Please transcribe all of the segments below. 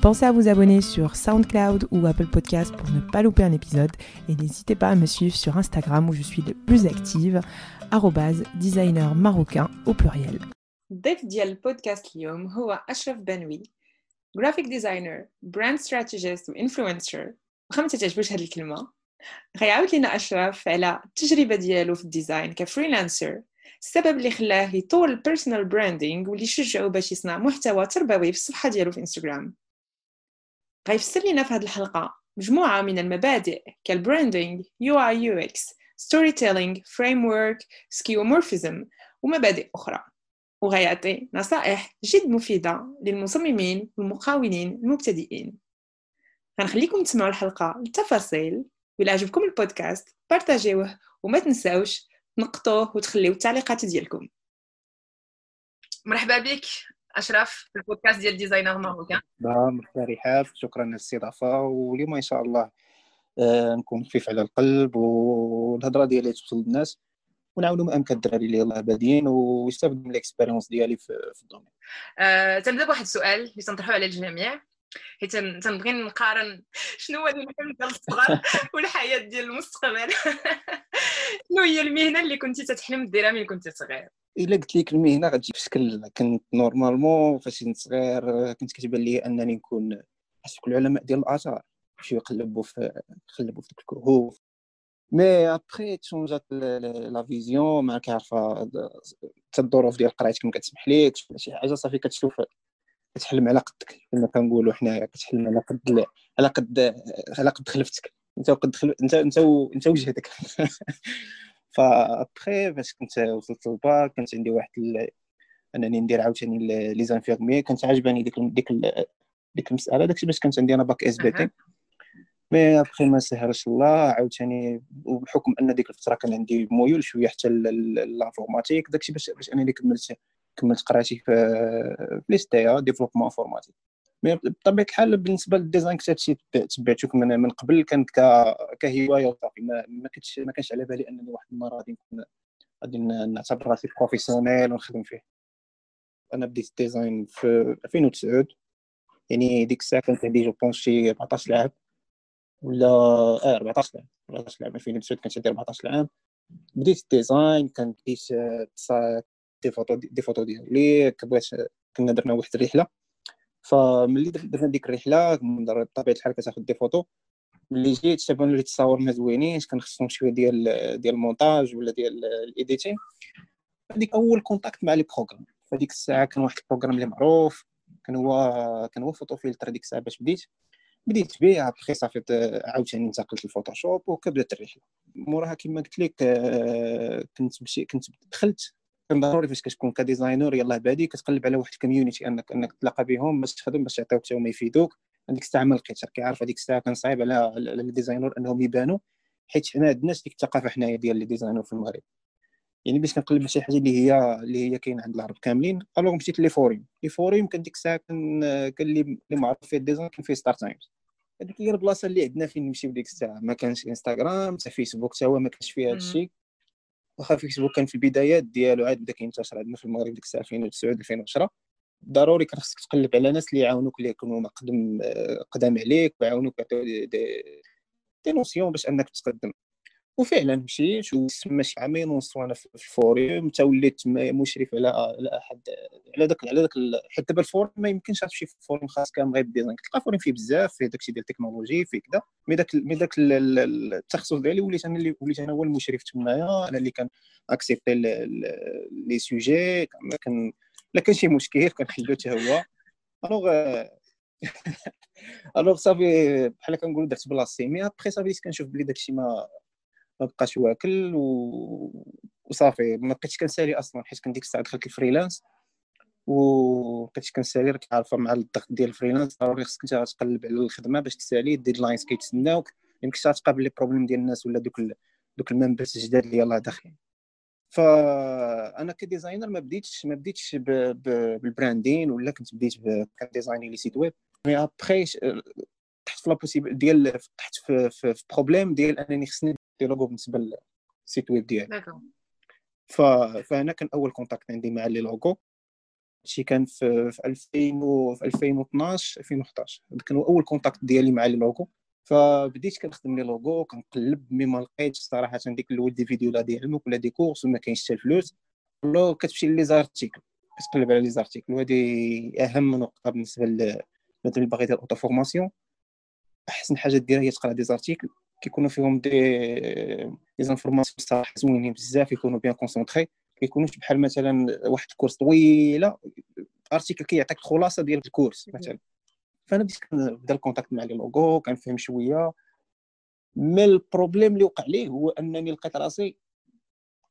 Pensez à vous abonner sur SoundCloud ou Apple Podcast pour ne pas louper un épisode. Et n'hésitez pas à me suivre sur Instagram où je suis le plus actif designer marocain au pluriel. ضيف ديال البودكاست اليوم هو أشرف بنوي graphic designer brand strategist و influenceur واخا ما تعجبوش هذه الكلمة غيعاود لينا اشرف على التجربه ديالو في ال design ك freelancer السبب اللي خلاه يطور ال personal branding واللي شجعه باش يصنع محتوى تربوي في الصفحه ديالو في انستغرام غيفسر لنا في هذه الحلقة. مجموعة من المبادئ كال branding UI UX storytelling framework skeuomorphism ومبادئ أخرى. وغيعطي نصائح جد مفيدة للمصممين والمقاولين المبتدئين. غنخليكم تسمعوا الحلقة بالتفاصيل وإلا عجبكم البودكاست بارتاجيوه وما تنساوش تنقطوه وتخليو التعليقات ديالكم. مرحبا بك. أشرف في البودكاست ديال Designer Marocain مرحبا رحاب شكرا على الاستضافه واليوم إن شاء الله آه، نكون خفيف على القلب والهضرة ديالي توصل للناس. ونعاونوا ما أمكن الدراري اللي يلاه بادين ويستافدوا من ال expérience ديالي في, ال domaine. أه تنبدأ بواحد السؤال اللي تنطرحوه على الجميع. حيت تنبغي نقارن شنو هو الحلم ديال الصغر والحياة ديال المستقبل. شنو هي المهنة اللي كنتي تتحلم ديرها ملي كنتي صغير؟ إلا قلت لك المهنة غتجي في شكل كنت normalement فاش كنت صغير كنت كتبان لي أنني نكون حسب العلماء ديال الآثار. يمشيو يقلبوا في يقلبوا في الكهوف. mais après تشونجات la vision ما عارفه حتى الظروف ديال قرايتك ما كتسمح لك شي حاجة صافي كتشوف كتحلم على قدك كما كنقولوا حنايا كتحلم على قد على قد على قد خلفتك. انت وقد خلف انت انت انت وجهتك. فابخي فاش كنت وصلت للباك كانت عندي واحد ال... انني ندير عاوتاني les infirmiers كانت عاجباني ديك ديك ديك المسألة. داكشي باش كانت عندي أنا bac SVT. mais après ما سهلش الله عاوتاني وبحكم أن ديك الفترة كان عندي ميول شوية حتى l'informatique داكشي باش باش أنني كملت كملت قرايتي في l'ISTA développement informatique. mais بطبيعة الحال بالنسبة لل design كنت هادشي تبعته من, من قبل كان كهواية وصافي ما, كنتش ما كانش على بالي أنني واحد النهار غادي غادي نعتبر راسي professionnel ونخدم فيه. أنا بديت ال design في 2009 يعني ديك الساعة كانت عندي je pense شي 14 عام ولا آه 14 عام 14 عام 2009 كانت عندي 14 عام بديت ال design كان بديت des photos des photos ديالي كبغيت كنا درنا واحد الرحلة. فملي درنا ديك الرحلة بطبيعة الحال كتاخذ des photos. ملي جيت شافوني اللي تصاور ما زوينينش كان خصهم شوية ديال ديال المونتاج ولا ديال ال editing هذيك أول contact مع les programmes فديك الساعة كان واحد ال programme اللي معروف. كان هو كان هو PhotoFiltre ديك الساعة باش بديت. بديت به ابخي صافي عاوتاني انتقلت لل Photoshop وكبدات الرحلة. موراها كما قلت لك آه، كنت بشي كنت دخلت كان ضروري فاش كتكون ك designer يلاه بادي كتقلب على واحد ال community أنك أنك تلاقى بهم باش تخدم باش يعطيوك حتى هما يفيدوك. هذيك الساعة ما لقيتش كيعرف هذيك الساعة كان صعيب على ال designer أنهم يبانوا حيت حنا عندناش ديك الثقافة حنايا ديال les designers في المغرب. يعني باش كنقلب شي حاجة اللي هي اللي هي كاينة عند العرب كاملين alors مشيت les forums. les forums كان ديك الساعة كان كان اللي معروف فيه ال design كان فيه StarTimes هذيك هي البلاصة اللي عندنا فين نمشيو ديك الساعة. ما كانش انستغرام حتى فيسبوك حتى هو ما كانش فيه هذا الشيء. واخا فيسبوك كان في البدايات ديالو عاد بدا كينتشر عندنا في المغرب ديك الساعة 2009 2010 ضروري كان خصك تقلب على ناس اللي يعاونوك اللي يكونوا مقدم قدام عليك ويعاونوك يعطيو des, des, des notions باش أنك تقدم. وفعلا مشيت وسما شي عامين ونص وأنا في ال forum حتى وليت مشرف على على واحد على ذاك على ذاك حيت دابا ال forum ما يمكنش تمشي في forum خاص كامل غير design كتلقى forum فيه بزاف فيه داكشي ديال التكنولوجي فيه كذا مي داك مي داك التخصص ديالي وليت أنا اللي وليت أنا هو المشرف تمايا أنا اللي كان accepter les sujets كان لا كان شي مشكل كنحلو حتى هو. alors alors صافي بحال كنقولوا درت بلاصتي mais après صافي كنشوف بلي داكشي ما ما بقاش واكل و... وصافي. ما بقيتش كنسالي أصلا حيت كان ديك الساعة دخلت ال freelance. و بقيتش كنسالي راك عارفة مع الضغط ديال ال freelance. ضروري خصك أنت تقلب على الخدمة باش تسالي ال deadlines كيتسناوك. يمكنش تقابل les problèmes ديال الناس ولا دوك دوك ال members الجداد اللي يلاه داخلين. فانا ك designer ما بديتش ما بديتش بال branding ولا كنت بديت ك designer les sites web mais après طحت في la possible ديال طحت في, في, في problème ديال أنني خصني ندير لوغو بالنسبة لل site web ديالي. فهنا كان أول contact عندي مع les logos. شي كان في, في 2000 في 2012 2011 هذا كان أول contact ديالي مع les logos. فبديت كنخدم les logos كنقلب mais ما لقيتش صراحة ديك الأول des vidéos لا ديالهم ولا des courses وما كاينش حتى الفلوس. ولا كتمشي les articles. كتقلب على les articles. وهذه أهم نقطة بالنسبة ل مثلا باغي دير auto-formation أحسن حاجة ديرها هي تقرا des articles. كيكونوا فيهم des des informations صراحة زوينين بزاف يكونوا bien concentrés كيكونوش بحال مثلا واحد ال course طويلة article كيعطيك الخلاصه ديال ال course مثلا. فأنا بديت كنبدا ال contact مع les logos كنفهم شوية. mais ال problème اللي وقع ليه هو أنني لقيت راسي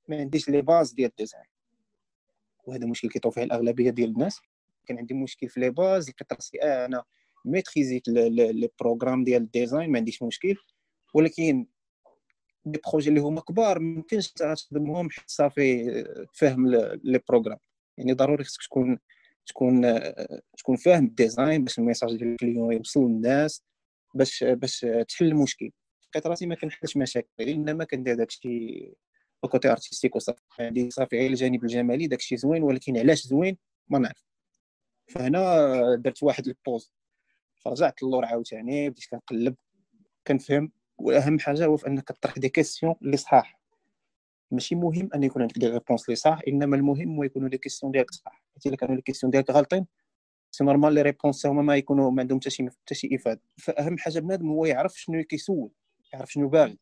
ما عنديش les bases ديال ال design. وهذا مشكل كيطيح فيه الأغلبية ديال الناس. كان عندي مشكل في les bases لقيت راسي أنا ميتريزيت les programmes ديال ال design ما عنديش مشكل. ولكن des projets اللي هما كبار ما يمكنش تخدمهم حتى صافي فاهم les programmes. يعني ضروري خصك تكون تكون تكون فاهم ال design باش ال message ديال ال client يوصل للناس باش باش تحل المشكل. لقيت راسي ما كنحلش مشاكل إنما كندير داكشي côté artistique وصافي. عندي صافي غير الجانب الجمالي داكشي زوين ولكن علاش زوين؟ ما نعرف. فهنا درت واحد ال pause. فرجعت للور عاوتاني بديت كنقلب كنفهم. واهم حاجة هو في أنك تطرح des questions اللي صحاح. ماشي مهم أن يكون عندك des réponses اللي صح إنما المهم هو يكونوا les questions ديالك صح حيت إلا كانوا les questions ديالك غالطين c'est normal les réponses هما ما يكونوا ما عندهم حتى شي حتى شي إفادة. فأهم حاجة بنادم هو يعرف شنو كيسول يعرف شنو باغي.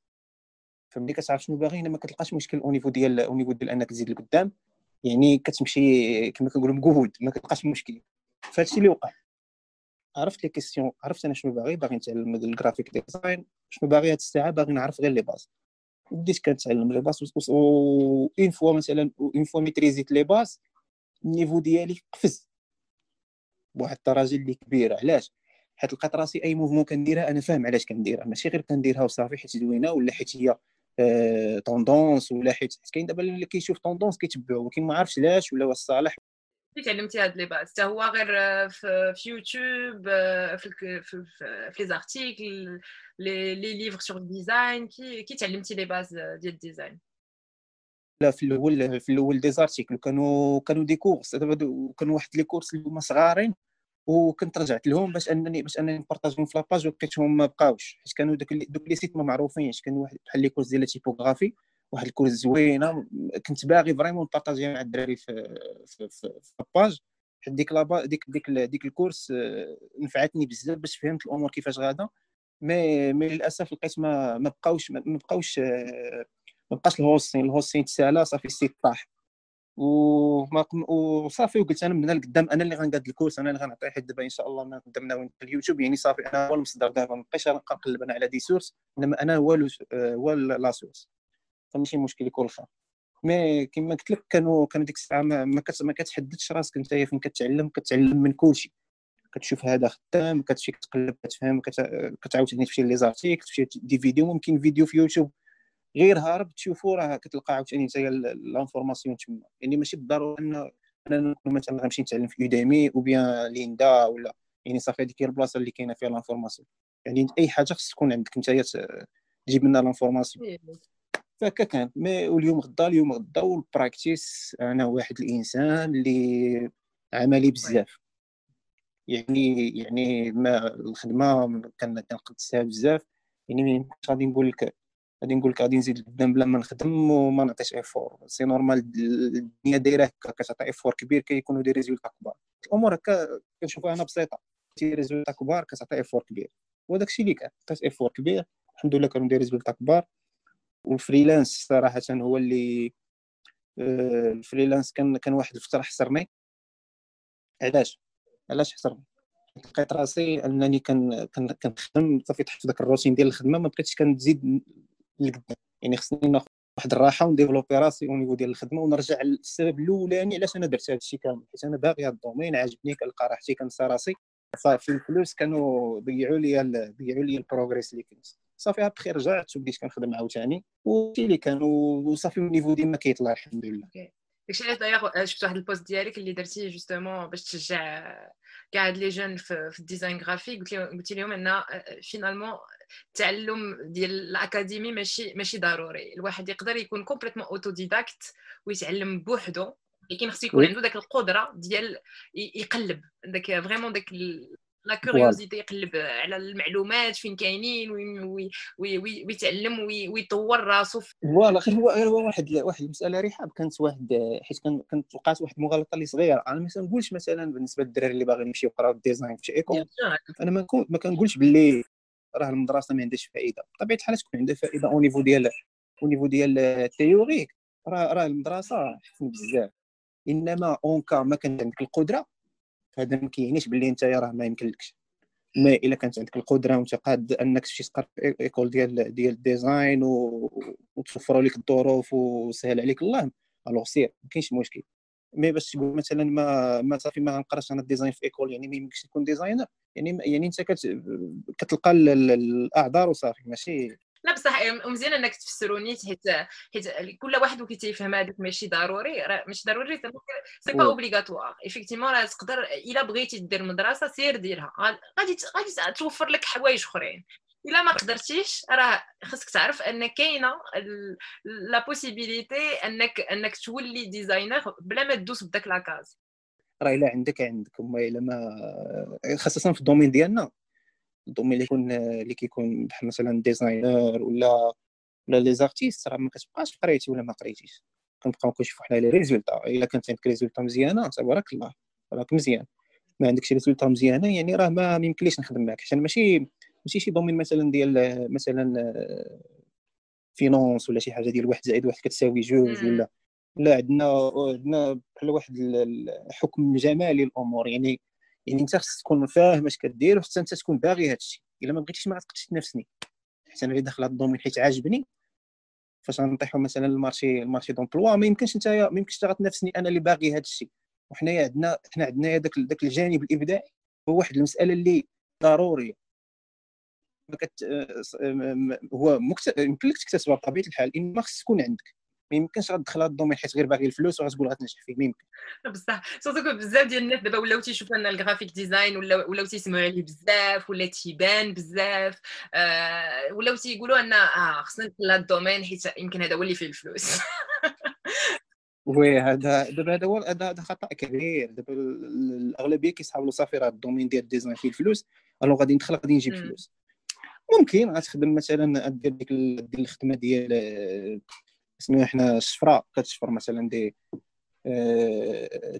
فملي كتعرف شنو باغي هنا ما كتلقاش مشكل au niveau ديال au niveau ديال أنك تزيد لقدام يعني كتمشي كما كنقولوا مجهود ما كتلقاش مشكل. فهادشي اللي وقع. عرفت les questions عرفت أنا شنو باغي باغي نتعلم ال graphic design شنو باغي هاد الساعة باغي نعرف غير les bases بديت كنتعلم les bases و une fois مثلا une fois ميتريزيت les bases ال niveau ديالي قفز. بواحد الدرجه اللي كبيره علاش؟ حيت لقيت راسي أي mouvement كنديرها أنا فاهم علاش كنديرها. ماشي غير كنديرها وصافي حيت زوينة ولا حيت هي tendance آه، ولا حيت كاين دابا اللي كيشوف tendance كيتبعو ولكن ما عرفش علاش ولا واش صالح. تعلمتي هاد les bases حتى هو غير في, يوتيوب في في, les articles les les livres sur design كي كي تعلمتي les bases ديال ال design؟ لا في الأول في الأول des articles. كانوا كانوا des courses كانوا واحد les courses اللي هما صغارين وكنت رجعت لهم باش أنني باش أنني نبارطاجيهم في la page ولقيتهم ما بقاوش. حيت كانوا دوك les sites ما معروفينش. كان واحد بحال les courses ديال ال typographie واحد ال course زوينة. كنت باغي vraiment نبارطاجيها مع الدراري في في, في, la page حيت ديك لابا ديك ديك ديك ال course آه، نفعتني بزاف باش فهمت الأمور كيفاش غادا. مي مي للأسف لقيت ما بقاوش ما بقاوش آه، ما بقاش ال hosting. ال hosting تسالى صافي ال site طاح. وما وصافي وقلت أنا من القدام أنا اللي غنقاد ال course أنا اللي غنعطيه حيت دابا إن شاء الله ما قدامنا في اليوتيوب. يعني صافي أنا هو المصدر دابا ما بقيتش نقلب أنا على des sources إنما أنا هو هو la source. فماشي مشكل يكون الخير mais كما قلت لك كانوا كانوا ديك الساعة ما, ما كتحددش راسك أنت فين كتعلم كتعلم من كلشي. كتشوف هذا خدام كتمشي كتقلب كتفهم كتعاود تمشي لي les articles تمشي des vidéos ممكن فيديو في يوتيوب. غير هارب تشوفو راه كتلقى عاوتاني انت l'information تما. يعني ماشي بالضرورة إن أنا مثلا غنمشي نتعلم في Udemy ou bien Lynda ولا يعني صافي هذيك هي البلاصة اللي كاينة فيها l'information يعني أي حاجة خص تكون عندك. انت تجيب منها l'information إيه. فهكا كان mais اليوم غدا اليوم غدا وال practice أنا واحد الإنسان اللي عملي بزاف. يعني يعني ما الخدمة كنقدسها بزاف. يعني غادي نقول لك غادي نقول لك غادي نزيد لقدام بلا ما نخدم وما نعطيش effort c'est normal الدنيا دايرة هكا كتعطي effort كبير كيكونوا des résultats كبار. الأمور هكا كنشوفها أنا بسيطة. des résultats كبار كتعطي effort كبير. وداك الشيء اللي كان عطيت effort كبير. الحمد لله كانوا des résultats كبار. وال freelance صراحة هو اللي آه، ال freelance كان كان واحد الفترة حصرني. علاش؟ علاش حصرني؟ لقيت راسي أنني كنخدم صافي تحت ذاك الروتين ديال الخدمة ما بقيتش كنزيد لقدام. يعني خصني ناخذ واحد الراحة وندي développer راسي au niveau ديال الخدمة ونرجع للسبب الأولاني علاش أنا درت هذا الشيء كامل. حيت أنا باغي هذا ال domaine عاجبني كنلقى راحتي كنسى راسي. صافي الفلوس كانوا ضيعوا لي ضيعوا لي ال progrès اللي كنت صافي بخير رجعت وبديت كنخدم عاوتاني. وشي اللي كان وصافي ال niveau ديما كيطلع الحمد لله داكشي علاش دايوغ شفت واحد ال post ديالك اللي درتيه justement باش تشجع كاع هاد les jeunes في, ال design graphique قلت لهم قلت لهم أن finalement التعلم ديال ال académie ماشي ماشي ضروري. الواحد يقدر يكون complètement autodidacte ويتعلم بوحدو. لكن خصو يكون عنده داك القدرة ديال يقلب. داك vraiment داك la curiosité يقلب على المعلومات فين كاينين ويتعلم ويطور راسو voilà غير هو غير هو واحد واحد المسألة رحاب كانت واحد حيت كانت وقعت واحد المغالطة اللي صغيرة. أنا ما نقولش مثلا بالنسبة للدراري اللي باغيين يمشيو يقراو ال design في école أنا ما ما كنقولش باللي راه المدرسة ما عندهاش فائدة. بطبيعة الحال تكون عندها فائدة au niveau ديال au niveau ديال ال théorique. راه راه المدرسة حسن بزاف. إنما en cas ما كانت عندك القدرة هذا ما كيعنيش باللي انت راه ما يمكنلكش. mais إلا كانت عندك القدرة وانت قاد أنك تمشي تقرأ école ديال ديال ال design و... وتوفروا لك الظروف وسهل عليك. الله alors سير ما كاينش مشكل. mais باش تقول مثلا ما ما صافي ما نقراش أنا ال design في école يعني ما يمكنش تكون designer. يعني يعني أنت كت... كتلقى الأعذار وصافي ماشي لا بصح مزيان إنك تفسروني حيت حيت كل واحد وكي تيفهم هذاك ماشي ضروري. ماشي ضروري c'est pas obligatoire effectivement راه تقدر إلا بغيتي دير مدرسة سير ديرها. غادي غادي توفر لك حوايج أخرين. إلا ما قدرتيش راه خصك تعرف أن كاينة la possibilité انك أنك تولي designer بلا ما تدوس بداك la case راه إلا عندك عندك. إلا ما خاصة في ال domaine ديالنا. ال domaine اللي يكون اللي كيكون بحال مثلا designer ولا ولا les artistes راه ما كتبقاش قريتي ولا ما قريتيش. كنبقاو كنشوفوا حنا les résultats. إلا كانت عندك résultat مزيانة تبارك الله راك مزيان. ما عندكش résultat مزيانة يعني راه ما يمكنليش نخدم معك عشان ماشي ماشي شي domaine مثلا ديال مثلا finance ولا شي حاجة ديال واحد زائد واحد كتساوي جوج ولا لا عندنا عندنا بحال واحد الحكم جمالي للامور يعني يعني أنت خصك تكون فاهم اش كدير وحتى أنت تكون باغي هذا الشيء. إلا ما بغيتيش ما غتقدرش تنافسني حيت أنا اللي داخل هذا ال domaine حيت عاجبني فاش غنطيحوا مثلا ال marché ال marché d'emploi ما يمكنش أنت ما يمكنش غتنافسني أنا اللي باغي هذا الشيء. وحنايا عندنا حنا عندنا داك داك الجانب الإبداعي. هو واحد المسألة اللي ضروريه ما كت هو مكت... يمكن لك تكتسبها بطبيعة الحال انما خص تكون عندك. ما يمكنش غتدخل هذا ال domaine حيت غير باغي الفلوس وغتقول غتنجح فيه ما يمكن. بصح surtout بزاف ديال الناس دابا ولاو تيشوفوا ان ال graphic design ولا ولاو تيسمعوا عليه بزاف ولا تيبان بزاف آه ولاو تيقولوا ان آه خصنا ندخل هذا ال domaine حيت يمكن هذا هو اللي فيه الفلوس. oui هذا دابا هذا هو هذا خطأ كبير. دابا الأغلبية كيسحبوا صافي راه ال domaine ديال ال design فيه الفلوس alors غادي ندخل غادي نجيب فلوس. ممكن غتخدم مثلا دير ديك الخدمة ديال سمينا حنا الشفره كتشفر مثلا des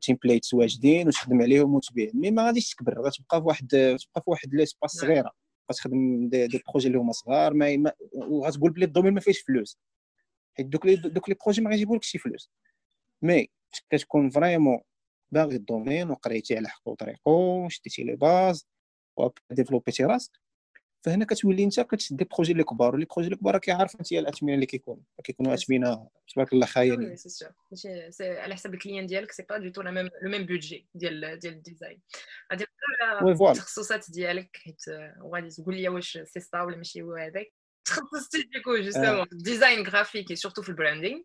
templates آه، واجدين وتخدم عليهم وتبيع. mais ما غاديش تكبر غتبقى في واحد تبقى في واحد l'espace نعم. صغيرة. غتخدم des, des projets اللي هما صغار ما وغتقول بلي ال domaine ما فيهش فلوس. حيت دوك les دوك les projets ما غيجيبولكش شي فلوس. mais كتكون vraiment باغي ال domaine وقريتي على حقو طريقو وشديتي les bases و développe يتي راسك. فهنا كتولي انت كتشد des projets اللي كبار و les projets اللي كبار كيعرف انت الاثمنة اللي كيكونوا كيكونوا اثمنة تبارك الله خياليه c'est على حساب ال client ديالك c'est pas du tout le même budget ديال ديال ال design غادي التخصصات ديالك حيت وغادي تقول لي واش سي ستا ولا ماشي هو هذاك تخصصتي ديكو justement design graphique et surtout في ال branding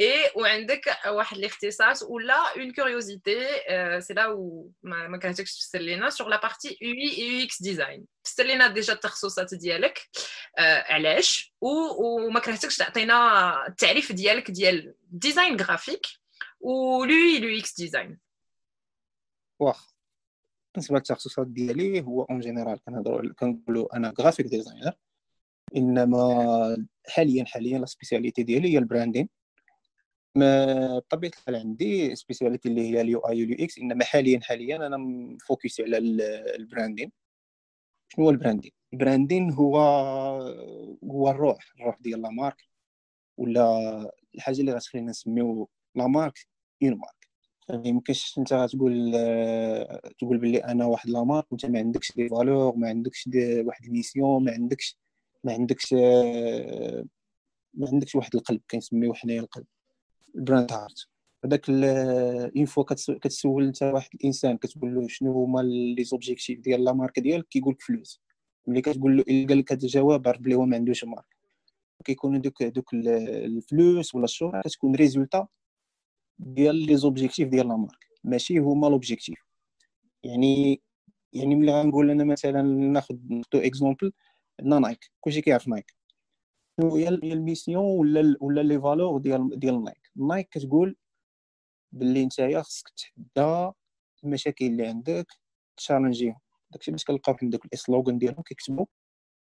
اي وعندك واحد الاختصاص ولا une curiosité سي لا و ما كرهتكش تفسر لينا sur la partie UI UX design فسر لينا déjà التخصصات ديالك علاش وما كرهتكش تعطينا التعريف ديالك ديال design graphique و لو UI لو UX design واخ بالنسبة للتخصصات ديالي هو en général كنهضروا كنقولوا أنا graphic designer إنما حاليا حاليا la spécialité ديالي هي ال branding ما بطبيعة الحال عندي spécialité اللي هي ال UI وال UX إنما حاليا حاليا أنا م focus على ال branding شنو هو ال branding ال branding هو هو الروح الروح ديال la marque. ولا الحاجة اللي غتخلينا نسميو la marque une marque ما يمكنش أنت غتقول تقول بلي أنا واحد la marque وأنت ما عندكش des valeurs ما عندكش دي واحد ال mission ما عندكش ما عندكش ما عندكش واحد القلب كنسميو حنايا القلب ال brand heart. هذاك une fois كتسول انت واحد الإنسان كتقول له شنو هما les objectifs ديال la marque ديالك كيقول لك فلوس. ملي كتقول له قال لك هذا الجواب عرف بلي هو ما عندوش marque. كيكونوا دوك دوك الفلوس ولا الشهرة كتكون résultat ديال les objectifs ديال la marque. ماشي هما l'objectif يعني يعني ملي غنقول أنا مثلا ناخذ exemple نايك كلشي كيعرف نايك. شنو هي ال mission ولا ولا les valeurs ديال ديال نايك. نايك كتقول باللي نتايا خصك تحدى المشاكل اللي عندك ت challengeيهم. داكشي باش كنلقاو عندك ال slogan ديالهم كيكتبوا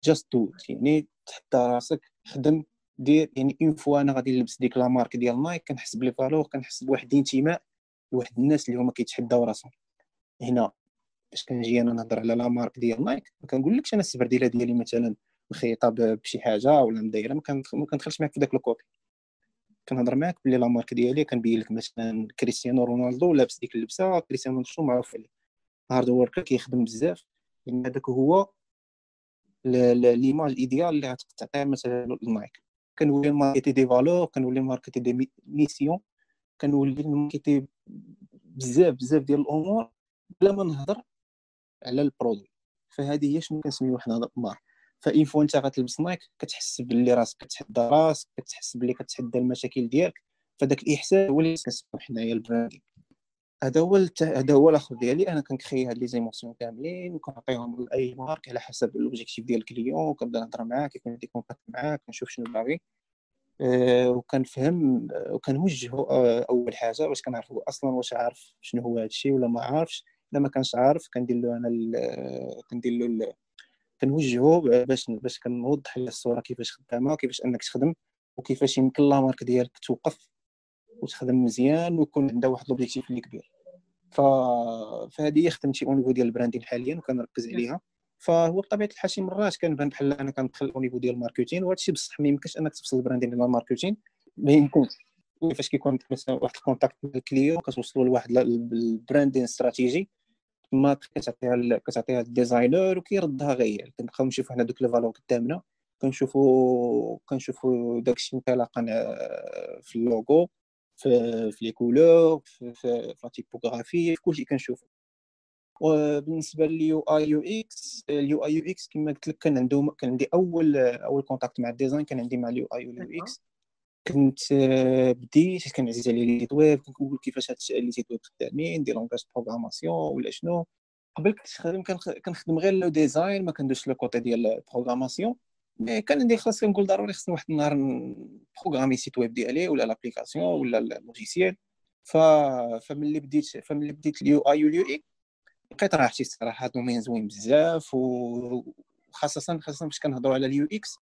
just do يعني تحدى راسك خدم دير. يعني une fois أنا غادي نلبس ديك la marque ديال نايك كنحس بلي valeur كنحس بواحد الانتماء لواحد الناس اللي هما كيتحداو راسهم. هنا باش كنجي أنا نهضر على la marque ديال نايك. ما كنقولكش أنا السبرديلة ديالي مثلا مخيطة بشي حاجة ولا مدايرة ما كندخلش معاك في داك ال copie. كنهضر معاك بلي la marque ديالي كنبين لك مثلا كريستيانو رونالدو لابس ديك اللبسة كريستيانو رونالدو معروف عليه. hard worker كيخدم بزاف. لأن هذاك هو l'image idéale اللي غتعطيها مثلا النايك كنولي marketer des valeurs كنولي marketer des missions كنولي marketer بزاف بزاف ديال الأمور. بلا ما نهضر على ال produit فهذه هي شنو كنسميو حنا marque فاين fois أنت غتلبس نايك كتحس باللي راسك كتحدى راسك كتحس باللي كتحدى المشاكل ديالك فداك الإحساس هو اللي كنسميو حنايا ال branding هذا هو هذا هو الأخر ديالي أنا كنكري هاد les émotions كاملين وكنعطيهم لأي marque على حسب l'objectif ديال ال client كنبدا نهضر معاه كيكون عندي contact معاه كنشوف شنو باغي. أه وكنفهم وكنوجهه أه أول حاجة باش كنعرفو أصلا واش عارف شنو هو هذا الشيء ولا ما عارفش. إلا ما كانش عارف كندير له أنا كندير له كنوجهه باش باش كنوضح له الصورة كيفاش خدامة كيفاش أنك تخدم وكيفاش يمكن la marque ديالك توقف وتخدم مزيان ويكون عندها واحد l'objectif اللي كبير. ف... فهذه خدمتي au niveau ديال ال branding حاليا وكنركز عليها. فهو بطبيعة الحال شي مرات كنبان بحال أنا كندخل au niveau ديال ال marketing وهذا الشيء بصح ما يمكنش أنك تفصل ال branding ديال ال marketing ما يمكنش. فاش كيكون مثلا واحد ال contact مع ال client كتوصلوا لواحد ال branding stratégie ما كتعطيها كتعطيها ال designer وكيردها غير. كنبقاو نشوفوا حنا دوك les valeurs قدامنا كنشوفوا كنشوفوا داكشي انطلاقا في اللوغو في في les couleurs في في la typographie في كلشي كنشوفو. وبالنسبة لليو اي يو إكس اليو اي يو إكس كما قلت لك كان عنده كان عندي اول أول contact مع ال design كان عندي مع ال UI U X كنت بديت كان عزيز عليا les web كنقول كيفاش هاد les sites web خدامين des langages programmation ولا شنو. قبل كنت خدم كنخدم غير le design ما كندوش le côté ديال ال programmation mais كان عندي خلاص كنقول ضروري خصني واحد النهار programmer site web ديالي ولا l'application ولا ال logiciel. ف فملي بديت فملي بديت ال UI وال UI لقيت راحتي الصراحة domaine زوين بزاف وخاصه خاصة فاش كنهضروا على ال UX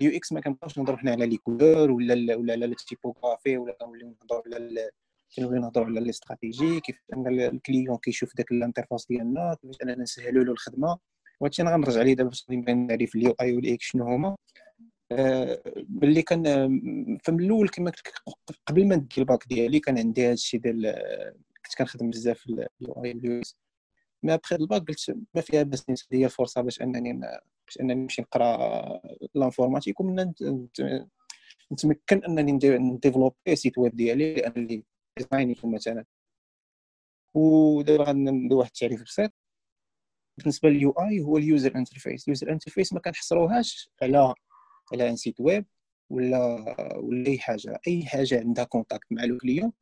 ال UX ما كنبقاوش نهضروا حنا على les couleurs ولا ولا على ال typographie ولا كنوليو نهضروا على كنوليو نهضروا على les stratégies كيف أن ال client كيشوف داك ال interface ديالنا كيفاش أننا نسهلوا له الخدمة. وهادشي أنا غنرجع ليه دابا باش نعرف ال UI وال I شنو هما. آه، باللي كان فمن الأول كما قلت قبل ما ندير الباك ديالي كان عندي هادشي ديال كنت كنخدم بزاف في ال UI وال UX. mais après ال bac قلت ما فيها باس ليا الفرصه باش أنني باش أنني نمشي نقرأ l'informatique ومن نتمكن أنني ن développer site web ديالي لأن اللي designي مثلا. ودابا غندير واحد التعريف بسيط. بالنسبة لل UI هو ال user interface ال user interface ما كنحصروهاش على على un site web ولا ولا أي حاجة. أي حاجة عندها contact مع ال client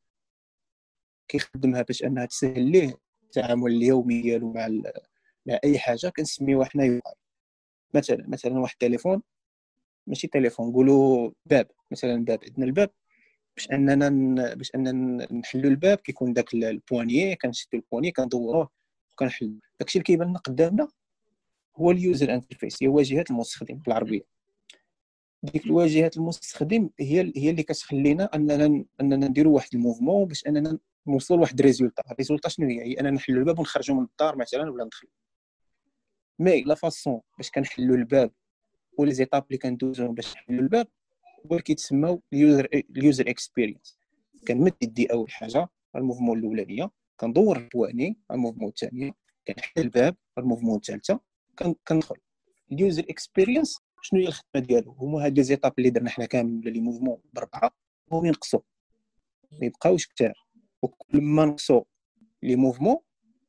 كيخدمها باش أنها تسهل ليه التعامل اليومي ديالو مع مع أي حاجة. كنسميوها حنا UI مثلا مثلا واحد التليفون ماشي تليفون نقولوا باب مثلا باب عندنا الباب. باش أننا باش أننا نحلوا الباب كيكون داك ال poignée كنشدوا ال poignée كندوروه وكنحل داكشي اللي كيبان لنا قدامنا هو ال user interface هي واجهة المستخدم بالعربيه ديك الواجهة المستخدم هي هي اللي كتخلينا أننا أننا نديروا واحد ال mouvement باش أننا نوصل لواحد ال résultat. ال résultat شنو هي؟ هي أننا نحلوا الباب ونخرجوا من الدار مثلا ولا ندخل mais la façon باش كنحلوا الباب و les étapes اللي كندوزو باش نحلوا الباب هو اللي كيتسموا ال user ال user experience كنمد يدي اول حاجة ال mouvement الاولانيه كندور البواني ال mouvement الثانية كنحل الباب ال mouvement الثالثه كندخل ال user experience شنو هي الخدمه ديالو هما هاد les étapes اللي درنا حنا كامل ولا les mouvements بربعه هما ينقصوا ما يبقاوش كثار وكل ما نقصوا les mouvements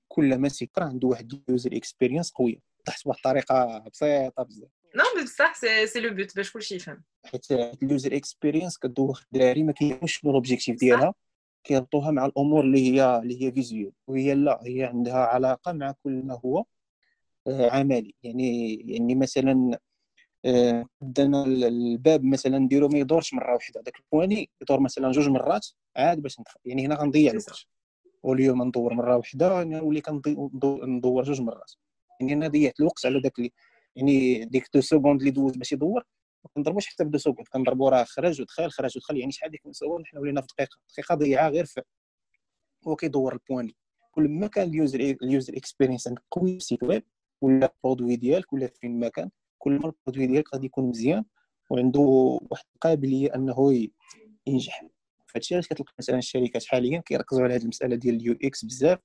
كل ما سيكر عنده واحد ال user experience قويه وضحت بواحد الطريقة بسيطة بزاف. نو بصح c'est le but باش كلشي يفهم. حيت ال user experience كدوخ الدراري ما كيعرفوش شنو l'objectif ديالها كيربطوها مع الأمور اللي هي اللي هي visuel وهي لا هي عندها علاقة مع كل ما هو آه، عملي. يعني يعني مثلا بدنا الباب مثلا نديرو ما يدورش مرة واحدة. داك البواني يدور مثلا جوج مرات عاد باش ندخل يعني هنا غنضيع الوقت. واليوم ندور مرة واحدة نولي كندور جوج مرات. يعني أنا ضيعت الوقت على داك يعني ديك deux secondes اللي دوز باش يدور ما كنضربوش حتى ب deux secondes كنضربو راه خرج ودخل خرج ودخل يعني شحال ديك seconde حنا ولينا في دقيقة دقيقة ضيعها غير في هو كيدور البواني كل ما كان ال user ال user experience عندك قوي في ال site web ولا برودوي ديالك ولا فين ما كان كل ما البرودوي ديالك غادي يكون مزيان وعنده واحد القابلية أنه ينجح. فهادشي علاش كتلقى مثلا الشركات حاليا كيركزوا على هذه المسألة ديال اليو إكس بزاف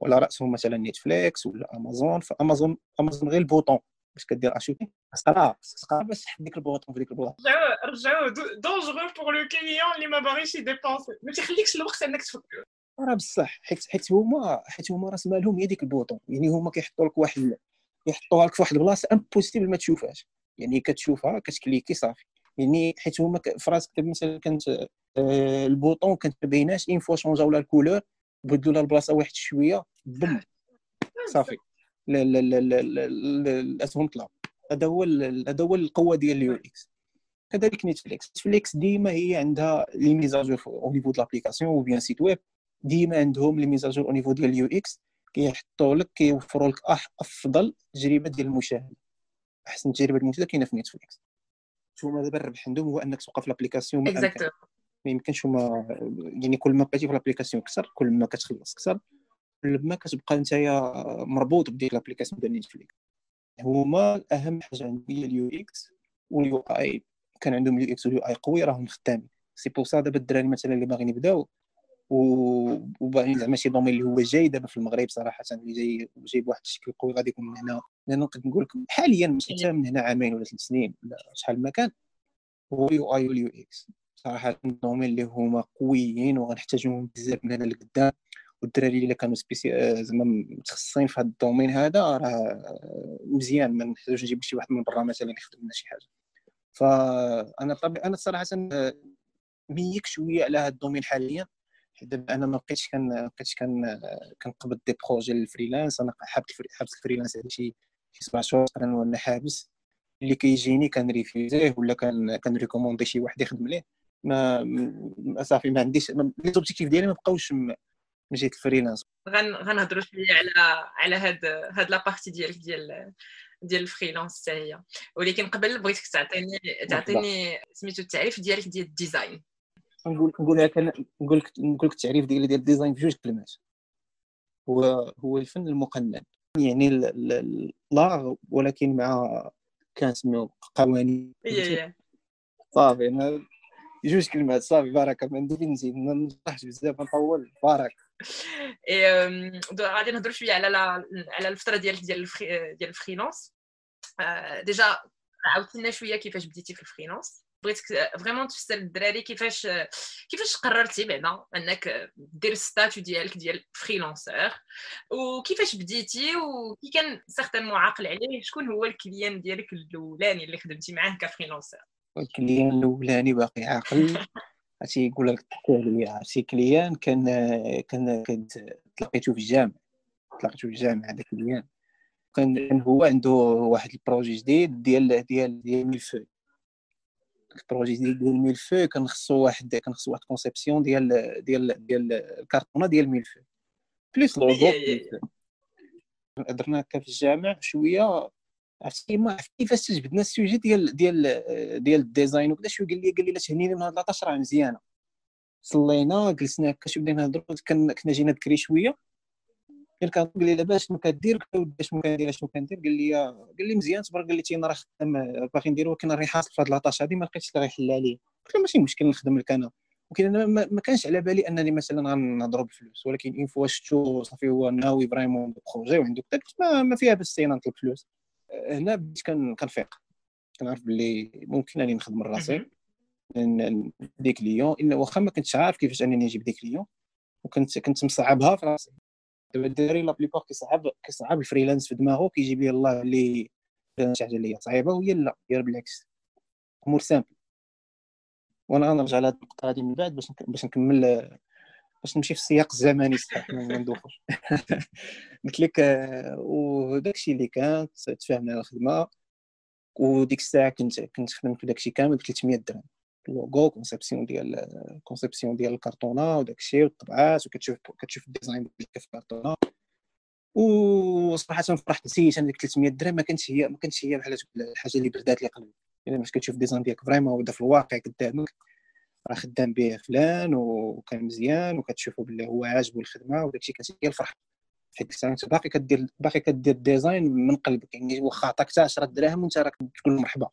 وعلى رأسهم مثلا نتفليكس ولا امازون فأمازون أمازون غير البوطون. باش كدير اشوتي تقرا تقرا باش تحط ديك البوطون في ديك البلاصه رجعوا رجعوا. دونجورو بور لو كليون اللي ما باغيش يديبونسي ما تيخليكش الوقت إنك تفكر راه بصح حيت حيت هما حيت هما رأس مالهم هي ديك ال bouton. يعني هما كيحطوا لك واحد يحطوها لك في واحد البلاصة impossible ما تشوفهاش. يعني كتشوفها كت cliquer صافي. يعني حيت هما في راسك مثلا كانت آه ال bouton كانت ما بيناش une fois changeاو la ال couleur. بدلوا لها البلاصة واحد شوية. بم. صافي. لا لا لا لا الاسهم طلعوا هذا هو هذا هو القوة ديال ال UX. كذلك نتفليكس. نتفليكس ديما هي عندها les mises à jour au niveau de l'application ou bien site web ديما عندهم les mises à jour au niveau ديال ال UX. كيحطوا لك كيوفروا لك أفضل تجربة ديال المشاهدة. أحسن تجربة المشاهدة كاينة في نتفليكس. هما دابا الربح عندهم هو أنك توقف l'application ما يمكنش هما يعني كل ما بقيتي في l'application أكثر كل ما كتخلص أكثر كل ما كتبقى نتايا مربوط بديك l'application ديال نتفليكس. هما أهم حاجة عندي هي ال UX وال UI. كان عندهم ال UX وال UI قوي راهم خدامين. c'est pour ça دابا الدراري مثلا اللي باغيين يبداو وباغيين زعما شي domaine اللي هو جاي دابا في المغرب صراحة اللي جاي جاي بواحد الشكل قوي غادي يكون من هنا. لأن نقدر نقول لك حاليا ماشي حتى من هنا عامين ولا ثلاث سنين ولا شحال ما كان. هو ال UI وال UX. صراحة ال domaine اللي هما قويين وغنحتاجوهم بزاف من هنا لقدام والدراري اللي كانوا spéci آه، زعما متخصصين في هذا ال domaine هذا راه مزيان. ما نحتاجوش نجيب شي واحد من برا مثلا يخدم لنا شي حاجة. فأنا طبعا أنا صراحة آه، ميك شوية على هذا ال domaine حاليا. دابا أنا ما بقيتش كان بقيتش كان كنقبض des projets ال freelance أنا حابس حابس ال freelance هذا شي سبع شهور وأنا حابس. اللي كيجيني كن refuser يه ولا كان كن recommander شي واحد يخدم ليه ما صافي ما عنديش les objectifs ديالي ما بقاوش من جهه ال freelance غنهضروا شوية على على هاد هاد la partie ديالك ديال ديال ال freelance حتى هي. ولكن قبل بغيتك تعطيني تعطيني سميتو التعريف ديالك ديال ال design. نقول نقول لك نقول لك نقول لك التعريف ديالي ديال ال design بجوج كلمات. هو هو الفن المقنن. يعني لا ولكن مع كنسميو قوانين. صافي أنا جوج كلمات صافي بارك ما ندير نزيد ما نشرحش بزاف نطول بارك غادي نهضروا شوية على على الفترة ديالك ديال ديال ال freelance déjà عاودتينا شوية كيفاش بديتي في ال freelance بغيتك vraiment تفسر للدراري كيفاش كيفاش قررتي بعدا انك دير ال statut ديالك ديال freelancer وكيفاش بديتي وكي كان certainement عاقل عليه شكون هو ال client ديالك الاولاني اللي خدمتي معاه ك freelancer ال client الأولاني باقي عاقل. عرفتي يقول لك عرفتي client كان كان تلاقيتو في الجامع تلاقيتو في الجامع هذاك client. كان هو عنده واحد ال projet جديد ديال ديال ديال millefeuille. ال projet ديال ديال millefeuille كنخصو واحد كنخصو واحد conception ديال ديال ديال الكرتونه ديال millefeuille plus logo هضرنا هكا في الجامع شوية عرفتي ما عرفت كيفاش تجبدنا ال sujet ديال ديال ديال ال design وكذا شوية قال لي قال لي لا تهنيني من هاد la tâche راه مزيانه. صلينا جلسنا هكا شوية بدينا نهضروا كنا جينا بكري شوية. قال قال لي لاباس شنو كدير قلت شنو كندير شنو كندير. قال لي قال لي مزيان تبارك قال لي تينا راه خدام باغي ندير ولكن راه حاصل في هاد la tâche هادي ما لقيتش اللي غيحل عليا قلت له ماشي مشكل نخدم لك أنا. ولكن أنا ما كانش على بالي أنني مثلا غنضرب فلوس ولكن une fois شفتو صافي هو ناوي vraiment projet وعنده كذا ما, ما فيها بس نطلب فلوس. هنا بديت كنفيق. كنعرف باللي ممكن انني نخدم راسي des clients. واخا ما كنتش عارف كيفاش أنني نجيب des clients. وكنت كنت مصعبها في راسي. دابا الدراري la plupart كيصعب كيصعب ال freelance في دماغه كيجيب لي الله اللي شي حاجة اللي هي صعيبة وهي لا هي بالعكس. أمور simples وأنا غنرجع لهاد النقطة هادي من بعد باش باش نكمل باش نمشي في السياق الزمني صح ما ندوخوش. قلت لك آه، وداك الشيء اللي كان تفاهمنا على الخدمة وديك الساعة كنت كنت خدمت داك الشيء كامل ب 300 درهم. ال logo conception ديال conception ديال الكرتونه وداك الشيء والطبعات وكتشوف كتشوف ال design ديال في الكرتونه وصراحه فرحت نسيت أنا ديك 300 درهم ما كانتش هي ما كانتش هي بحال الحاجة اللي بردات لي قلبي يعني باش كتشوف design ديالك vraiment ودا في الواقع قدامك. راه خدام به فلان وكان مزيان وكتشوفو بلي هو عاجبو الخدمة وداكشي كانت هي الفرحه حيت انت باقي كدير باقي كدير design من قلبك. يعني واخا عطاك حتى 10 دراهم وانت راك تقول مرحبا.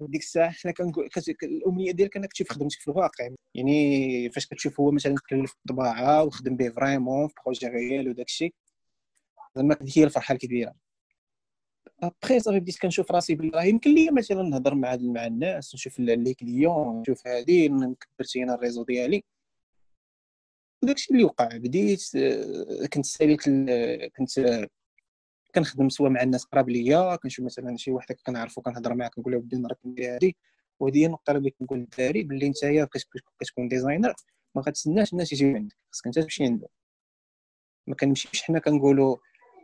ديك الساعة حنا كنقول الأمنية ديالك إنك تشوف خدمتك في الواقع. يعني فاش كتشوف هو مثلا تكلف الطباعه وخدم به vraiment في projet réel وداك الشيء زعما هي الفرحة الكبيرة. ابخي صافي بديت كنشوف راسي بلي راه يمكن لي مثلا نهضر مع مع الناس نشوف les clients نشوف هادي نكبر أنا ال réseau ديالي. وداكشي اللي وقع. بديت آه، كنت ساليت كنت كنخدم soit مع الناس قراب ليا. كنشوف مثلا شي واحد كنعرفو كنهضر معاه كنقول له ودي نراك ندير هادي وهذه النقطة اللي بغيت نقول للدراري باللي نتايا كتكون designer ما غتسناش الناس يجيو عندك خاصك انت تمشي عنده ما كنمشيش حنا كنقولوا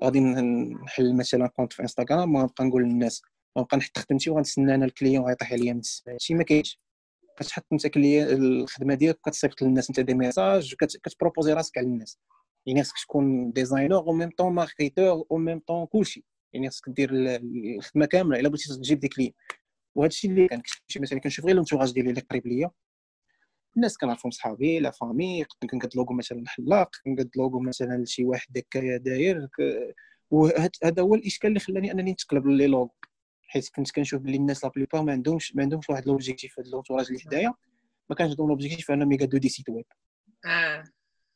غادي نحل مثلا compte في انستغرام ونبقى نقول للناس ونبقى نحط خدمتي وغنتسنى أنا ال client غيطيح عليا من السماء هادشي ما كاينش. كتحط أنت الخدمة ديالك كتصيفط للناس أنت des messages كت proposer راسك على الناس. يعني خصك تكون designer en même temps marketeur en même temps كلشي. يعني خصك دير الخدمة كاملة إلا بغيتي تجيب des clients وهذا الشيء اللي كان مثلا كنشوف غير l'entourage ديالي اللي قريب ليا. الناس كنعرفهم صحابي la famille كنقد لوغو مثلا الحلاق كنقد لوغو مثلا لشي واحد هكايا داير وهذا هو الإشكال اللي خلاني أنني نتقلب les logos حيت كنت كنشوف بلي الناس la plupart ما عندهمش ما عندهمش واحد l'objectif هاد l'entourage اللي حدايا. ما كانش عندهم l'objectif أنهم يقادو des sites web آه.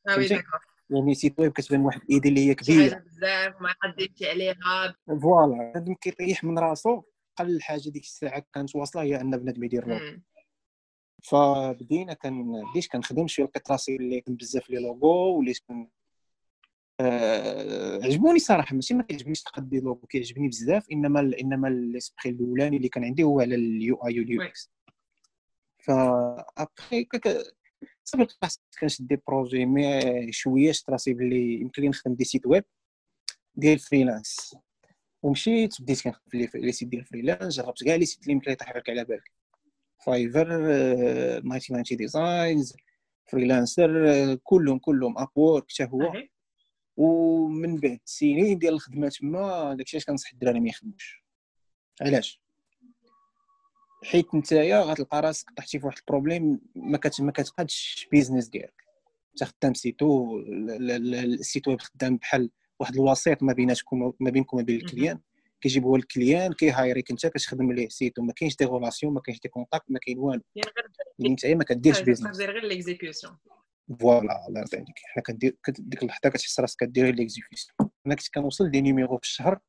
آه oui d'accord. يعني site web كتبان واحد ال idée اللي هي كبيرة. بزاف ما قديتش عليها. voilà هذا كيطيح من راسو. قل حاجة ديك الساعة كانت واصلة هي أن بنادم يدير لوغو فبدينا كان بديت كنخدم شوية لقيت راسي اللي كنت بزاف les logos وليت كن آه عجبوني صراحة. ماشي ما كيعجبنيش تقدي لوغو كيعجبني بزاف. إنما إنما ال esprit الأولاني اللي كان عندي هو على ال UI وال UX ف ابخي صافي كنشد des projets mais شوية شفت راسي بلي يمكن لي نخدم des sites web ديال freelance ومشيت بديت كنخدم في les sites ديال freelance جربت كاع les sites اللي يمكن يطيح على بالك. Fiverr 99designs Freelancer كلهم كلهم Upwork حتى هو. ومن بعد سنين ديال الخدمة تما داكشي علاش كنصح الدراري ما يخدموش. علاش؟ حيت نتايا غتلقى راسك طحتي في واحد ال problème ما كت ما كتقادش business ديالك. انت خدام c'est tout ال site web خدام بحال واحد الوسيط ما بيناتكم ما بينكم وما بين ال client. كيجيب هو ال client كي hire يك. انت كتخدم ليه؟ c'est tout ما كاينش des relations ما كاينش des contacts ما كاين والو. يعني انت ما كديرش business غير l'exécution voilà الله يرضي عليك. حنا كندير ديك اللحظة كتحس راسك كدير غير l'exécution أنا كنت كنوصل des numéros في الشهر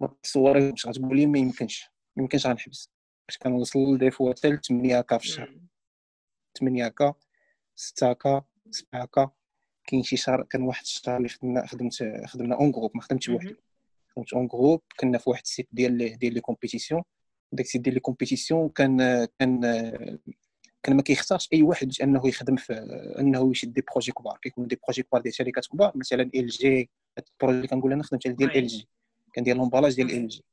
ما تصوريش غتقول لي ما يمكنش. ما يمكنش غنحبس. كنت كنوصل des fois حتى 8 K في الشهر. 8 K 6 K 7 K. كاين شي شهر كان واحد الشهر اللي خدمنا خدمت خدمنا en groupe ما خدمتش بوحدي. كنت en groupe كنا في واحد ال site ديال ديال les compétitions داك ال site ديال les compétitions كان كان كان ما كيختارش أي واحد باش أنه يخدم في أنه يشد des projets كبار. كيكونوا des projets كبار ديال شركات كبار. مثلا LG ال projet اللي كنقول أنا خدمت ديال LG كان ديال l'emballage ديال LG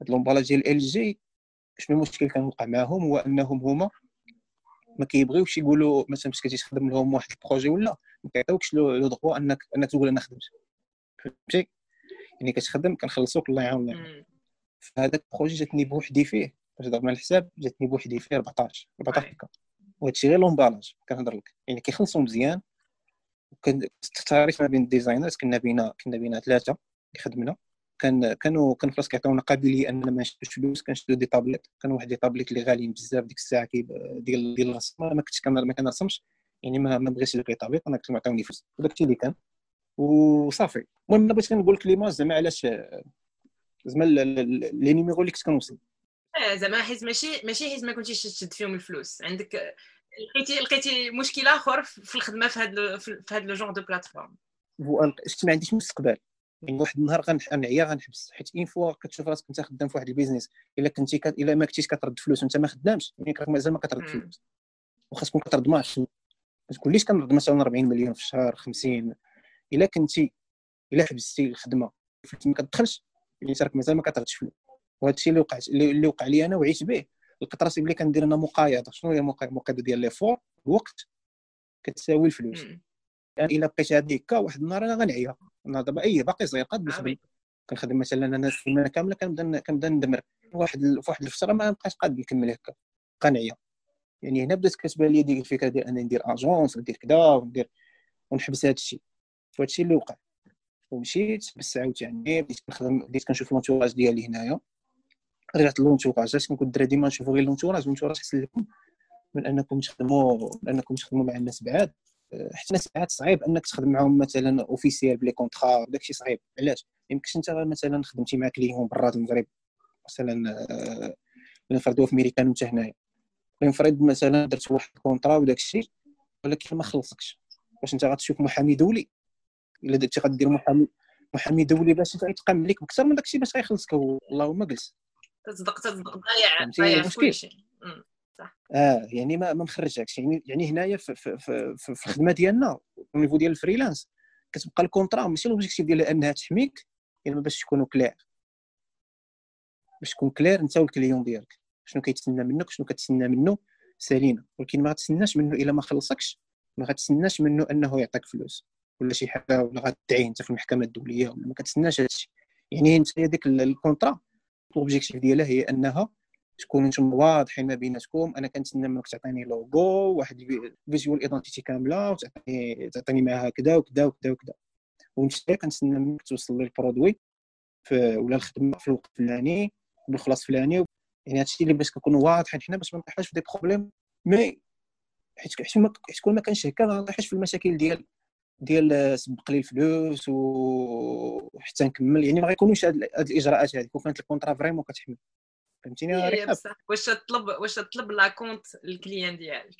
هاد l'emballage ديال LG شنو المشكل كان وقع معاهم؟ هو أنهم هما ما كيبغيوش يقولوا مثلا باش كتجي تخدم لهم واحد ال projet ولا ما كيعطيوكش le droit انك أنك تقول أنا خدمت. فهمتي؟ يعني كتخدم كنخلصوك الله يعاون فهذاك ال projet جاتني بوحدي فيه. باش ضرب مع الحساب جاتني بوحدي فيه 14 14 K وهادشي غير l'emballage كنهضر لك. يعني كيخلصوا مزيان وكان التعريف ما بين ال designers كنا بينا كنا بينا ثلاثة اللي خدمنا كان كانوا كان فلاس كيعطيونا قابلية أننا ما نشدوش فلوس كنشدو des tablettes. كانوا واحد des tablettes اللي غاليين بزاف ديك الساعة ديال ديال الرسم ما كنتش ما كنرسمش. يعني ما, ما بغيتش ديك les tablettes أنا كنت معطيوني فلوس. وداك الشيء اللي كان. وصافي. المهم أنا بغيت نقول لك l'image زعما علاش زعما les numéros اللي كنت كنوصل. آه، زعما حيت ماشي ماشي حيت ما كنتيش تشد فيهم الفلوس. عندك لقيتي لقيتي مشكل أخر في الخدمة في هذا في هذا le genre de plateforme شفت ما عنديش مستقبل. يعني واحد النهار غنعيا غنحبس. حيت une fois كتشوف راسك أنت خدام في واحد ال business إلا كنتي كت... إلا ما كنتيش كترد فلوس وأنت ما خدامش يعني راك مازال ما كترد فلوس. وخاص تكون كترد ما ما تقوليش كنرد مثلا 40 مليون في الشهر 50 إلا كنتي إلا حبستي الخدمة ما كتدخلش يعني راك مازال ما كتردش فلوس وهذا الشيء اللي وقع اللي وقع لي أنا وعيت به. لقيت راسي بلي كندير أنا مقايضة. شنو هي المقايضة ديال l'effort الوقت. كتساوي الفلوس. يعني إلا بقيت هكا واحد النهار أنا غنعيا. أنا دابا أي باقي صغير قد نخدم كنخدم مثلا أنا السيمانة كاملة كنبدا كنبدا ندمر. واحد في واحد الفترة ما بقاش قاد نكمل هكا. بقى نعيا يعني هنا بدات كتبان لي ديك الفكرة ديال أنني ندير agence ندير كذا وندير ونحبس هذا الشيء. الشيء اللي وقع. ومشيت بس عاوتاني بديت كنخدم بديت كنشوف l'entourage ديالي هنايا. رجعت l'entourage اش كنت درا ديما نشوفو غير l'entourage l'entourage احسن لكم من أنكم تخدموا من أنكم تخدموا مع الناس بعاد حتى الناس بعاد صعيب أنك تخدم معاهم مثلا officiel ب les contrats داكشي صعيب. علاش؟ يمكنش أنت مثلا خدمتي مع client برا المغرب. مثلا آه، نفرضوا في ميريكان وأنت هنايا. نفرض مثلا درت واحد ال contrat وداك الشيء ولكن ما خلصكش. واش أنت غتشوف محامي دولي؟ إلا درتي غدير محامي محامي دولي باش يتقام لك بكثر من داك الشيء باش غيخلصك اللهم جلس تصدق تصدق ضايع ضايع في كل شيء. صح. آه يعني ما ما مخرجكش. يعني يعني هنايا في, في, في, في, الخدمة ديالنا niveau ديال ال freelance كتبقى ال contrat ماشي l'objectif ديالها أنها تحميك يعني باش تكونوا clairs باش تكون clair أنت وال client ديالك. شنو كيتسنى منك شنو كتسنى منه سالينا. ولكن ما غتسناش منه إلا ما خلصكش ما غتسناش منه أنه يعطيك فلوس. ولا شي حاجة ولا غتدعي انت في المحكمة الدولية ولا ما كتسناش هادشي. يعني انت ديك ال contrat l'objectif ديالها هي أنها تكونوا نتوما واضحين ما بيناتكم. أنا كنتسنى منك تعطيني لوغو واحد visual identity كاملة وتعطيني تعطيني معها كذا وكذا وكذا وكذا وانت كنتسنى منك توصل لي ال produit ولا الخدمة في الوقت الفلاني بالخلاص الفلاني. يعني هادشي اللي باش كنكونوا واضحين حنا باش ما نطيحوش في des problèmes mais حيت حيت ما كانش هكا ما نطيحوش في المشاكل ديال ديال سبق لي الفلوس وحتى نكمل. يعني ما غيكونوش هاد الإجراءات هذه كون كانت ال contrat vraiment كتحمل. فهمتيني؟ إيه، بصح. واش تطلب واش تطلب l'acompte ال client ديالك؟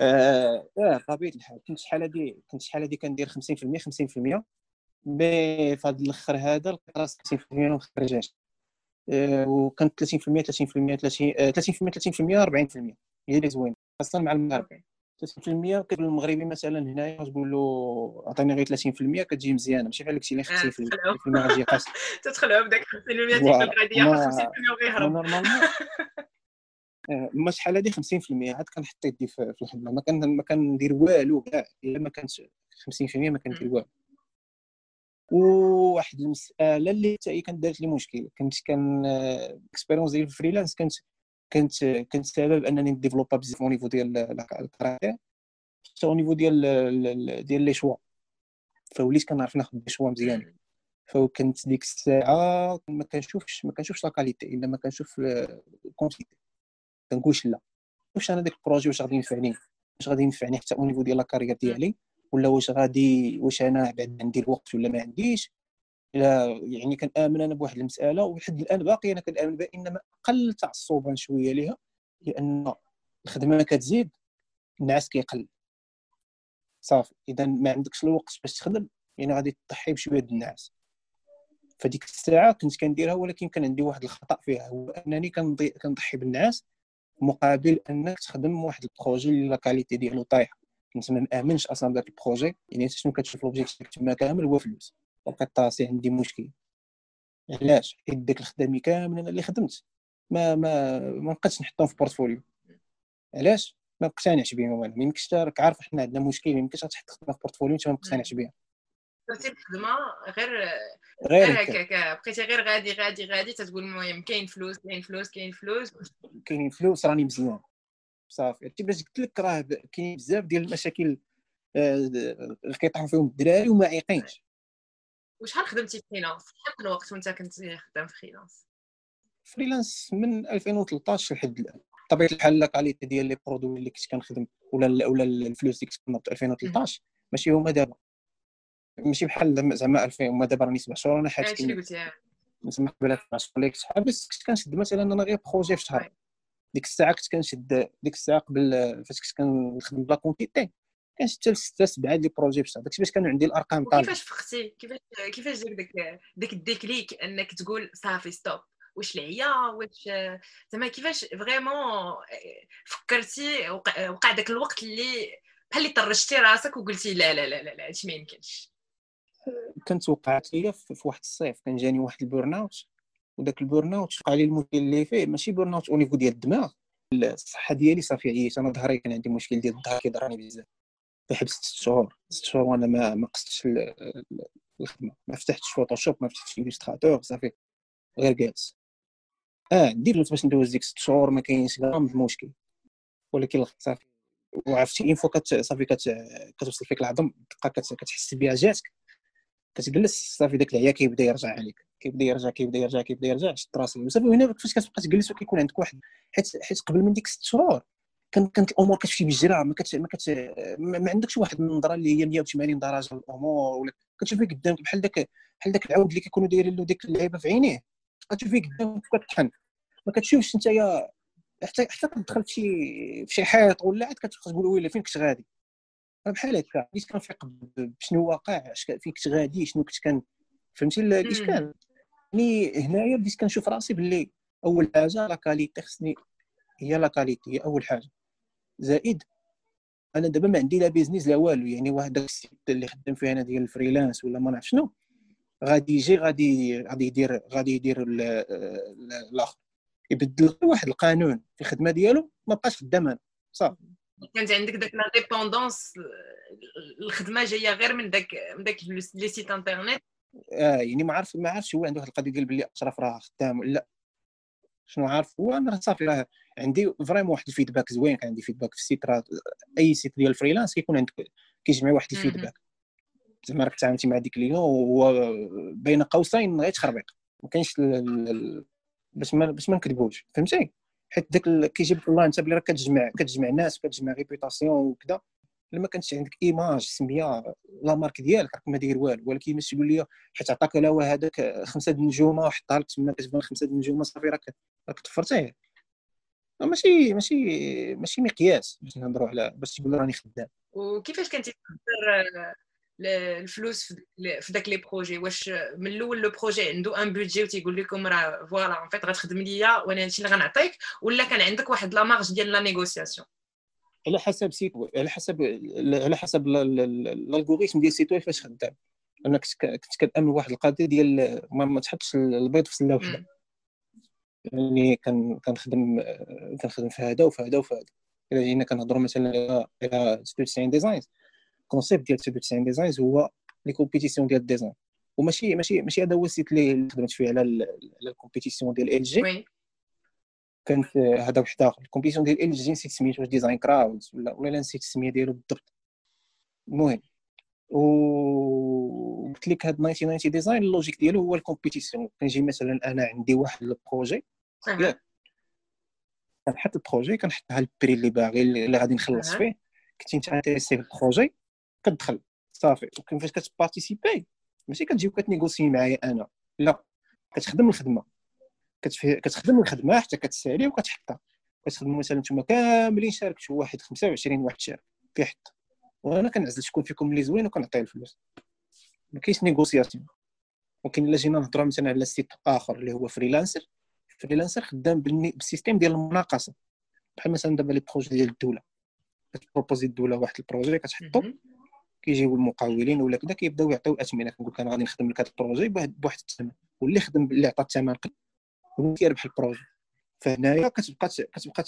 آه آه طبيعه الحال. كنت شحال هادي كنت شحال هادي كندير 50% 50% mais في الأخر هذا لقيت راسي 50% ما مخرجاش آه وكانت 30% 30% 30 30% 40% هي اللي زوين خاصة مع المغرب 30% كتقول المغربي مثلا هنايا تقول له عطيني غير 30% كتجي مزيانة. ماشي بحال اللي 50% غادي قاس تدخلوا بداك 50% تيقول غادي ياخذ 50% وغيهرب. نورمالمون ما شحال هادي 50% عاد كنحط يدي في الخدمة. ما كان ما كندير والو كاع. إلا ما كانت 50% ما كندير والو. وواحد المسألة اللي حتى هي كانت دارت لي مشكل. كنت كان expérience ديال ال freelance كانت كنت كنت سبب أنني ن développer بزاف au niveau ديال ال carrière حتى au niveau ديال ديال les choix. فوليت كنعرف ناخذ des choix مزيانين فكنت ديك الساعة ما كنشوفش ما كنشوفش la qualité إلا ما كنشوف ال quantité كنقولش لا. واش أنا ديك ال projet واش غادي ينفعني؟ واش غادي ينفعني حتى au niveau ديال la carrière ديالي؟ ولا واش غادي واش أنا بعد عندي الوقت ولا ما عنديش؟ يعني كنامن أنا بواحد المسألة ولحد الآن باقي أنا كنآمن بها إنما أقل تعصبا شوية ليها لأن الخدمة كتزيد النعاس كيقل. صافي اذا ما عندكش الوقت باش تخدم يعني غادي تضحي بشوية د النعاس. فديك الساعة كنت كنديرها ولكن كان عندي واحد الخطأ فيها هو أنني كنضحي بالنعاس مقابل أنك تخدم واحد ال projet اللي la qualité ديالو طايحة. كنت ما مامنش أصلا بداك ال projet يعني شنو كتشوف l'objectif تما كامل هو فلوس. لقيت راسي عندي مشكل. علاش؟ حيت داك الخدامي كامل أنا اللي خدمت. ما ما ما بقيتش نحطهم في portfolio. علاش؟ ما مقتنعش بهم أنا. ما يمكنش راك عارف حنا عندنا مشكل ما يمكنش تحط خدمة في portfolio أنت ما مقتنعش بها. درتي الخدمه غير غير هكاك. بقيتي غير غادي غادي غادي تتقول المهم كاين فلوس كاين فلوس كاين فلوس. كاين فلوس راني مزيان. صافي. عرفتي باش قلت لك راه كاين بزاف ديال المشاكل آه، كيطيحوا فيهم الدراري وما عايقينش وشحال خدمتي freelance شحال من الوقت وانت كنت خدام freelance freelance من 2013 لحد الآن. بطبيعة الحال la qualité ديال les produits اللي كنت كنخدم ولا ولا الفلوس اللي كنت كنض 2013 ماشي هما دابا. ماشي بحال زعما 2000 هما دابا راني سبع شهور أنا حاجة اللي قلتي تما قبل سبع شهور اللي كنت حابس كنت كنشد مثلا أنا غير projet في شهر. ديك الساعة كنت كنشد ديك الساعة قبل فاش كنت كنخدم ب la quantité كان حتى لستة سبعة des projets باش داكشي باش كانوا عندي الأرقام طالعه كيفاش فختي كيفاش كيفاش جاك داك داك ال déclic إنك تقول صافي stop واش العيا؟ واش زعما كيفاش vraiment فكرتي؟ وقع داك الوقت اللي بحال اللي طرشتي راسك وقلتي لا لا لا لا هادشي ما يمكنش. كانت وقعت لي في واحد الصيف. كان جاني واحد ال burn out وداك ال burn out وقع لي المشكل اللي فيه. ماشي burn out au niveau ديال الدماغ. الصحة ديالي صافي عييت. أنا ظهري كان عندي مشكل ديال الظهر كيضرني بزاف. حبست ست شهور. ست شهور وأنا ما ما قصتش الخدمة. ما فتحتش Photoshop ما فتحتش Illustrator صافي. غير جالس. آه فلوس باش ندوز ديك ست شهور ما كاينش غرام المشكل ولكن صافي. وعرفتي une fois صافي كت كتوصل فيك العظم تبقى كتحس بها جاتك. كتجلس صافي داك العيا كيبدا يرجع عليك. كيبدا يرجع كيبدا يرجع كيبدا يرجع شد راسي وصافي هنا فاش كتبقى تجلس وكيكون عندك واحد. حيت حيت قبل من ديك ست شهور كانت كانت الأمور كتمشي بالجرا ما كت ما, كت ما عندكش واحد النظرة اللي هي 180 درجة للامور ولا كتشوفي قدامك بحال داك بحال داك العود اللي كيكونوا دايرين له ديك اللعيبة في عينيه كتشوفي قدامك كتطحن ما كتشوفش انت حتى حتى كتدخل في شي في شي حيط ولا عاد كتقول ويلي فين كنت غادي. بحال هكا بديت كنفيق بشنو واقع فين كنت غادي شنو كنت كان فهمتي الاشكال يعني هنايا بديت كنشوف راسي باللي أول حاجة la qualité خصني هي la qualité هي أول حاجة. زائد أنا دابا ما عندي لا business لا والو يعني واحد داك ال site اللي خدام فيه أنا ديال ال freelance ولا ما نعرف شنو غادي يجي غادي غادي يدير غادي يدير الآخر. يبدل واحد القانون في الخدمه ديالو ما بقاش خدام أنا صافي. كانت عندك داك la dépendance الخدمة جاية غير من داك من داك les sites internet آه يعني ما عارف ما عرفش هو عنده واحد القضية ديال بلي أشرف راه خدام ولا شنو عارف هو أنا صافي راه عندي vraiment واحد ال feedback زوين كان عندي feedback في ال site راه أي site ديال ال freelance كيكون عندك كيجمع واحد ال feedback. زعما راك تعاملتي مع ديك client وهو بين قوسين غير تخربيق. ما كاينش باش ما باش ما نكذبوش. فهمتي؟ حيت داك كيجيب الله انت بلي راك كتجمع كتجمع ناس وكتجمع ريبيوتاسيون وكذا لما كانش عندك إيماج سمية لا مارك ديالك راك ما داير والو. ولكن لي حيت عطاك لا هذاك خمسة د النجومه وحطها لك تما كتبان خمسة د النجومه صافي راك راك تفرتيه ماشي ماشي ماشي مقياس باش نهضروا على باش تقول راني خدام. وكيفاش كنتي تقدر الفلوس في داك les projets؟ واش من الأول le projet عنده un budget وتيقول لكم راه voilà en fait غتخدم ليا وأنا هادشي اللي غنعطيك ولا كان عندك واحد la marge ديال la négociation على حسب site على حسب على حسب ال algorithme ديال ال site فاش خدام. أنا كنت كنت كنامن واحد القضية ديال ما تحطش البيض في سله وحده يعني كان كنخدم كنخدم في هذا وفي هذا وفي هذا. إلا جينا كنهضروا مثلا على 96 designs ال concept ديال 96 designs هو les compétitions ديال ال design وماشي ماشي ماشي هذا هو ال site اللي خدمت فيه على على ال compétition ديال ال جي كانت هذا واحد آخر. ال compétition ديال ال جي نسيت سميتو واش DesignCrowd ولا ولا نسيت السميه ديالو بالضبط. المهم. و قلت لك هاد 99 design ال logique ديالو هو ال compétition كنجي مثلا أنا عندي واحد ال projet. كنحط ال projet كنحطها ال prix اللي باغي اللي غادي نخلص فيه. كنتي انت intéressé في ال projet كتدخل. صافي. وكيفاش كت participer ماشي كتجي وكت négocier معايا أنا. لا. كتخدم الخدمة. كتخدم الخدمة حتى كتسالي وكتحطها. كتخدموا مثلا نتوما كاملين شاركتوا واحد 25 واحد شارك. كيحط. وأنا كنعزل شكون فيكم اللي زوين وكنعطيه الفلوس. ما كاينش négociation. ولكن إلا جينا نهضروا مثلا على site آخر اللي هو Freelancer Freelancer خدام بال système ديال المناقصة. بحال مثلا دابا les projets ديال الدولة. كت proposer الدولة واحد ال projet كتحطو كيجيو المقاولين ولا كذا كيبداو يعطيو الاثمنه كنقول لك أنا غادي نخدم لك هذا ال projet بواحد الثمن. واللي خدم اللي عطى الثمن هو كيربح ال projet. فهنايا كتبقى كتبقى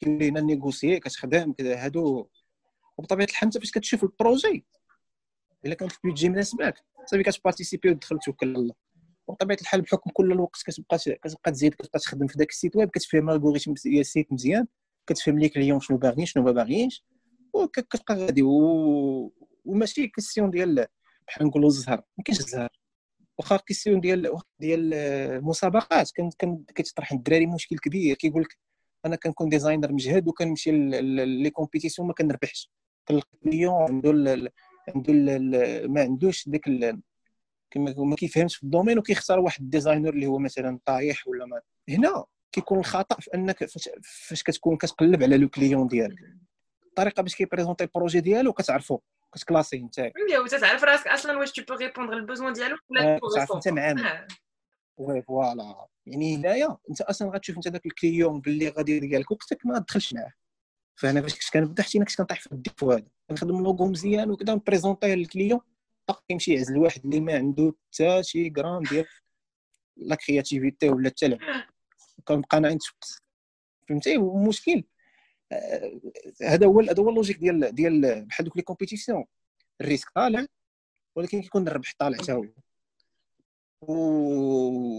كيولينا négocier كتخدم كذا هادو وبطبيعة الحال انت فاش كتشوف ال projet إلا كانت ال budget مناسبك صافي كت participer وتدخل توكل على الله. وبطبيعة الحال بحكم كل الوقت كتبقى كتبقى تزيد كتبقى تخدم في ذاك ال site web كتفهم ال algorithme ديال ال site مزيان كتفهم les clients شنو باغيين شنو ما باغيينش وكتبقى غادي و... وماشي question ديال بحال نقولوا الزهر ما كاينش الزهر واخا question ديال ديال المسابقات كان كان كيتطرح الدراري مشكل كبير كيقول لك أنا كنكون designer مجهد وكنمشي les compétitions ما كنربحش كنلقى client عنده. عنده. ما عندوش ديك. ما كيفهمش في ال domaine وكيختار واحد ال designer اللي هو مثلا طايح ولا ما هنا كيكون الخطأ في أنك فاش كتكون كتقلب على le client ديالك. الطريقة باش كي présenter ال projet ديالو كتعرفو كت classer يه انت. oui وتتعرف راسك أصلا واش tu peux répondre ال besoin ديالو ولا تعرف أنت معامل oui voilà. يعني هنايا أنت أصلا غتشوف أنت داك ال client باللي غادي ديالك وقتك ما تدخلش معاه. فأنا فاش كنت كنبدأ حتى أنا كنت كنطيح في ال défaut هذا. كنخدم لوغو مزيان وكذا ن présenter يه لل client. كيمشي يعزل واحد اللي ما عنده حتى شي غرام ديال la créativité ولا حتى لعب كنبقى أنا فهمتي؟ المشكل آه، هذا هو هذا هو ال logique ديال ديال بحال دوك les compétitions ال risque طالع ولكن كيكون الربح طالع حتى هو.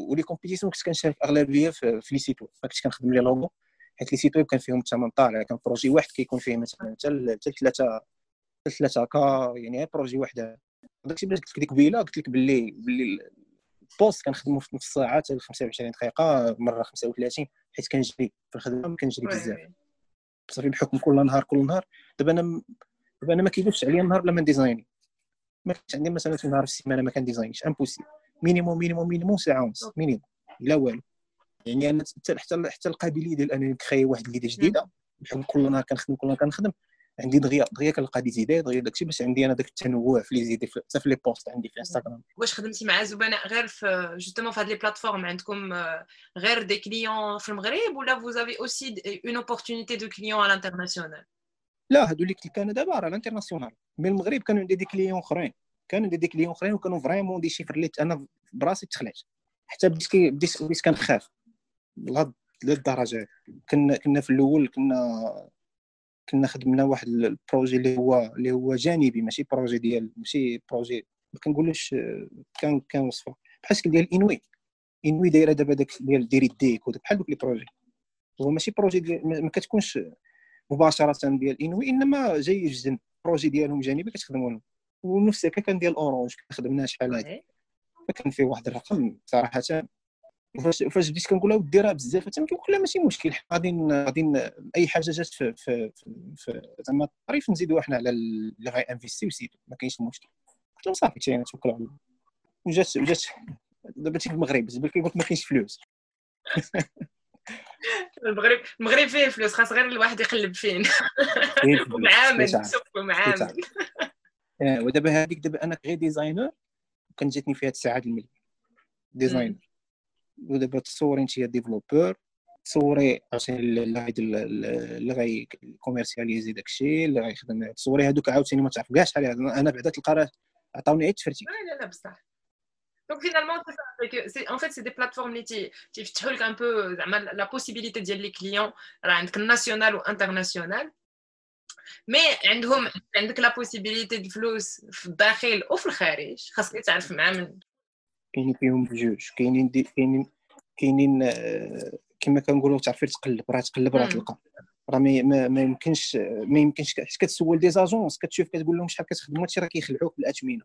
و les compétitions كنت كنشارك أغلبية في, في les sites web كنت كنخدم les logos حيت les sites web كان فيهم الثمن طالع. كان projet واحد كيكون فيه مثلا حتى ثلاثة ثلاثة كا يعني projet واحد داكشي باش قلت لك ديك قبيله قلت لك باللي باللي ال poste كنخدمو في نص ساعه حتى 25 دقيقة مرة 35 حيت كنجري في الخدمة كنجري بزاف. صافي بحكم كل نهار كل نهار. دابا أنا دابا أنا ما كيدوزش عليا النهار بلا ما ن designer ما كانش عندي مثلا في نهار في السيمانة ما كن design ش. impossible minimum minimum minimum ساعة ونص minimum لا والو. يعني أنا حتى حتى القابلية ديال أنني ن créer واحد l'idée جديدة بحكم كل نهار كنخدم كل نهار كنخدم. عندي دغيا دغيا كنلقى des idées دغيا داكشي باش عندي أنا داك التنوع في les idées حتى في les postes عندي في انستغرام واش خدمتي مع زبناء غير في justement في هاد les plateformes؟ عندكم غير des clients في المغرب ولا vous avez aussi une opportunité de clients على ال international لا هادو اللي كنت كان دابا راه ال international mais المغرب كانوا عندي des clients أخرين. كانوا عندي دي كليون أخرين وكانوا فريمون دي شيفر اللي أنا براسي تخلعت. حتى بديت بديت بديت كنخاف. لهاد للدرجه كنا كنا في الأول كنا كنا خدمنا واحد البروجي اللي هو اللي هو جانبي ماشي بروجي ديال ماشي بروجي ما كنقولوش كان كان وصفة. بحال شكل ديال انوي انوي دايرة دابا داك ديال ديري ديك وداك بحال دوك لي بروجي. هو ماشي بروجي ديال ما كتكونش مباشرة ديال انوي إنما جاي جزن projet ديالهم جانبي كتخدموا لهم. ونفس هكا كان ديال اورانج خدمنا شحال هادي. فكان فيه واحد الرقم صراحة فاش فاش بديت كنقول لها ودي راه بزاف حتى كيقول لها ماشي مشكل غادي غادي أي حاجة جات في في, في زعما الطريف نزيدوا إحنا على اللي غاي investi وسيدو ما كاينش مشكل. قلت لهم صافي تي توكل على الله وجات وجات دابا في المغرب زعما كيقول لك ما كاينش فلوس. المغرب المغرب فيه فلوس خاص غير الواحد يقلب فين. ومعامل ومعامل ودابا هذيك دابا أنا غير designer كان جاتني فيها الساعات المليون. designer ودابا تصوري انت développeur تصوري عشان اللي غاي commercialiser داكشي اللي غيخدم تصوري هذوك عاوتاني ما تعرف كاع شحال أنا بعدا تلقى عطاوني غير التفرتي لا لا لا بصح Donc finalement, c'est en fait, c'est des plateformes qui لك un peu زعما la possibilité لي client راه عندك ال national و international mais عندهم عندك la possibilité د فلوس في الداخل وفي الخارج. خاصك تعرف مع من كاينين فيهم بجوج كاينين كاينين كاينين آه، كما كنقولوا تعرفي تقلب راه تقلب راه تلقى. راه ما, ما يمكنش ما يمكنش حيت كتسول des agences كتشوف كتقول لهم شحال كتخدموا هادشي راه كيخلعوك بالاثمنه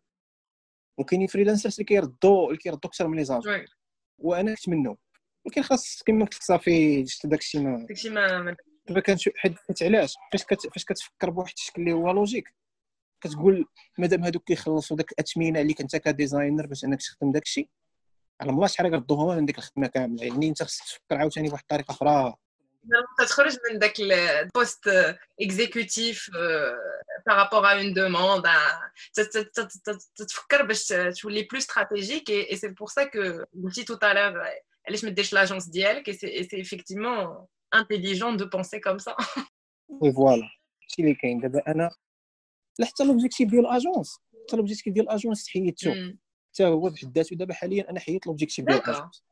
وكاينين en: freelancers اللي كيردوا اللي كيردوا أكثر من les agences وأنا كنت منهم ولكن خاص كما قلت لك صافي داكشي ما داكشي ما دابا كنشوف حيت علاش؟ فاش فاش كتفكر بواحد الشكل اللي هو logique كتقول مادام هادوك كيخلصوا داك الاثمنه اللي كنت ك designer باش انك تخدم داك الشيء على الله شحال غردوها من ديك الخدمة كاملة يعني انت خصك تفكر عاوتاني بواحد الطريقة أخرى. تخرج من داك ال poste exécutif par rapport à une demande تتفكر باش تولي plus stratégique et c'est pour ça que قلتي tout à l'heure علاش ما ديرش l'agence ديالك et c'est effectivement intelligent de penser comme ça oui voilà هادشي اللي كاين دابا أنا لا حتى l'objectif ديال ال agence حتى l'objectif ديال ال agence حيدتو حتى هو بحد ذاته دابا حاليا أنا حيدت l'objectif ديال ال agence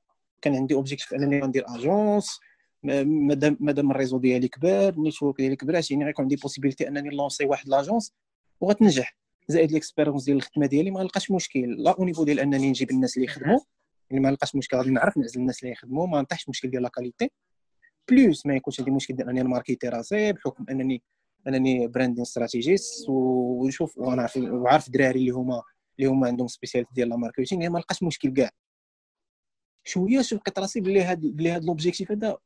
كان عندي objectif أنني ندير agence مادام مادام ال réseau ديالي كبر ال network ديالي كبرات يعني غيكون عندي possibilité أنني lancer واحد l'agence وغتنجح. زائد l'expérience ديال الخدمة ديالي ما غلقاش مشكل. لا au niveau ديال أنني نجيب الناس اللي يخدموا. يعني ما لقاش مشكل. غادي نعرف نعزل الناس اللي يخدموا. ما نطيحش مشكل ديال la qualité plus ما يكونش عندي مشكل ديال إنني ن marketer راسي بحكم أنني أنني branding strategist ونشوف وأنا عارف وعارف الدراري اللي هما اللي هما عندهم spécialité ديال لا marketing ما لقاش مشكل كاع. شوية شوف لقيت راسي بلي هاد بلي هاد l'objectif هذا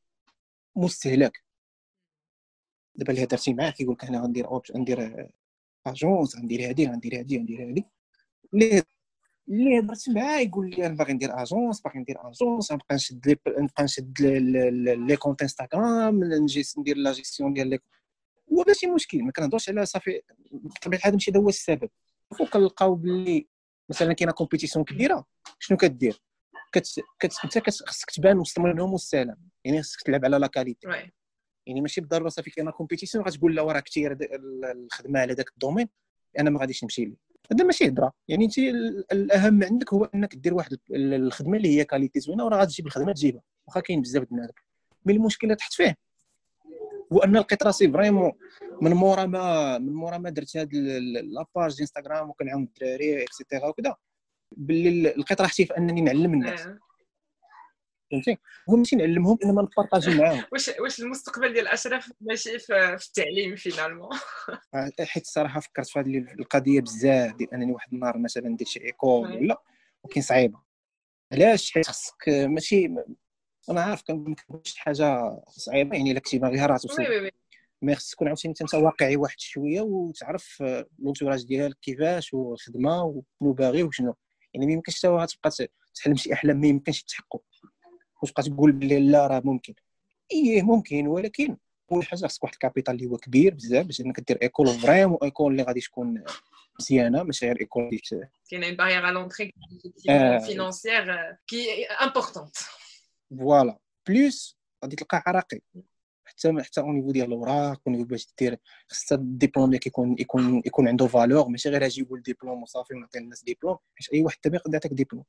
مستهلك. دابا اللي هضرتي معاه كيقول لك أنا غندير غندير agence غندير هادي غندير هادي غندير هادي. اللي اللي هضرت معاه يقول لي أنا باغي ندير agence باغي ندير agence نبقى نشد نبقى نشد les comptes انستغرام نجي ندير لا جيستيون ديال لي هو ماشي مشكل ما كنهضرش على صافي بطبيعه الحال ماشي هذا هو السبب. فوق كنلقاو باللي مثلا كاينة compétition كبيرة شنو كدير؟ كت... كت... انت خصك تبان وسط منهم والسلام. يعني خصك تلعب على la qualité يعني ماشي بالضرورة صافي كاينة compétition غتقول لا راه كثير الخدمة على ذاك ال domaine أنا ما غاديش نمشي ليه. هذا ماشي هضره يعني انت الأهم عندك هو أنك دير واحد الخدمة اللي هي qualité زوينة وراه غتجيب الخدمة تجيبها. واخا كاين بزاف بنادم mais المشكلة تحت فيه. هو ان لقيت راسي vraiment من مورا ما من مورا ما درت هاد la page انستغرام وكنعاون الدراري et cetera وكذا باللي لقيت راحتي في أنني نعلم الناس. آه. فهمتي؟ هو ماشي نعلمهم انما ن partager معاهم. واش واش المستقبل ديال أشرف ماشي في, التعليم finalement؟ آه، حيت الصراحه فكرت في هذه القضية بزاف ديال أنني واحد النهار مثلا ندير شي école ولا ولكن صعيبة. علاش؟ حيت خاصك ماشي أنا عارف كنقول شي حاجة صعيبة يعني إلا كنتي باغيها راه توصل mais خصك تكون عاوتاني أنت واقعي واحد شوية وتعرف l'entourage ديالك كيفاش والخدمة وشنو باغي وشنو. يعني ما يمكنش تبقى تحلم شي أحلام ما يمكنش تحقق. وتبقى تقول بلي لا راه ممكن. إيه ممكن ولكن أول حاجة خصك واحد ال capital اللي هو كبير بزاف باش إنك دير école vraiment école اللي غادي تكون مزيانة ماشي غير école كاينة une barrière à l'entrée financière qui importante voilà. Plus غادي تلقى عراقي. حتى حتى au niveau ديال الأوراق au niveau باش دير خصها الدبلوم يكون يكون يكون عنده valeur ماشي غير أجي يقول ديبلوم وصافي ونعطي الناس ديبلوم حيت أي واحد تبع يقدر يعطيك ديبلوم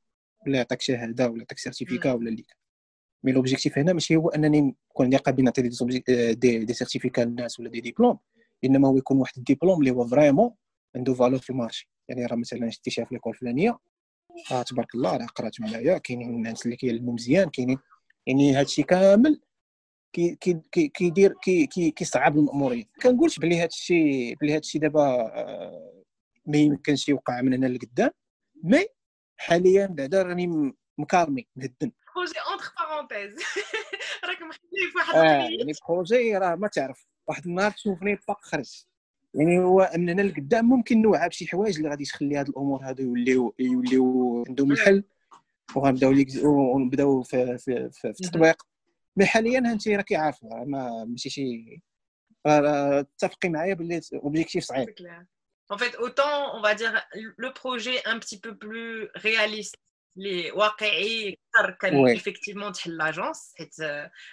ولا يعطيك شهادة ولا يعطيك certificat ولا اللي mais l'objectif هنا ماشي هو أنني نكون عندي قابل نعطي des des certificats للناس ولا des diplômes إنما هو يكون واحد الديبلوم اللي هو vraiment عنده valeur في ال marché. يعني راه مثلا شتي شي في l'école الفلانية. آه تبارك الله راه قرات معايا كاينين الناس اللي كيعلموا مزيان كاينين يعني هادشي كامل كي كي كيدير كي كي كيصعب الاموريه كنقولش بلي هادشي بلي هادشي دابا آه، ما يمكنش يوقع من هنا لقدام مي حاليا بعدا راني مكارمي مهدن بروجي اونتر بارونتيز. راك مخليه في واحد آه يعني بروجي راه ما تعرف واحد النهار تشوفني باق خرج. يعني هو من هنا لقدام ممكن نوعى بشي حوايج اللي غادي تخلي هاد الأمور هادو يوليو يوليو عندهم الحل. وغنبداو ونبداو في, في, في, في التطبيق. مي حاليا انت راكي عارفة ما ماشي شي تتفقي معايا باللي objectif صعيب. En fait, autant on va dire le projet un petit peu plus réaliste اللي واقعي أكثر كان effectivement تحل l'agence حيت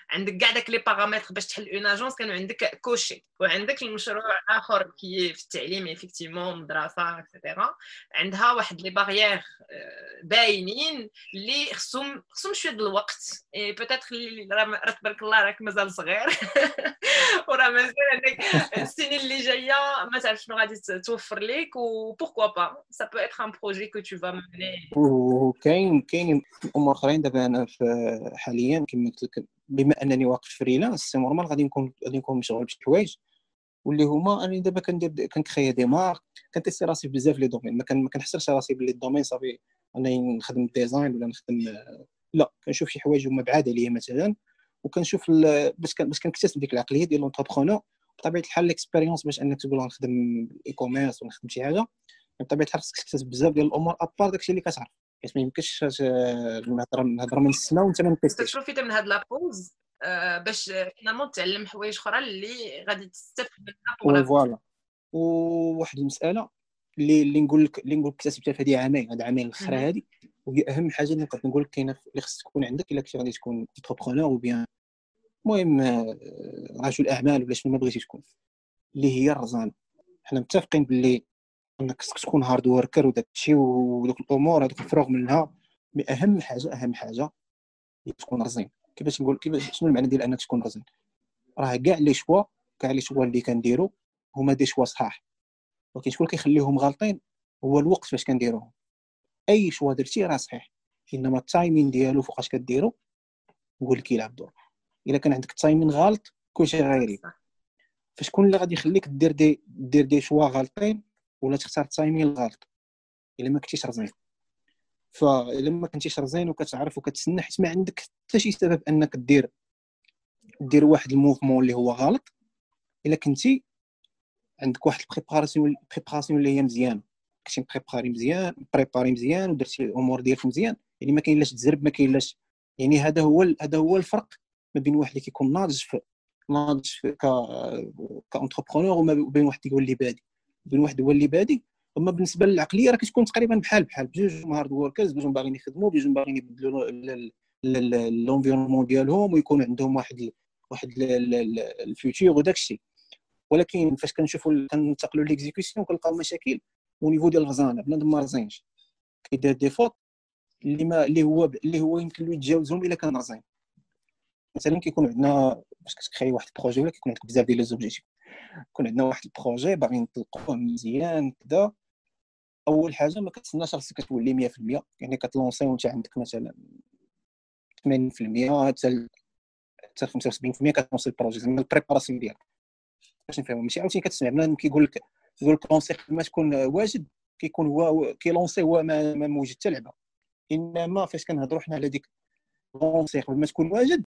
عندك كاع داك les paramètres باش تحل une agence كانوا عندك كوشي وعندك المشروع آخر كي في التعليم effectivement مدرسة et cetera عندها واحد لي باغيير باينين اللي خصهم خصهم شوية ديال الوقت. et peut-être راه تبارك الله راك مازال صغير. وراه مازال عندك السنين اللي جاية ما تعرف شنو غادي توفر لك et pourquoi pas ça peut être un projet que tu vas mener كاين كاين امور آخرين دابا أنا في حاليا كما قلت لك بما أنني واقف freelance c'est normal غادي نكون غادي نكون مشغول بشي حوايج. واللي هما أنا دابا كندير كن créer des marques كن tester راسي بزاف les domaines ما, كنحسرش راسي باللي ال domaine صافي انني نخدم design ولا نخدم لا كنشوف شي حوايج هما بعاد عليا مثلا. وكنشوف باش باش كنكتسب ديك العقلية ديال l'entrepreneur بطبيعة الحال l'expérience باش أنك تقول غنخدم e-commerce ولا نخدم شي حاجة بطبيعة الحال خصك تكتسب بزاف ديال الأمور à part داكشي اللي كتعرف. حيت ما يمكنش نهضر نهضر من السماء وانت ما ن tester ش profiter من هاد la pause آه، باش finalement تعلم حوايج أخرى اللي غادي تستافد منها voilà. وواحد المسألة اللي اللي نقول لك اللي نقول اكتسبتها في هذه عامين هاد عامين الاخرى هذه وهي أهم حاجة اللي نقدر نقول لك كاينة اللي خصك تكون عندك إلا كنتي غادي تكون entrepreneur ou bien المهم آه، رجل أعمال ولا شنو ما بغيتي تكون اللي هي الرزانه حنا متفقين باللي إنك خصك تكون hard worker وداك الشيء ودوك الأمور هذوك المفروغ منها mais أهم حاجة أهم حاجة هي تكون رزين. كيفاش نقول كيفاش شنو المعنى ديال أنك تكون رزين؟ راه كاع les choix كاع les choix اللي كنديرو هما des choix صحاح. ولكن شكون كيخليهم غالطين؟ هو الوقت فاش كنديروهم. أي choix درتي راه صحيح. إنما ال timing ديالو فوقاش كديرو هو اللي كيلعب دور إلا كان عندك ال timing غلط كلشي غيري فشكون اللي غادي يخليك دير des دير des choix غالطين؟ ولا تختار ال timing الغلط إلا ما كنتيش رزين. فالا ما كنتيش رزين وكتعرف وكتسنى حيت ما عندك حتى شي سبب أنك دير دير واحد ال mouvement اللي هو غلط إلا كنتي عندك واحد ال préparation préparation اللي هي مزيانه كنتي préparé مزيان préparé مزيان ودرتي الأمور ديالك مزيان. يعني ما كاين لاش تزرب ما كاين لاش يعني هذا هو هذا هو الفرق ما بين واحد اللي كيكون ناضج في ناضج ك entrepreneur وما بين واحد يلاه بادي. بين واحد هو يلاه بادي أما بالنسبة للعقلية راه كتكون تقريبا بحال بحال بجوج hard workers بجوج باغيين يخدموا بجوج باغيين يبدلوا l'environnement ديالهم ويكون عندهم واحد واحد ال future وداك الشيء ولكن فاش كنشوفوا كننتقلوا l'exécution كنلقاو مشاكل au niveau ديال الرزانة بنادم ما رزينش. كيدير des fautes اللي ما اللي هو اللي هو يمكن له يتجاوزهم إلا كان رزين. مثلا كيكون عندنا باش كت créer واحد ال projet ولا كيكون عندك بزاف ديال لي يكون عندنا واحد ال projet باغي نطلقوه مزيان كذا أول حاجة ما كتسناش راسك كتولي 100% يعني كت lancer وانت عندك مثلا 80% حتى حتى 75% كت lancer ال projet زعما ال préparation ديالك. باش نفهمو ماشي عاوتاني كتسمع بنادم كيقول لك يقول لك lancer ما تكون واجد كيكون هو كي lancer هو ما, ما موجد حتى لعبة. إنما فاش كنهضروا حنا على ديك lancer قبل ما تكون واجد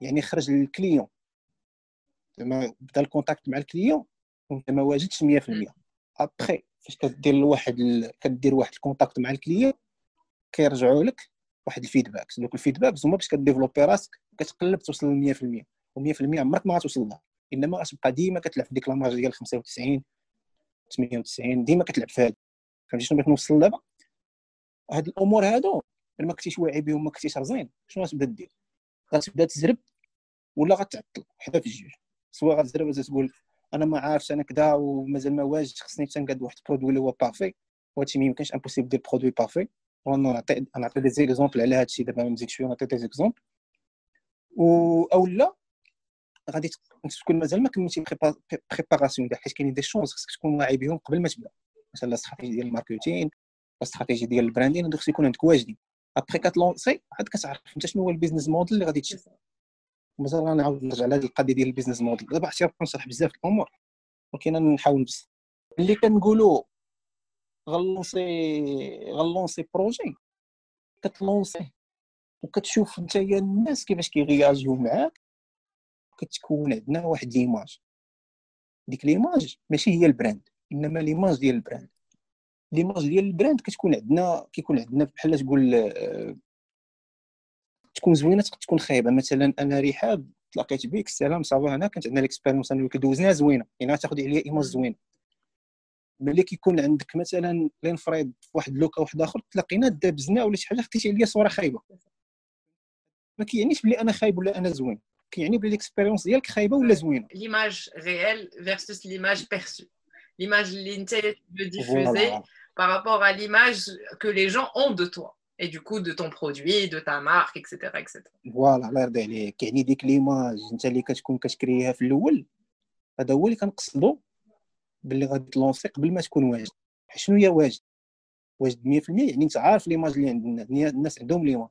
يعني خرج لل client. زعما بدا ال contact مع ال client وانت ما واجدش 100% ابخي فاش كدير واحد ال... كدير واحد ال contact مع ال client كيرجعوا لك واحد ال feedback. دوك ال feedback هما باش ك développer راسك كتقلب توصل ل 100% و100% عمرك ما غتوصل لها. إنما غتبقى ديما كتلعب في ديك la marge ديال 95 98 ديما كتلعب في هذا فهمتي شنو بغيت نوصل دابا؟ هاد الأمور هادو ما كنتيش واعي بهم ما كنتيش رزين شنو غتبدا دير؟ غتبدا تزرب ولا غتعطل حدا في الجوج سواء ولا تقول أنا ما عارفش أنا كذا ومازال ما واجدش خصني تنقاد واحد ال produit اللي هو parfait وهادشي ما يمكنش impossible دير produit parfait وأنا نعطي des exemples على هادشي. دابا ما نزيدش شوية نعطي des exemples و أو لا غادي تكون مازال ما كملتي préparation كاع حيت كاينين des choses خصك تكون واعي بهم قبل ما تبدأ. مثلا الاستراتيجي ديال ال marketing الاستراتيجي ديال ال branding هادو خص يكون عندك واجدين. après كت lancer عاد كتعرف أنت شنو هو ال business model اللي غادي تشد مازال غنعاود نرجع لهاد القضية ديال ال business model دابا احتياط نشرح بزاف الأمور ولكن نحاول نبسط اللي كنقولوا غ lancer غ lancer projet كت lancer وكتشوف انت الناس كيفاش كيغياجيو معاك كتكون عندنا واحد l'image ديك l'image ماشي هي ال brand إنما l'image ديال ال brand l'image ديال ال brand كتكون عندنا كيكون عندنا بحال تقول آه، تكون زوينة تقدر تكون خايبة. مثلا أنا رحاب تلاقيت بك السلام ça va هنا كانت عندنا l'expérience أنا كدوزناها زوينة. يعني غتاخذ عليا image زوينة. ملي كيكون عندك مثلا لينفريد في واحد لوكا واحد آخر تلاقينا دابزنا ولا شي حاجة خديتي عليا صورة خايبة. ما كيعنيش بلي أنا خايب ولا أنا زوين. كيعني بلي l'expérience ديالك خايبة ولا زوينة. l'image réelle versus l'image perçue l'image اللي انت par rapport à l'image que les gens ont de toi. Et du coup de ton produit de ta marque etc etc voilà الله يرضي عليك يعني ديك l'image انت اللي كتكون كت créer ها في الأول هذا هو اللي كنقصدو باللي غادي تلانسي قبل ما تكون واجد شنو هي واجد واجد 100% يعني انت عارف l'image اللي عند الناس عندهم l'image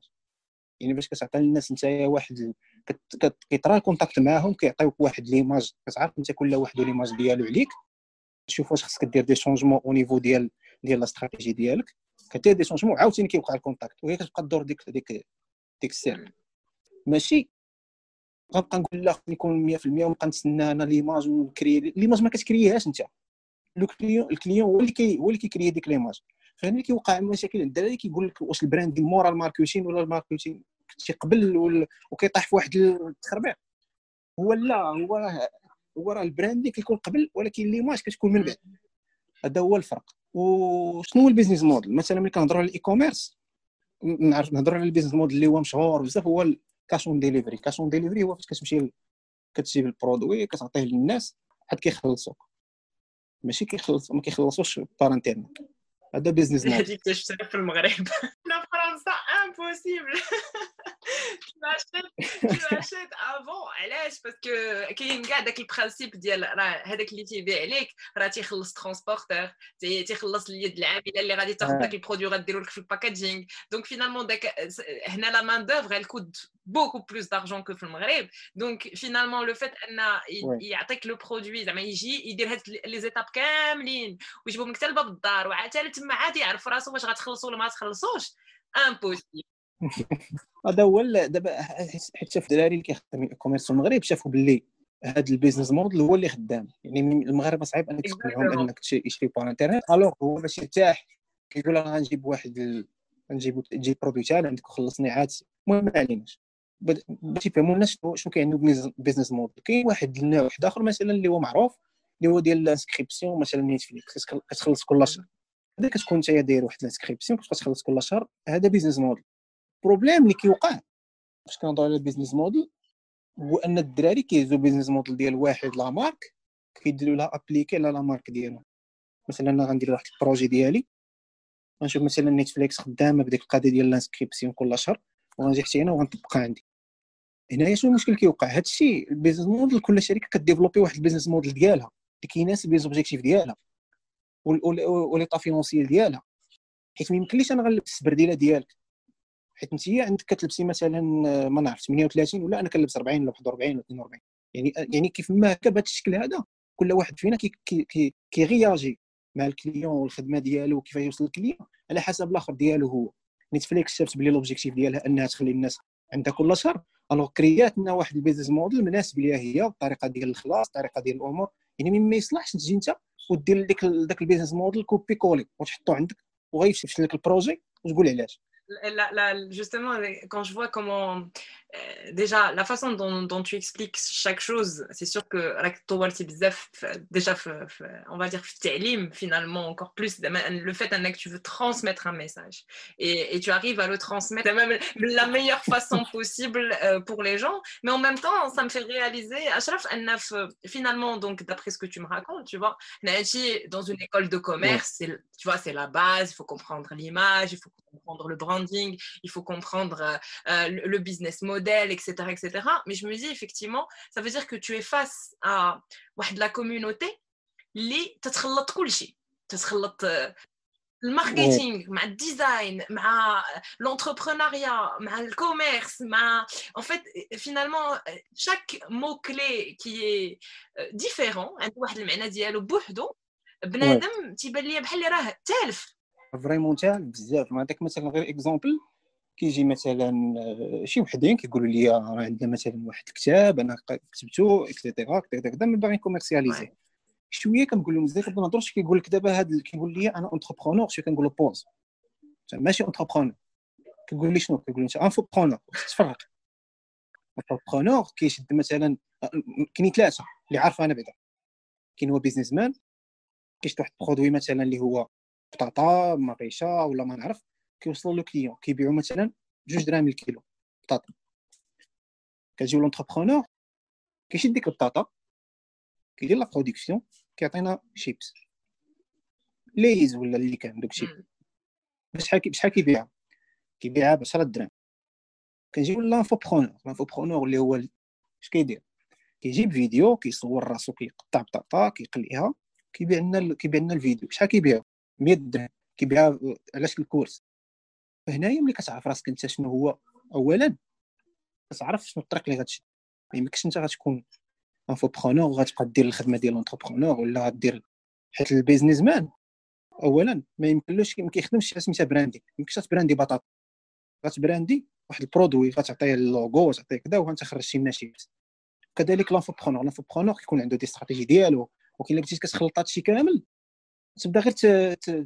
يعني باش كتعطي للناس انت واحد كيطرا ال contact معاهم كيعطيوك واحد l'image كتعرف انت كل واحد l'image ديالو عليك تشوف واش خصك دير des changements au niveau ديال ديال لا ديالك كدير des changements عاوتاني كيوقع ال contact وهي كتبقى تدور ديك ديك ديك ال cercle. ماشي؟ غنبقى نقول لا خصني يكون 100% ونبقى نتسنى أنا l'image ونكري. ليماج ما كتكريهاش أنت. le client ال client هو اللي كي هو اللي كيكري ديك l'image. فهنا اللي كيوقع مشاكل عند الدراري كيقول لك واش ال brand مورا ال marketing ولا ال marketing شي قبل وكيطيح في واحد التخربيع. هو لا هو راه هو راه ال brand كيكون قبل ولكن l'image كتكون من بعد. هذا هو الفرق. وشنو هو ال business model؟ مثلا ملي كنهضروا على ال e-commerce نعرف نهضروا على ال business model اللي هو مشهور بزاف هو ال cash on delivery cash on delivery هو فاش كتمشي كتجيب ال produit كتعطيه للناس عاد كيخلصوك. ماشي كيخلص ما كيخلصوش par internet هذا business model هذيك شفتها في المغرب. لا فرنسا. impossible tu achètes avant علاش parce que كاين كاع داك ال principe ديال راه هذاك اللي تيبيع عليك راه تيخلص transporteur تيخلص اليد العامله اللي غادي تاخذ داك ال produit غديروا لك في ال packaging donc finalement داك هنا la main d'œuvre elle coûte beaucoup plus d'argent que في المغرب donc finalement le fait ان يعطيك le produit زعما يجي يدير هاد les étapes كاملين ويجيبهم لك حتى لباب الدار وعاد تما عاد يعرف راسو واش غتخلصوا ولا ما تخلصوش impossible هذا هو دابا حتى في الدراري اللي كيخدموا ال commerce في المغرب شافوا باللي هذا ال business model هو اللي خدام. يعني المغاربة صعيب أنك تقنعهم أنك تشري par internet alors هو باش يرتاح كيقول أنا غنجيب واحد ال... نجيب تجيب produit تاعنا عندك وخلصني عاد المهم ما عليناش. باش يفهموا الناس شنو كيعني business model كاين واحد النوع واحد آخر مثلا اللي هو معروف اللي هو ديال ال inscription مثلا نيتفليكس كتخلص كل شهر. هذا كتكون انت داير واحد ال inscription كتبقى تخلص كل شهر هذا business model ال problème اللي كيوقع. باش كنهضروا على ال business model هو أن الدراري كيهزوا business model ديال واحد la marque كيديروا لها appliquer على la marque ديالهم مثلا أنا غندير واحد ال projet ديالي غنشوف مثلا نيتفليكس خدامة بديك القضية ديال ال inscription كل شهر وغنجي حتى أنا وغنطبقها عندي. هنايا شنو المشكل كيوقع؟ هادشي ال business model كل شركة ك développer واحد ال business model ديالها اللي كيناسب les objectifs ديالها. و l'état financial ديالها. حيت ما يمكنليش أنا غنلبس السبرديله ديالك. حيت انت عندك كتلبسي مثلا ما نعرف 38 ولا أنا كنلبس 40 ولا 41 ولا 42 يعني يعني كيف ما هكا بهذا الشكل هذا كل واحد فينا كي كي كيغياجي مع ال client والخدمة ديالو وكيفاش يوصل ال client على حسب الآخر ديالو هو. نيتفليكس شافت بلي l'objectif ديالها أنها تخلي الناس عندها كل شهر. alors كريات لنا واحد ال business model مناسب ليها هي الطريقة ديال الخلاص الطريقة ديال الأمور. يعني ما يصلحش تجي أنت ودير ديك داك البيزنس موديل كوبي كولي وتحطو عندك وغيفشل لك البروجي وتقول علاش. Justement, quand je vois comment, euh, déjà, la façon dont, tu expliques chaque chose, c'est sûr que déjà, on va dire, finalement, encore plus, le fait que tu veux transmettre un message. Et, tu arrives à le transmettre de même la meilleure façon possible euh, pour les gens, mais en même temps, ça me fait réaliser, finalement, donc, d'après ce que tu me racontes, tu vois, dans une école de commerce, tu vois, c'est la base, il faut comprendre l'image, il faut comprendre le branding, il faut comprendre euh, euh, le, business model, etc., etc. Mais je me dis effectivement, ça veut dire que tu es face à de la communauté اللي تتخلط كل شيء تتخلط الماركتينغ مع الديزاين مع l'entrepreneuriat مع الكوميرس مع en fait finalement chaque mot clé qui est différent عنده واحد المعنى ديالو بوحدو بنادم تيبان ليا بحال اللي راه تالف vraiment تال بزاف. نعطيك مثلا غير exemple كيجي مثلا آه، شي وحدين كيقولوا لي راه عندنا مثلا واحد الكتاب أنا كتبته et cetera كذا كذا من باغي commercialiser شوية كنقول لهم مزيان ما نهضرش كيقول لك دابا هذا كيقول لي أنا entrepreneur شوية كنقول له pause ماشي entrepreneur كيقول لي شنو؟ كيقول لي أنت infopreneur تفرق. infopreneur كيشد مثلا آه، كاينين ثلاثة. اللي عارف أنا بعدا. كاين هو businessman كيشد واحد produit مثلا اللي هو بطاطا مقيشة ولا ما نعرف. كيوصلوا له client كيبيعوا مثلا جوج دراهم الكيلو. بطاطا كتجيو l'entrepreneur كيشد ديك البطاطا كيدير la production كيعطينا شيبس. ليز ولا اللي كان دوك شيب بشحال بشحال كيبيعها؟ كيبيعها ب 10 دراهم. كنجيو l'infopreneur l'infopreneur اللي هو اش كيدير؟ كيجيب فيديو كيصور راسو كيقطع بطاطا كيقليها كيبيع لنا كيبيع لنا الفيديو. شحال كيبيعو؟ 100 درهم كيبيعها علاش ال course؟ فهنايا ملي كتعرف راسك أنت شنو هو؟ اولا كتعرف شنو الطريق اللي غتشد ما يمكنش أنت غتكون infopreneur وغتبقى دير الخدمة ديال l'entrepreneur ولا غدير حيت ال businessman اولا ما يمكنلوش ما كيخدمش سميتها brander ما يمكنش ت brander بطاطا. غت brander واحد ال produit غتعطيه اللوغو وتعطيه كذا وانت خرج شي مناشيبس كذلك l'infopreneur l'infopreneur كيكون عنده des stratégies ديالو ولكن الا بديتي كتخلط هادشي كامل. تبدا غير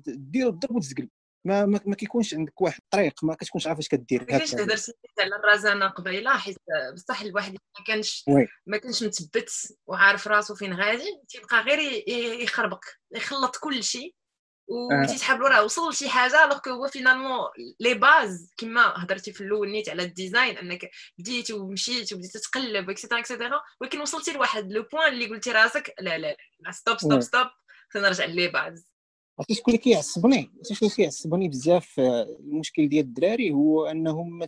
دير الضرب وتزقل ما ما, كيكونش عندك واحد الطريق ما كتكونش عارف اش كدير علاش تهضر على الرزانه قبيله حيت بصح الواحد ما كانش ما كانش مثبت وعارف راسو فين غادي تيبقى غير يخربق يخلط كل شيء وتيسحب له راه وصل لشي حاجة alors que هو finalement les bases كما هضرتي في الأول نيت على ال design انك بديتي ومشيتي وبديتي تقلب et cetera et cetera ولكن وصلتي لواحد le point اللي قلتي راسك لا لا لا stop stop stop خلينا نرجع base عرفتي شكون اللي كيعصبني؟ عرفتي شكون اللي كيعصبني بزاف المشكل ديال الدراري هو أنهم ما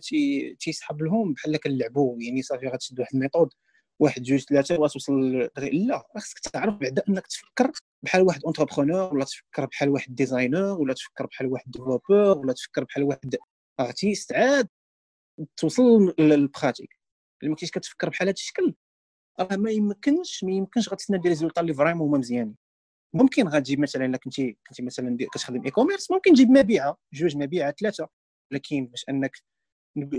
تيسحب لهم بحال كنلعبوا يعني صافي غتشد واحد ال méthode واحد جوج ثلاثة وتوصل لا خاصك تعرف بعدا أنك تفكر بحال واحد entrepreneur ولا تفكر بحال واحد designer ولا تفكر بحال واحد développeur ولا تفكر بحال واحد artiste عاد توصل لل pratique. ما كنتيش كتفكر بحال هذا الشكل راه ما يمكنش ما يمكنش غتسنى des résultats اللي vraiment هما مزيانين. ممكن غتجيب مثلا إلا كنتي كنتي مثلا كتخدم e-commerce ممكن تجيب مبيعة جوج مبيعه ثلاثة. لكن باش أنك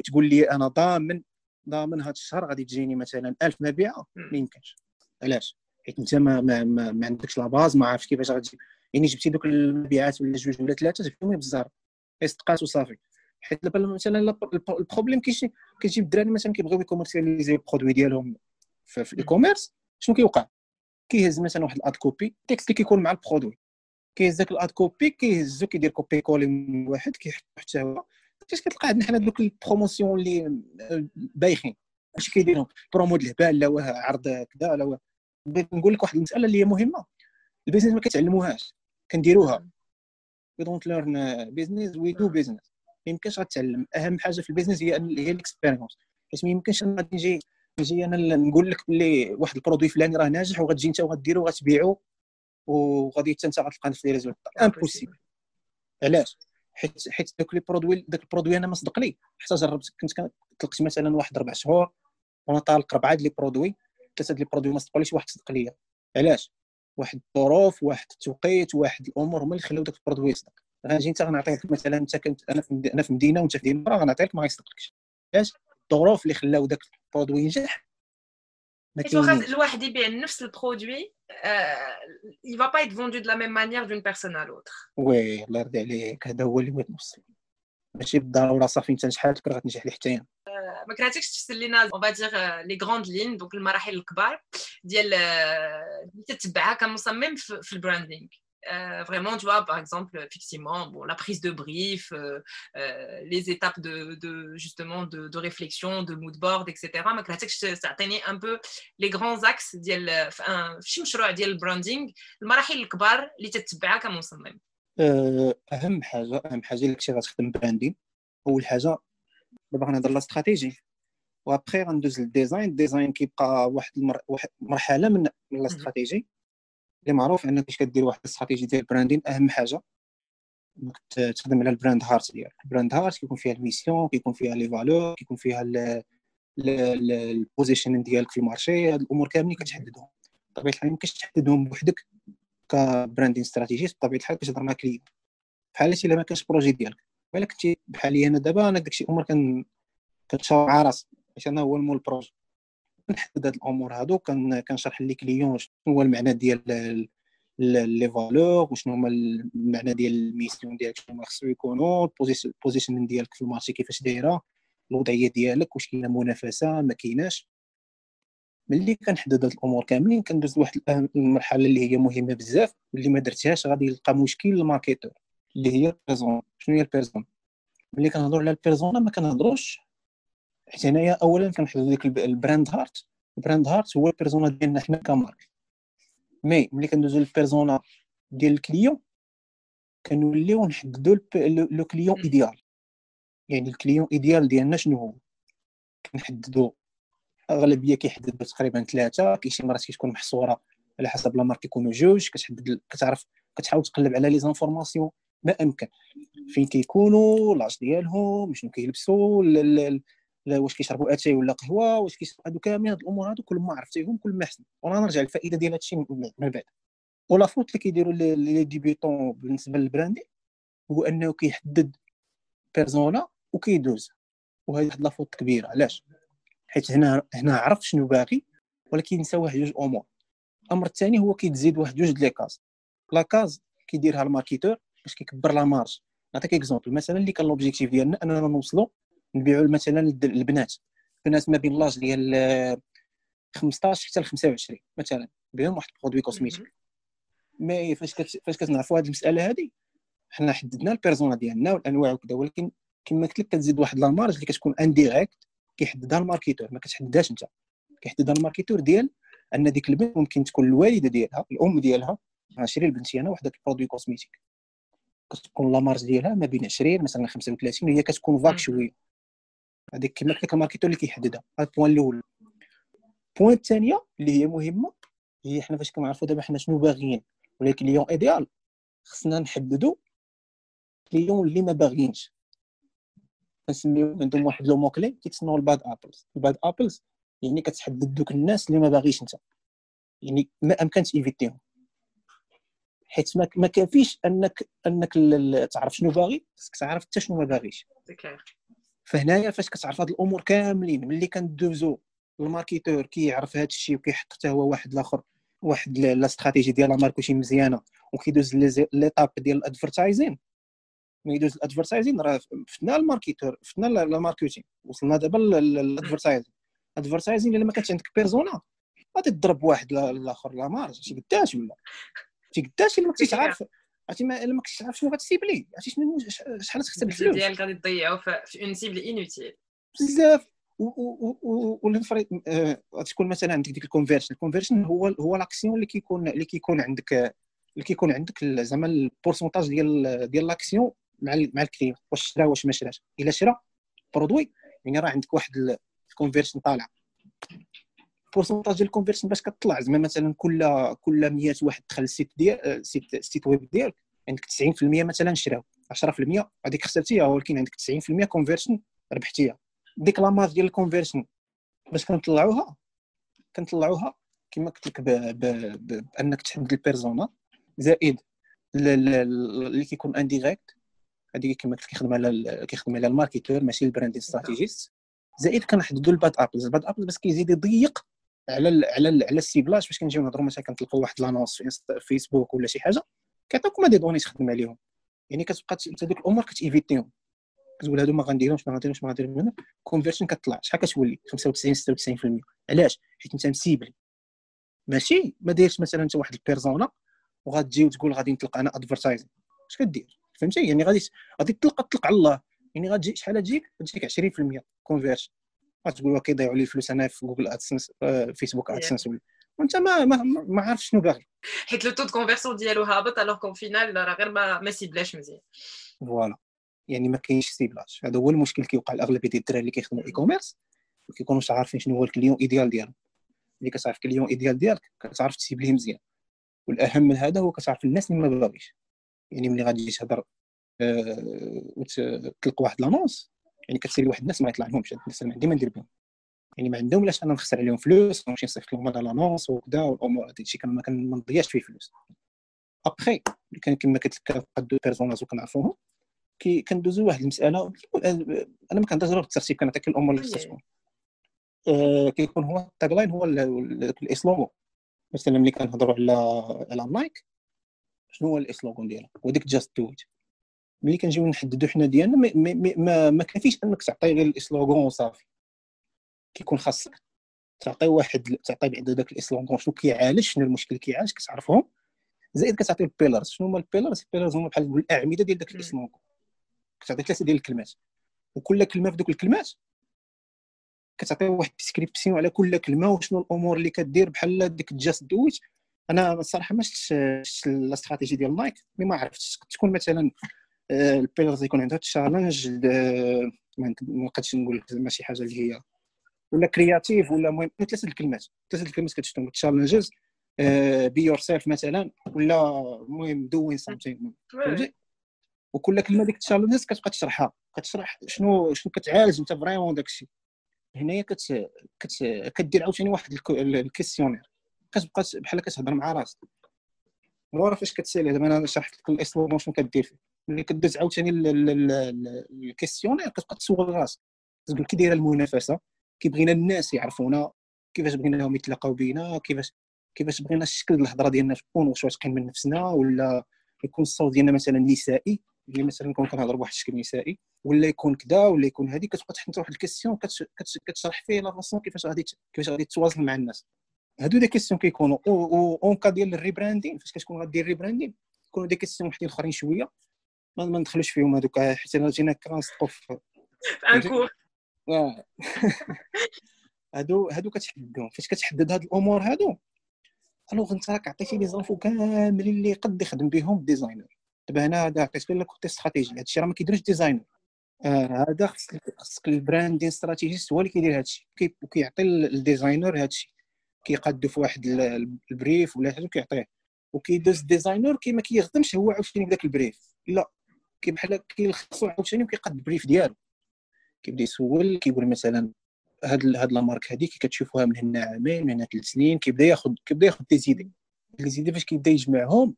تقول لي أنا ضامن ضامن هذا الشهر غادي تجيني مثلا 1000 مبيعة ما يمكنش. علاش؟ حيت أنت ما ما, ما, ما عندكش la base ما عارفش كيفاش غتجيب يعني جبتي دوك المبيعات ولا جوج ولا ثلاثة فيهم بزاف. صدقات وصافي. حيت دابا مثلا ال problème كيجيب الدراري مثلا كيبغيو ي commercialiser ال produit ديالهم في ال e-commerce شنو كيوقع؟ كيهز مثلا واحد ال ad copy ال texte اللي كيكون مع ال produit. كيهز داك ال ad copy كيهزو كيدير copier-coller من واحد كيحط حتى هو. فاش كتلقى عندنا حنا دوك ال promotions اللي بايخين. اش كيديرهم؟ برومو د الهبال لا واه عرض كذا لا بغيت نقول لك واحد المسألة اللي هي مهمة. ال business ما كتعلموهاش كنديروها. we don't learn business we do business ما يمكنش غتعلم. أهم حاجة في ال business هي هي ال expérience حيت ما يمكنش غادي نجي نجي أنا نقول لك بلي واحد ال produit فلاني راه ناجح وغتجي انت وغديرو وغتبيعو وغادي حتى انت غتلقى نفس les résultats. impossible علاش؟ حيت حيت دوك les produits داك ال produit أنا ما صدق لي حتى جربت كنت طلقت مثلا واحد ربع شهور وأنا طالق ربعه ديال les produits ثلاثة ديال les produits ما صدقوليش واحد صدق ليا. علاش؟ واحد الظروف واحد التوقيت واحد الأمور هما اللي خلاو داك ال produit يصدق. غنجي انت غنعطيك مثلا انت كنت أنا في أنا في مدينة وأنت في مدينة غنعطيك ما غيصدقلكش. علاش؟ الظروف اللي خلاو داك ال produit ينجح. ما كاينش. الواحد يبيع نفس ال produit il va pas être vendu de la même manière d'une personne à l'autre. oui الله يرضي عليك. هذا هو اللي بغيت نوصل. ماشي بالضرورة صافي انت نجحت راه غتنجح لي حتى أنا ما كرهتكش تفسر لينا on va dire les grandes lignes دونك المراحل الكبار ديال اللي تتبعها كمصمم في ال branding Euh, vraiment, tu vois, par exemple, effectivement, bon, la prise de brief, euh, euh, les étapes de, de justement de, de, réflexion, de mood board, etc. ما كرهتكش تعطيني un peu les grands axes ديال شي مشروع ديال ال branding المراحل الكبار اللي تتبعها كمصمم اهم حاجة اهم حاجة اللي كنتي غتخدم branding اول حاجة دابا غنهضر la stratégie et après غندوز لل design ال design كيبقى واحد المرحله من الاستراتيجي اللي معروف انك باش كدير واحد الاستراتيجي ديال ال branding أهم حاجة إنك تخدم على ال brand heart ديالك. ال brand heart كيكون فيها ال mission كيكون فيها les valeurs كيكون فيها ال position ديالك في ال marché هاد الأمور كاملين كتحددهم. بطبيعة الحال يمكنش تحددهم بوحدك ك branding strategist بطبيعة الحال كتهضر مع client بحال إلا ما كانش projet ديالك. الا كنتي بحالي أنا دابا أنا داكشي أمور كنتشاور مع راسي. باش أنا هو المول ال projet كنحدد هاد الأمور هادو كنشرح les clients شنو هو المعنى ديال les valeurs وشنو هما المعنى ديال ال mission ديالك شنو خصو يكونوا ال position ديالك في ال marché كيفاش دايرة الوضعية ديالك واش كاينة منافسة ما كايناش. ملي كنحدد هاد الأمور كاملين كندوز لواحد المرحلة اللي هي مهمة بزاف واللي ما درتهاش غادي يلقى مشكل ال marketeur اللي هي ال persona شنو هي ال persona ملي كنهضروا على ال persona ما كنهضروش حيت هنايا اولا كنحددوا ديك ال brand heart ال brand heart هو ال persona ديالنا حنا ك marque. mais ملي كندوزو لل persona ديال ال client كنوليو نحددو le client idéal يعني ال client idéal ديالنا شنو هو؟ كنحددو. أغلبية كيحددوا تقريبا ثلاثة. كاين شي مرات كتكون محصورة على حسب la marque يكونوا جوج. كتحدد كتعرف كتحاول تقلب على les informations ما أمكن. فين كيكونوا l'âge ديالهم شنو كيلبسوا واش كيشربوا أتاي ولا قهوة واش كيشربوا هادو كاملين هاد الأمور هادو كل ما عرفتيهم كل ما احسن وأنا نرجع للفائدة ديال هادشي من بعد. و la faute اللي كيديروا les débutants بالنسبة لل branding هو أنه كيحدد persona وكيدوز. وهذه واحد la faute كبيرة. علاش؟ حيت هنا هنا عرف شنو باغي ولكن نسى واحد جوج أمور. الأمر الثاني هو كيتزيد واحد جوج les cases. la case كيديرها ال marketeur باش كيكبر la marge. نعطيك exemple. مثلا اللي كان l'objectif ديالنا أننا نوصلوا نبيعوا مثلا البنات البنات ما بين l'âge ديال 15 حتى ل 25 مثلا. بهم واحد produit cosmétique. mais فاش كت... فاش كتنعرفوا هذه المسألة هذه حنا حددنا ال persona ديالنا والأنواع وكذا ولكن كما قلت لك كتزيد واحد la marge اللي كتكون indirecte كيحددها ال marketeur. ما كتحددهاش انت. كيحددها ال marketeur ديال أن ديك البنت ممكن تكون الوالدة ديالها الأم ديالها. غنشري لبنتي أنا واحد ال produit cosmétique. كتكون la marge ديالها ما بين 20 مثلا 35 وهي كتكون فاك شوية هذيك كما قلت لك ال marketeur اللي كيحددها. هذا ال point الأول. ال point الثانية اللي هي مهمة هي حنا فاش كنعرفوا دابا حنا شنو باغيين ولا client idéal خصنا نحددوا client اللي ما باغيينش. كنسميو عندهم واحد le mot-clé كيتسموا ال bad apples ال bad apples يعني كتحدد دوك الناس اللي ما باغيش انت يعني ما أمكنش éviter هم. حيت ما كافيش أنك أنك تعرف شنو باغي خصك تعرف حتى شنو ما باغيش. فهنايا فاش كتعرف هاد الأمور كاملين ملي كندوزو الماركيتور كيعرف هاد الشيء وكيحط حتى هو واحد الآخر واحد لا استراتيجي ديال مارك شي مزيانة وكيدوز ليطاب ديال الادفرتايزين ملي يدوز الادفرتايزين راه فتنا الماركتور فتنا الماركتين وصلنا دابا للادفرتايزين الادفرتايزين إلا ما كانش عندك بيرسونا غادي تضرب واحد الآخر لا مارج شي قداش ولا؟ شي قداش إلا ما كنتيش عارف عرفتي ما إلا ما كنتش عارف شنو غتسيبلي عرفتي شنو شحال تخسر الفلوس. ديالك غادي تضيعو في اون سيبل انوتيل بزاف. ولنفرض غتكون مثلا عندك ديك الكونفيرشن الكونفيرشن هو هو لاكسيون اللي كيكون اللي كيكون عندك اللي كيكون عندك زعما البورسونتاج ديال ديال لاكسيون مع مع الكليون واش شرا واش ما شراش. إلا شرا برودوي يعني راه عندك واحد الكونفيرشن طالع. البورسونتاج ديال الكونفيرشن باش كطلع. زعما مثلا كل كل 100 واحد دخل السيت ديال سيت سيت ويب ديالك عندك 90% مثلا شراو. 10% هذيك خسرتيها ولكن عندك 90% كونفيرشن ربحتيها. ديك لا مارج ديال الكونفيرشن باش كنطلعوها كنطلعوها كما قلت لك بأنك تحدد البيرسونا زائد اللي كيكون انديريكت هذيك كما قلت كيخدم على كيخدم على الماركتور ماشي البراند استراتيجيست زائد كنحددوا الباد اب الباد اب بس كيزيد يضيق على ال على ال على السيبلاج باش كنجيو نهضروا مثلا كنطلقوا واحد لانونس في فيسبوك ولا شي حاجة كيعطيوك دي دوني تخدم عليهم. يعني كتبقى انت دوك الأمور كتيفيتيهم كتقول هادو ما غنديرهمش ما غنديرهمش ما غنديرهمش كونفيرشن كطلع شحال كتولي؟ 95 96% علاش؟ حيت انت مسيبلي ماشي؟ ما دايرش مثلا انت واحد البيرسونا وغتجي وتقول غادي نطلق أنا ادفرتايزين اش كدير؟ فهمتي؟ يعني غادي غادي تطلق تطلق على الله. يعني غتجي شحال تجيك تجيك 20% كونفيرشن غتقول كيضيعوا لي الفلوس أنا في جوجل ادسنس فيسبوك ادسنس ولا وأنت ما ما, ما عارف شنو باغي. حيت لو تو دو كونفيرسيون ديالو هابط الوغ كون فينال راه غير ما ما سيبلاش مزيان. فوالا يعني ما كاينش سيبلاج هذا هو المشكل كيوقع الاغلبيه ديال الدراري اللي كيخدموا اي كوميرس ما كيكونوش عارفين شنو هو الكليون ايديال ديالهم. ملي كتعرف الكليون ايديال ديالك كتعرف تسيب ليه مزيان. والأهم من هذا هو كتعرف الناس اللي ما باغيش. يعني ملي غادي تهضر أه وتطلق واحد لانونس يعني كتسير لواحد الناس ما يطلع لهمش الناس اللي عندي ما ندير بهم. يعني ما عندهم لاش أنا نخسر عليهم فلوس ونمشي نصيفط لهم هذا لانونس وكذا والأمور هذا الشيء ما كنضيعش فيه فلوس. ابخي كان كما لك دو بيرسوناج وكنعرفوهم كي كندوزو واحد المسألة أنا ما كنهضرش غير بالترتيب كنعطيك الأمور اللي خصهم. آه كيكون هو التاغ هو الاسلوغون مثلا ملي كنهضروا على على نايك شنو هو الاسلوغون ديالها؟ وديك جاست دو ات ملي كنجيو نحددو حنا ديالنا ما, ما, ما, ما كافيش انك تعطي غير الاسلوغون وصافي. كيكون خاصك تعطي واحد تعطي بعد داك الاسلوغون شنو كيعالج شنو المشكل كيعالج كتعرفهم. زائد كتعطي البيلرز شنو هما البيلرز البيلرز هما بحال الأعمدة ديال داك الاسلوغون. كتعطي ثلاثة ديال الكلمات. وكل كلمة في دوك الكلمات كتعطي واحد ديسكريبسيون على كل كلمة وشنو الأمور اللي كدير بحال ديك جاست دويت. أنا الصراحه ما شفتش الاستراتيجي ديال نايك مي ما عرفتش. تكون مثلا البيلرز يكون عندها تشالنج ما نقدرش نقول زعما شي حاجة اللي هي ولا كرياتيف ولا المهم ثلاثة الكلمات ثلاثة الكلمات كتشتم تشالنجز بي يور سيلف مثلا ولا المهم دوين سامثينغ وكل كلمة ديك التشالنجز كتبقى تشرحها كتشرح شنو شنو كتعالج انت فريمون داك الشيء. هنايا كت... كت... كدير عاوتاني واحد الكيسيونير كتبقى بحال كتهضر مع راسك. مورا فاش كتسالي دابا أنا شرحت لك الاسلوب شنو كدير فيه. ملي كدوز عاوتاني الكيسيونير كتبقى تسول راسك تقول كي دايرة المنافسة؟ كي بغينا الناس يعرفونا. كيفاش بغيناهم يتلاقاو بينا؟ كيفاش كيفاش بغينا الشكل الهضرة ديالنا تكون واش واثقين من نفسنا؟ ولا يكون الصوت ديالنا مثلا نسائي؟ اللي مثلا نكون كنهضر بواحد الشكل نسائي. ولا يكون كذا ولا يكون هذه كتبقى تحط واحد الكيسيون كتشرح فيه لا فاسون كيفاش غادي كيفاش غادي تواصل مع الناس. هادو دي كيسيون كيكونوا. اون كا ديال الريبراندين فاش كتكون غادير ريبراندين يكونوا دي كيسيون وحدين اخرين شوية. ما ندخلوش فيهم هذوك حيت أنا جينا كنسطو في ان كور هادو هادو كتحددهم. فاش كتحدد هاد الأمور هادو ألوغ أنت راك عطيتي لي زانفو كاملين اللي يقد يخدم بهم الديزاينر دابا هنا هذا عطيت لك استراتيجي هادشي راه ما كيديرش ديزاينر. آه هذا خصك خصك البراندين استراتيجيست هو اللي كيدير هادشي. وكيعطي الديزاينر هادشي. كيقادو في واحد البريف ولا حاجة كيعطيه وكيدوز الديزاينر كي ما كيخدمش هو عاوتاني بداك البريف. لا. كي كيلخصو عاوتاني وكيقاد البريف ديالو. كيبدا يسول كيقول مثلا هاد هاد لا مارك هذيك كتشوفوها من هنا عامين من هنا ثلاث سنين كيبدا ياخذ كيبدا ياخذ دي زيدي. لي زيدي فاش كيبدا يجمعهم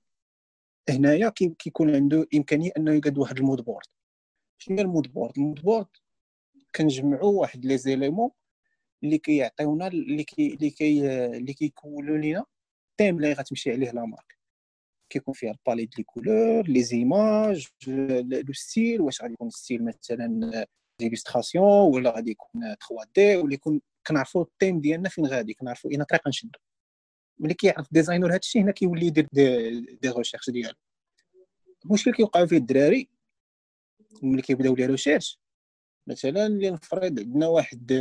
هنايا كيكون عنده إمكانية أنه يقاد واحد المود بورد. شنو هي المود بورد؟ المود بورد كنجمعوا واحد لي زيليمون اللي كيعطيونا اللي كي اللي كي اللي كيكونوا لينا تيم اللي غتمشي عليه لا مارك. كيكون فيها الباليت لي كولور لي زيماج لو ستيل واش غادي يكون ستيل مثلا ديليستراسيون ولا غادي يكون 3 دي ولا يكون كنعرفوا thème ديالنا فين غادي كنعرفوا اين طريقة نشدو ملي كيعرف ال designer هذا الشيء هنا كيولي يدير des, des recherches ديالو. المشكل كيوقع فيه الدراري. ملي كيبداو les recherches مثلا لنفرض عندنا واحد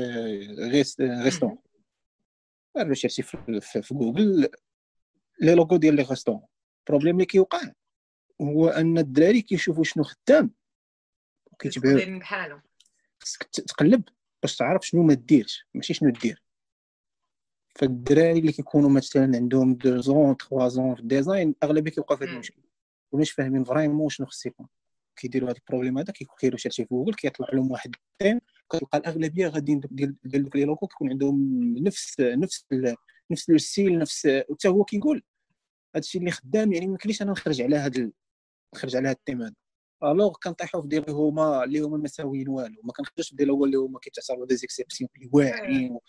restaurant recherché في, في Google les logos ديال les restaurants ال problème اللي كيوقع. هو أن الدراري كيشوفوا شنو خدام. وكيتبعوا بحالهم. خصك تقلب باش تعرف شنو ما ديرش. ماشي شنو دير. فالدراري اللي كيكونوا مثلا عندهم دو زون تخوا زون في الديزاين أغلبية كيوقعوا في هذا المشكل. ومش فاهمين فريمون شنو خص يكون كيديروا هذا البروبليم هذا كيديروا شي في جوجل كيطلع لهم واحد التيم كتلقى الأغلبية غاديين ديال ديال دوك لي لوكو كيكون عندهم نفس نفس نفس الستيل نفس حتى هو كيقول هادشي اللي خدام يعني ما يمكنليش أنا نخرج على هاد نخرج على هاد ال thème هذا alors كنطيحوا في ديال هما اللي هما ما ساويين والو. ما كنخرجش في ديال الأول اللي هما كيتعتبروا des exceptions اللي واعرين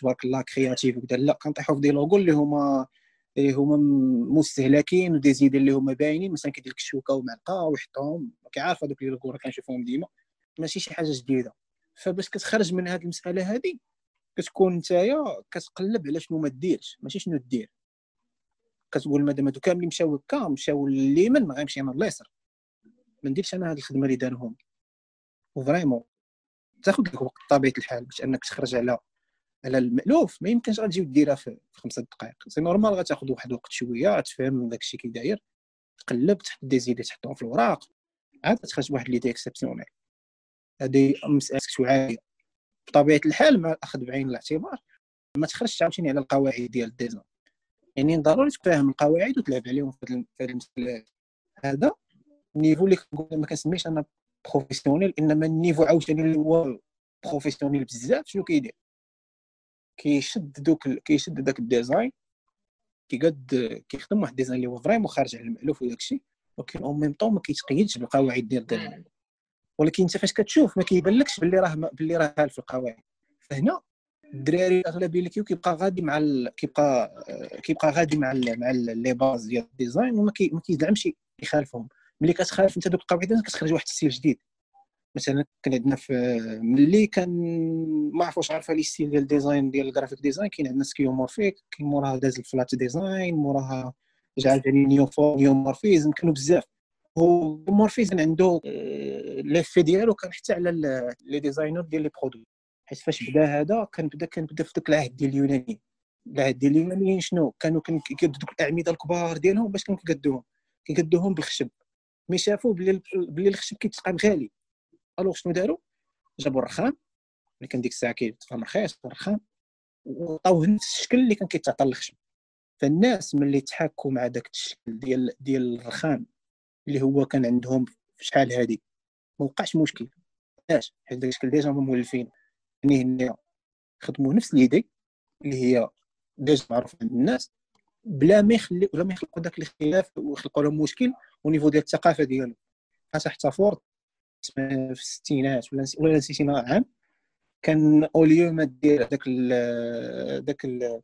تبارك الله créatif وكذا لا كنطيحوا في ديال اللي هما اللي هما مستهلكين و des idées اللي هما باينين. مثلا كيدير لك الشوكة ومعلقه ويحطهم كيعرف هذوك les logos كنشوفهم ديما. ماشي شي حاجة جديدة. فباش كتخرج من هذه المسألة هذه كتكون نتايا كتقلب على شنو ما ديرش. ماشي شنو دير. كتقول مادام هادو كاملين مشاو هكا مشاو لليمن ما غيمشي أنا لليسر ما نديرش أنا هذه الخدمة اللي دارهم و vraiment تاخذ لك وقت طبيعة الحال باش أنك تخرج على على المألوف. ما يمكنش غتجي وديرها في خمسة دقائق. c'est normal غتاخذ واحد الوقت شوية تفهم داك الشيء كي داير. تقلب تحط des idées تحطهم في الوراق. عاد تخرج واحد l'idée exceptionnelle هذه مسألة عاليه بطبيعة الحال مع الأخذ بعين الاعتبار ما تخرجش عاوتاني على القواعد ديال ال design. يعني ضروري تفهم القواعد وتلعب عليهم في هذه المسألة هذا. ال niveau اللي ما كنسميش أنا professionnel إنما ال niveau عاوتاني اللي هو professionnel بزاف. شنو كيدير؟ كيشد دوك كيشد داك ال design. كيقد كيخدم واحد ال design اللي هو vraiment خارج على المألوف وداك الشيء ولكن en même temps ما كيتقيدش بالقواعد ديال ال design. ولكن أنت فاش كتشوف ما كيبانلكش باللي راه باللي راه في القواعد. فهنا الدراري الاغلبيه اللي كيبقى غادي مع ال... كيبقى كيبقى غادي مع ال... مع les bases ديال ال design وما كي... ما كيزعمش يخالفهم. ملي كتخالف انت دوك القواعد كتخرج واحد style جديد. مثلا كان عندنا في ملي كان ما عرفوش عارفة les styles ديال ال design ديال ال graphic design كاين عندنا skeuomorphic كاين موراها داز ال flat design موراها جا عاوتاني neu neumorphism كانوا بزاف. skeuomorphism عنده ليفي ديالو كان حتى على لي ديزاينر ديال لي برودوي. حيت فاش بدا هذا كان بدا كان بدا في ذاك العهد ديال اليونانيين. العهد ديال اليونانيين شنو؟ كانوا كيقدوا دوك الأعمدة الكبار ديالهم باش كانوا كيقدوهم. كيقدوهم بالخشب. مي شافوا بلي بلي الخشب كيتقام غالي. ألوغ شنو داروا؟ جابوا الرخام. اللي كان ديك الساعة كيتفهم رخيص الرخام. وعطاوه نفس الشكل اللي كان كيتعطى الخشب فالناس ملي تحاكوا مع داك الشكل ديال ديال الرخام اللي هو كان عندهم في شحال هادي ما وقعش مشكل. علاش؟ حيت داك الشكل ديجا هما مولفين. يعني هنا خدموا نفس ليدي اللي هي ديجا معروف عند الناس بلا ما يخلي بلا ما يخلقوا داك الاختلاف ويخلقوا لهم مشكل ونيفو ديال الثقافة ديالو. حتى فورد في الستينات ولا ولا نسيتي عام كان اوليو ما دير داك ال داك ال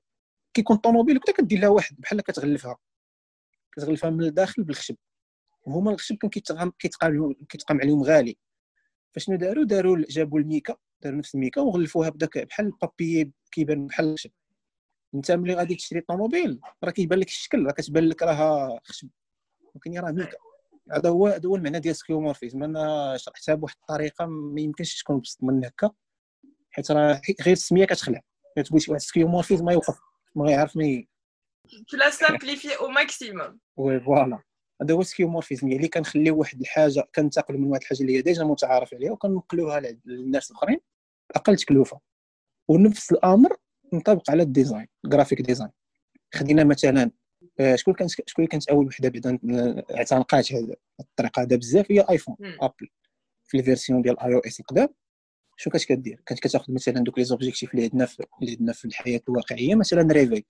كيكون الطوموبيل كنت كدير لها واحد بحال كتغلفها. كتغلفها من الداخل بالخشب. وهما الخشب كان كيتقام كيتقام عليهم غالي. فشنو داروا؟ داروا جابوا الميكا داروا نفس الميكا وغلفوها بداك بحال ال papier كيبان بحال الخشب انت ملي غادي تشري طوموبيل راه كيبان لك الشكل راه كتبان لك راها خشب. ولكن راه ميكا. هذا هو هذا هو المعنى ديال skeuomorphism. أنا شرحتها بواحد الطريقة ما يمكنش تكون بسط من هكا حيت راه غير السمية كتخلع. تقول شي واحد skeuomorphism ما يوقف ما غيعرف ما tu l'as simplifié au maximum. oui voilà. هذا هو skeuomorphism يعني كنخليو واحد الحاجة كننتقلوا من واحد الحاجة اللي هي déjà متعارف عليها وكنقلوها للناس الآخرين. أقل تكلفة. ونفس الأمر ينطبق على ال design ال graphic design خدينا مثلا آه، شكون كانت شكون كانت أول وحدة بعدا اعتنقات هذه الطريقة؟ هذا بزاف هي iPhone Apple في ال version ديال iOS القدام شنو كانت كدير؟ كانت كتأخذ مثلا دوك les objectifs اللي عندنا في اللي عندنا في الحياة الواقعية مثلا réveil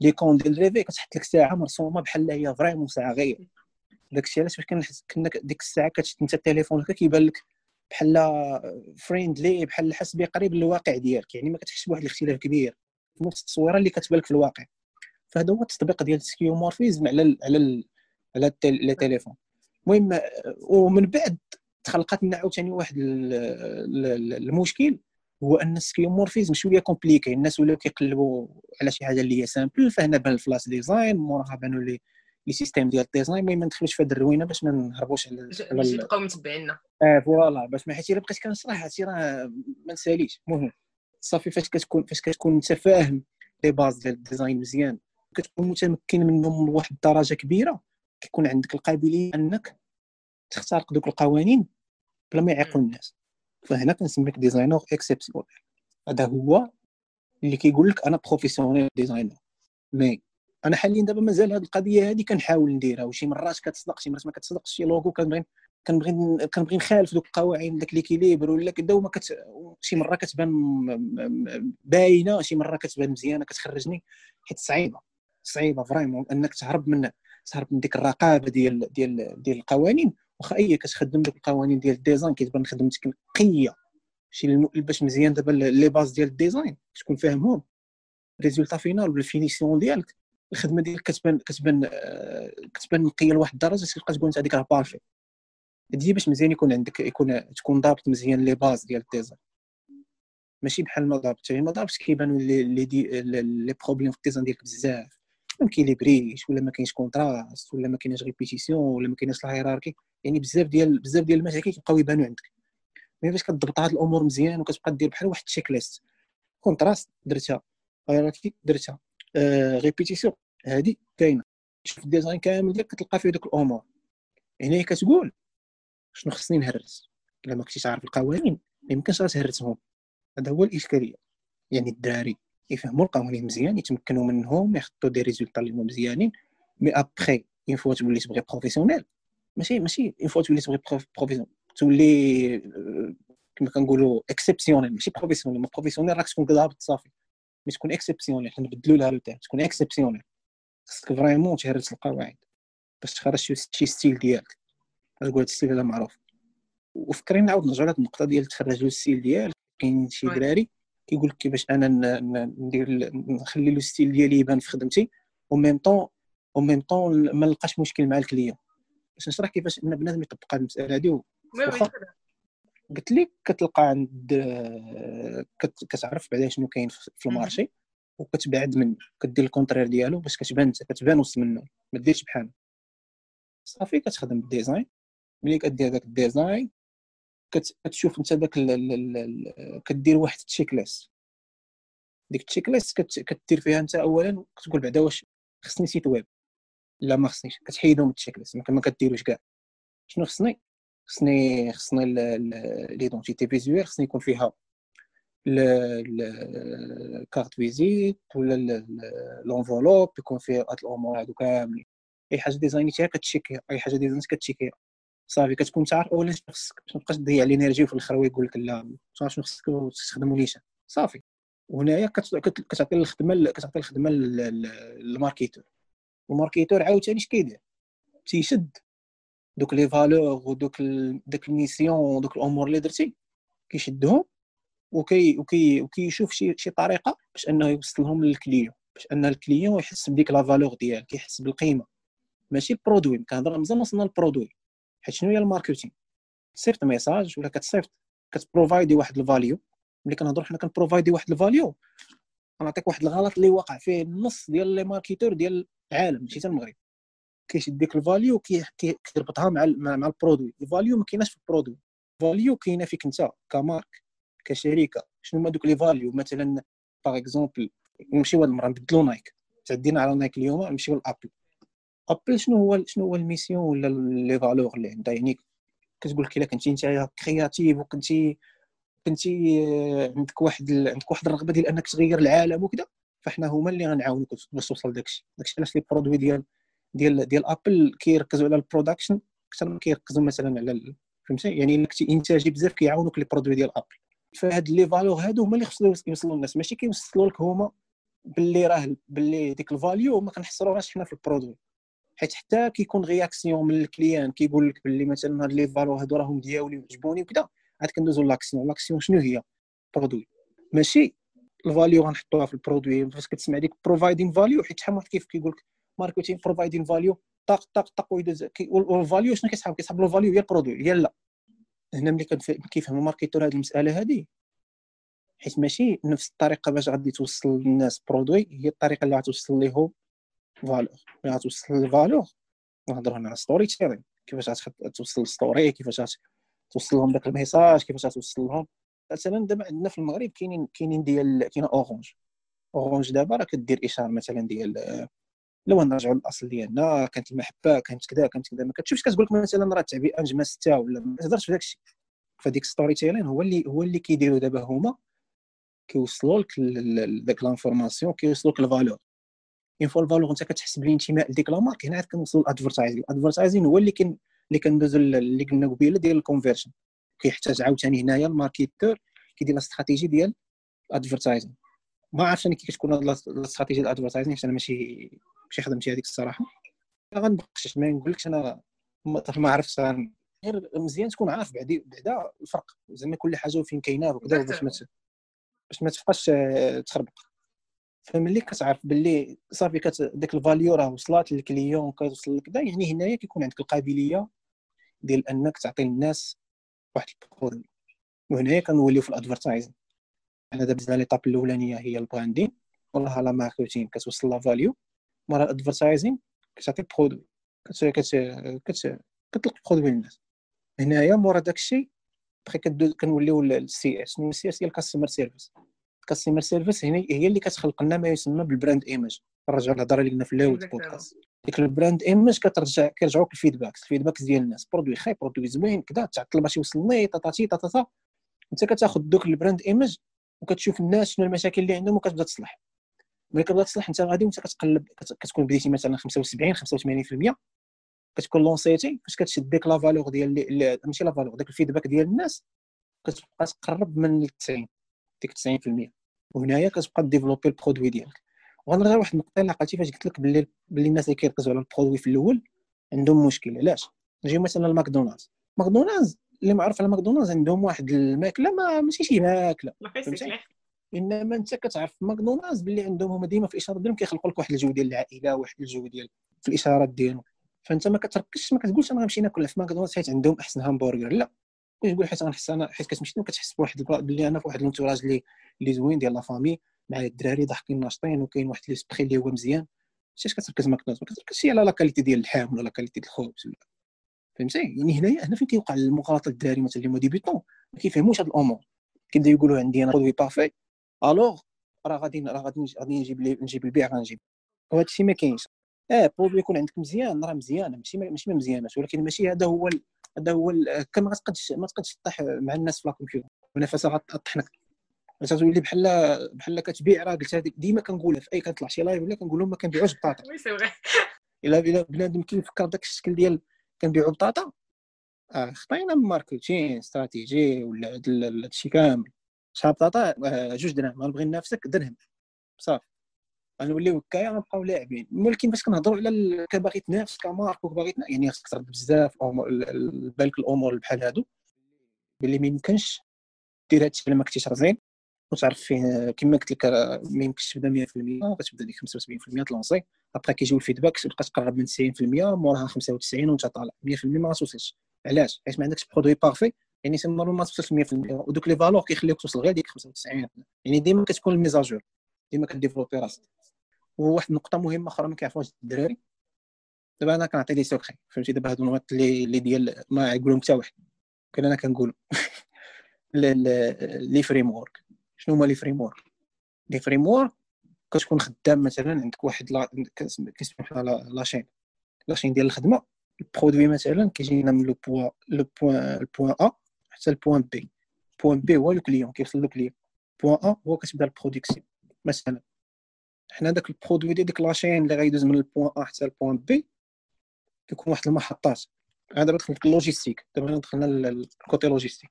l'icône ديال réveil كتحط لك ساعة مرسومة بحال هي vraiment ساعة غير. داكشي علاش باش كنحس كنا ديك الساعة كتشد انت التليفون هكا كيبان لك بحال friendly بحال حسبي قريب للواقع ديالك. يعني ما كتحسش بواحد الاختلاف كبير في نفس التصويرة اللي كتبان لك في الواقع. فهذا هو التطبيق ديال ال skeuomorphism على ال على ال على les téléphones المهم ومن بعد تخلقت لنا عاوتاني واحد المشكل هو أن ال skeuomorphism شوية compliqué الناس ولاو كيقلبوا على شي حاجة اللي هي simple فهنا بان ال flat design موراها بانوا les les systèmes ديال ال design المهم ما ندخلوش في هذه الروينة باش ما نهربوش على باش يبقاو متبعينا آه voilà باش ما حيت إلا بقيت كنشرح هادشي راه ما نساليش. المهم صافي فاش كتكون فاش كتكون انت فاهم les bases ديال ال design مزيان كتكون متمكن منهم لواحد الدرجة كبيرة كيكون عندك القابلية أنك تخترق دوك القوانين بلا ما يعيقوا الناس. فهنا كنسميك designer exceptionnel هذا هو اللي كيقول لك أنا professionnel designer mais أنا حاليا دابا مازال هذه القضية هذه كنحاول نديرها وشي مرات كتصدق شي مرات ما كتصدقش شي لوغو كنبغي كنبغي كنبغي نخالف دوك القواعد داك l'équilibre ولا كدا وما كت... شي مرة كتبان باينة شي مرة كتبان مزيانة كتخرجني حيت صعيبة صعيبة vraiment أنك تهرب من تهرب من ديك الرقابة ديال ديال ديال القوانين. واخا أي كتخدم دوك القوانين ديال ال design كتبان خدمتك نقية. شي باش مزيان دابا les bases ديال ال design تكون فاهمهم؟ résultat final ولا ال finition ديالك. الخدمة ديالك كتبان كتبان كتبان نقية لواحد الدرجة تلقى تقول انت هذيك راه parfait هادي باش مزيان يكون عندك يكون تكون ضابط مزيان les bases ديال ال design ماشي بحال ما ضابط ما ضابطش كيبانوا لي les problèmes في ال design ديالك بزاف. ما équilibré ش ولا ما كاينش contraste ولا ما كاينش répétition ولا ما كاينش ال hiérarchie يعني بزاف ديال بزاف ديال المشاكل كيبقاو يبانوا عندك. mais باش كتضبط هاد الأمور مزيان وكتبقى دير بحال واحد ال check list contraste درتها. hiérarchie درتها. آه répétition هادي كاينة. شوف ال design كامل ديالك كتلقى فيه دوك الأمور هنا كتقول شنو خصني نهرس. إلا ما كنتيش عارف القوانين ما يمكنش تهرسهم. هذا هو الإشكالية. يعني الدراري يفهموا القوانين مزيان يتمكنوا منهم يحطوا des résultats اللي هما مزيانين. mais après une fois تولي تبغي professionnel ماشي ماشي une fois تولي تبغي professionnel تولي كما كنقولوا exceptionnel ماشي professionnel ما professionnel راك تكون ضابط صافي. mais تكون exceptionnel حنا نبدلوا لها التاع تكون exceptionnel. خصك vraiment تهرس القواعد. باش تخرج شي style ديالك. تقول ال style هذا معروف. وفكرين نعاود نرجع لهاد النقطة ديال تخرج ال style ديالك. كاين شي دراري كيقول لك كيفاش أنا ندير نخلي le style ديالي يبان في خدمتي. au même temps au même temps ما نلقاش مشكل مع ال client. باش نشرح كيفاش إن بنادم يطبق المسألة هذه قلت لك كتلقى عند كتعرف بعدا شنو كاين في ال marché وكتبعد منه. كدير ال contraire ديالو باش كتبان انت كتبان وسط منه. ما ديرش بحال. صافي كتخدم بال design. ملي كدير داك ال design كتشوف انت داك كدير واحد ال check list ديك ال check list كدير فيها انت اولا كتقول بعدا واش خصني site web. لا ما خصنيش. كتحيدهم ال check list ما كديروش كاع. شنو خصني؟ خصني خصني l'identité visuelle خصني يكون فيها ال carte visite ولا l'enveloppe يكون فيها هاد الأمور هادو كاملين. أي حاجة design يتيها كت check يها أي حاجة design يتيها كت check يها صافي كتكون تعرف اولا شنو خصك باش ما تبقاش تضيع ال énergie وفي الأخر يقول لك لا شنو خصك تستخدموا نيشان صافي. وهنايا كتعطي الخدمة كتعطي الخدمة لل marketeur ال marketeur. عاوتاني اش كيدير تيشد. دوك les valeurs ودوك داك ال mission ودوك الأمور اللي درتي كيشدهم وكي وكي وكيشوف شي شي طريقة باش أنه يوصلهم لل client باش أن ال client يحس بديك la valeur ديالك يحس بالقيمة. ماشي ال produit كنهضر مزال وصلنا لل produit حيت شنو هي ال marketing؟ تصيفط message ولا كتصيفط؟ كت provide ي واحد ال value ملي كنهضروا حنا كن provide ي واحد ال value غنعطيك واحد الغلط اللي واقع فيه النص ديال les marketeurs ديال العالم ماشي حتى المغرب. كيشد ديك ال value كيربطها مع مع ال produit ال value ما كايناش في ال produit ال value كاينة فيك انت ك marque كشركة. شنو هما دوك les values مثلا par exemple نمشيو هاد المرة نبدلو نايك تعدينا على نايك اليوم نمشيو لأبل. أبل شنو هو شنو هو ال mission ولا les valeurs اللي عندها؟ يعني كتقول لك إلا كنتي أنت créatif وكنتي كنتي آه، عندك واحد عندك واحد الرغبة ديال أنك تغير العالم وكذا فاحنا هما اللي غنعاونوك باش توصل داكشي داكشي علاش les produits ديال ديال ديال ابل كيركزوا على ال production أكثر ما كيركزوا مثلا على فهمتي؟ يعني إنك إنتاجي بزاف كيعاونوك les produits ديال ابل فهاد les valeurs هادو هما اللي خصهم يوصلوا للناس. ماشي كيوصلوا لك هما باللي راه باللي ديك ال value ما كنحصروهاش حنا في ال produit حيت حتى كيكون réaction من ال client كيقول لك باللي مثلا هاد les values هادو راهم دياولي وعجبوني وكذا عاد كندوزو l'action. L'action شنو هي؟ produit ماشي ال value غنحطوها في ال produit فاش كتسمع ديك providing value حيت شحال واحد كيف كيقول لك marketing providing value طاق طاق طاق ويدوز وال value شنو كيسحب؟ كيسحب ال value هي ال produit هي لا. هنا ملي كيفهموا ال marketeur هذه المسألة هذه حيت ماشي نفس الطريقة باش غادي توصل للناس produit هي الطريقة اللي غتوصل ليهم valeur ملي غتوصل ال valeur نهضروا هنا على storytelling كيفاش غتوصل ال story كيفاش توصل لهم داك ال message كيفاش توصل لهم. مثلا دابا عندنا في المغرب كاينين كاينين ديال كاينة اورانج اورانج دابا راه كدير إشارة مثلا ديال لو نرجعوا للاصل ديالنا كانت المحبة كانت كذا كانت كذا ما كتشوفش كتقول لك مثلا راه التعبئه نجمه ستة ولا ما تهضرش في داك الشيء فديك storytelling هو اللي هو اللي كيديروا دابا هما كيوصلوا لك داك l'information كيوصلوا لك ال valeur une fois ال valeur انت كتحس بالانتماء لديك la marque هنا عاد كنوصلوا لل advertising ال advertising هو اللي كن اللي كندوزو اللي قلنا قبيلة ديال ال conversion كيحتاج عاوتاني هنايا ال marketeur كيدير la stratégie ديال ال advertising ما عرفتش أنا كي كتكون la stratégie ديال ال advertising حيت أنا ماشي ماشي خدمتي هذيك الصراحة. غنبقش ما نقولكش أنا ما عرفتش غير مزيان تكون عارف بعدا بعدا الفرق. زعما كل حاجة وفين كاينة وكذا باش ما باش ما تبقاش آه، تخربق. فملي كتعرف باللي صافي كت ديك ال value راه وصلات لل client كتوصل لك يعني هنايا كيكون عندك القابلية ديال أنك تعطي للناس واحد ال produit وهنايا كنوليو في ال advertising. أنا دابا l'étape الأولانية هي ال branding. والله le marketing كتوصل la value مورا ال advertising كتعطي produit كت كت كت كتلقى produit للناس هنايا مورا داكشي بخي كنوليو للسي اس السي اس هي ال customer service ال customer service هنا هي اللي كتخلق لنا ما يسمى بال brand image نرجعوا للهضرة اللي قلنا في الأول بودكاست ديك ال brand image كترجع كيرجعوك ال feedback ال feedback ديال الناس. produit خايب produit زوين كذا تعطل باش يوصلني tatati tata انت كتاخذ دوك ال brand image وكتشوف الناس شنو المشاكل اللي عندهم وكتبدا تصلح. ملي كتبدا تصلح انت غادي وانت كتقلب كتكون بديتي مثلا 75 85% كتكون lancéتي فاش كتشد ديك la valeur ديال ماشي la valeur داك ال feedback ديال الناس كتبقى تقرب من 90 ديك 90% وهنايا كتبقى développer ال produit ديالك. وغنرجع غير واحد النقطة اللي عقلتي فاش قلت لك باللي باللي الناس اللي كيركزوا على ال produit في الأول عندهم مشكل علاش؟ نجيو مثلا لماكدونالدز. ماكدونالدز اللي معروف على ماكدونالدز عندهم واحد الماكلة ما ماشي شي ماكلة. إنما أنت كتعرف ماكدونالدز باللي عندهم هما ديما في الاشاره ديالهم كيخلقوا لك واحد الجو ديال العائله واحد الجو ديال في الإشارات ديالهم. فأنت ما كتركزش ما كتقولش أنا غنمشي ناكل في ماكدونالدز حيت عندهم أحسن همبرجر. لا. كتقول حيت غنحس أنا حيت كتمشي وكتحس بواحد بلي أنا في واحد ال entourage اللي اللي زوين ديال la famille مع الدراري ضاحكين ناشطين وكاين واحد l'esprit اللي هو مزيان. علاش كتركز ماكدونالدز؟ ما كتركزش على la qualité ديال اللحم ولا la qualité ديال الخبز ولا. فهمتي؟ يعني هنايا هنا فين كيوقع المغالطة الدراري مثلا؟ اللي هما débutants ما كيفهموش هاد الأمور. كيبداو يقولوا عندي أنا produit parfait alors راه غادي راه غادي غادي نجيب نجيب البيع غنجيب وهذا الشيء ما كاينش آه produit يكون عندك مزيان راه مزيانه ماشي ماشي ما مزياناش ولكن ماشي هذا هو. هذا هو. كما ما تقدش ما تقدش تطيح مع الناس في la compétition المنافسه غطحنك غتولي بحال بحال كتبيع راه قلت هذيك ديما كنقولها في أي كنطلع شي live ولا كنقول لهم ما كنبيعوش بطاطا oui c'est la إلا بنادم كيفكر بداك الشكل ديال كنبيعوا بطاطا آه خطينا marketing stratégie ولا هادشي كامل شحال بطاطا آه جوج دراهم. غنبغي ننافسك درهم. صافي. غنوليو هكايا غنبقاو لاعبين. ولكن فاش كنهضروا على كباغي تنافس ك marque وكباغي يعني خصك ترد بزاف بالك الأمور بحال هادو. باللي ما يمكنش دير هادشي الا ما كنتيش رزين وتعرف فيه كما قلت لك ما يمكنش تبدا 100% كتبدا ديك 75% ت lancer. ابخي كيجيو ال feedback تبقى تقرب من 90% موراها 95 وانت طالع. 100% ما غتوصلش. علاش؟ حيت ما عندكش produit parfait يعني normal ما توصلش 100% ودوك les valeurs كيخليوك توصل غير ديك 95 يعني ديما كتكون ال mise à jour. ديما ك développer راسك. وواحد النقطة مهمة أخرى ما كيعرفوهاش الدراري. دابا أنا كنعطي les secrets فهمتي؟ دابا هادو النقط اللي ديال ما يقولهم حتى واحد. كان أنا كنقول لي framework شنو هما les frameworks les frameworks كتكون خدام مثلا عندك واحد لا كيسمحوا لا la chaîne la chaîne ديال الخدمة. ال produit مثلا كيجينا من le point le point ال point A حتى ال point B ال point B هو le client كيوصل le client point A هو كتبدا ال production مثلا حنا داك ال produit ديال ديك la chaîne اللي غيدوز من ال point A حتى ال point B كيكون واحد المحطات. أنا دابا دخلت ال logistique دابا دخلنا ال côté logistique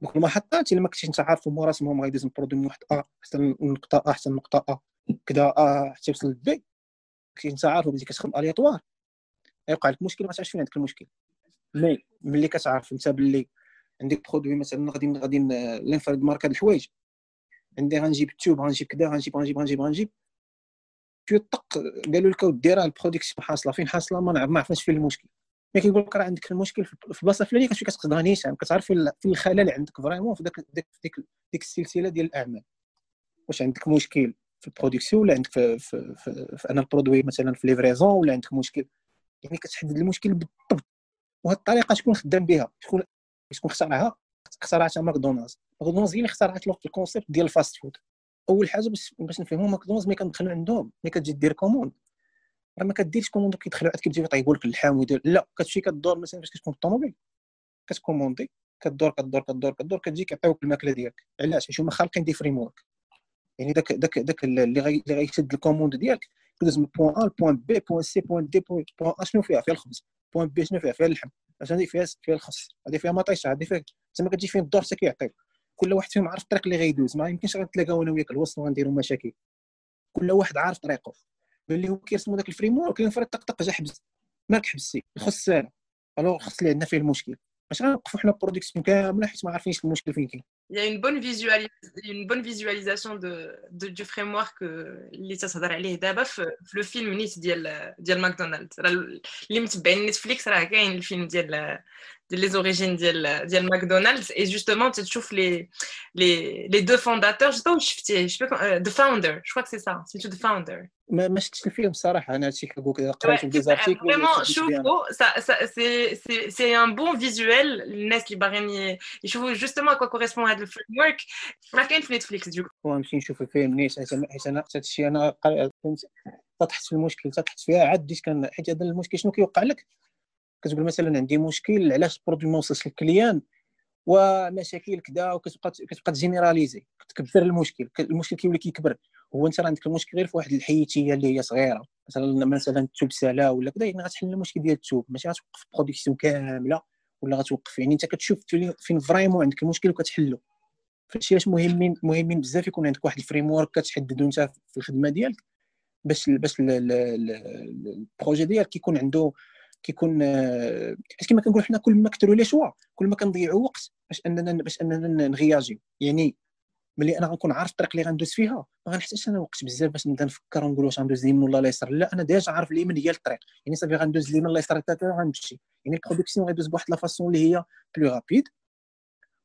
دوك المحطات إلا ما كنتيش انت عارفهم راسهم غيدوز من produit من واحد A حتى النقطه A حتى النقطه A كدا A حتى يوصل ل B كنتي انت عارف بديتي كتخدم اليطوار يوقع لك مشكل ما تعرفش فين عندك المشكل. mais. ملي كتعرف أنت باللي عندك produit مثلا غادي غادي لنفرد ماركه الحوايج. عندي غنجيب التوب غنجيب كذا غنجيب غنجيب غنجيب غنجيب. شوية طق قالوا لك ديرها ال production حاصلة. فين حاصلة؟ ما ما عرفناش فين المشكل. ملي كيقول لك راه عندك المشكل في البلاصة الفلانية كتمشي كتقدر نيشان كتعرف فين الخلل عندك vraiment في داك ديك ديك السلسلة ديال الأعمال. واش عندك مشكل في ال production ولا عندك في, في, في, في أنا ال produit مثلا في livraison ولا عندك مشكل؟ يعني كتحدد المشكل بالضبط. وهذه الطريقة شكون خدام بها؟ شكون شكون اخترعها اخترعتها ماكدونالدز. ماكدونالدز هي اللي اخترعت ال concept ديال ال fast food أول حاجة باش باش نفهموا ماكدونالدز ملي كندخلوا عندهم ملي كتجي دير commande راه ما كديرش commande كيدخلوا عاد كيبداو يطيبوا لك اللحم ويدير لا كتمشي كدور مثلا فاش كتكون في الطوموبيل. كت commander كدور كدور كدور كدور كتجي كيعطيوك الماكلة ديالك. علاش؟ حيت هما خالقين des frameworks يعني داك داك داك اللي غي اللي غيشد ال commande ديالك كدوز من point A ل point B point C point D point A شنو فيها؟ فيها الخبز. point B شنو فيها؟ فيها اللحم. هذه فيها فيها الخس هذه فيها مطيشه هذه فيها تما كتجي فين الدور حتى كيعطيك كل واحد فيهم عارف الطريق اللي غيدوز. ما يمكنش غنتلاقاو أنا وياك الوسط وغنديروا مشاكل. كل واحد عارف طريقه ملي هو كيرسموا داك ال framework كاين فريق طق جا حبس. مالك حبسي. خص سالا alors خص اللي عندنا فيه المشكل. باش غنوقفوا حنا production كاملة حيت ما عارفينش المشكل فين كاين. Il y a une bonne, visualis une bonne visualisation de, de, du framework اللي تتهضر عليه دابا في, في le film نيت ديال ديال ماكدونالدز اللي متبعين نتفليكس راه كاين الفيلم ديال les origines de McDonald's et justement tu trouves les, les, les deux fondateurs je sais, je sais pas euh, the founder je crois que c'est ça c'est the founder ما ما شفتش الفيلم صراحة أنا هادشي كنقول لك قريت des articles vraiment شوفوا c'est c'est c'est un bon visuel للناس اللي باغيين يشوفوا justement quoi correspond هذا ال framework راه كاين في نتفليكس des كو نمشي نشوف الفيلم نيت حيت أنا حتى الشيء أنا تحت في المشكل تحت فيها عاد بديت كان حيت هذا المشكل شنو كيوقع لك كتقول مثلا عندي مشكل علاش ال produit ما وصلش لل client ومشاكل كذا وكتبقى كتبقى ت généraliser كتكبر المشكل المشكل كيولي كيكبر. هو انت راه عندك المشكل غير في واحد الحيتيه اللي هي صغيرة. مثلا مثلا التوب سالا ولا كذا يعني غتحل المشكل ديال التوب ماشي غتوقف production كاملة ولا غتوقف يعني انت كتشوف فين vraiment عندك المشكل وكتحلو. فهادشي علاش مهمين مهمين بزاف يكون عندك واحد ال framework كتحددو انت في الخدمة ديالك باش باش ال projet ديالك يكون عنده كيكون حيت كما كنقول حنا كل ما كثروا les choix كل ما كنضيعوا وقت باش أننا باش أننا نغياجيو. يعني ملي أنا غنكون عارف الطريق اللي غندوز فيها ما غنحتاجش أنا وقت بزاف باش نبدا نفكر ونقول واش غندوز اليمين ولا اليسار. لا أنا déjà عارف اليمين هي الطريق. يعني صافي غندوز اليمين اليسار غنمشي. يعني ال production غيدوز بواحد la façon اللي هي plus rapide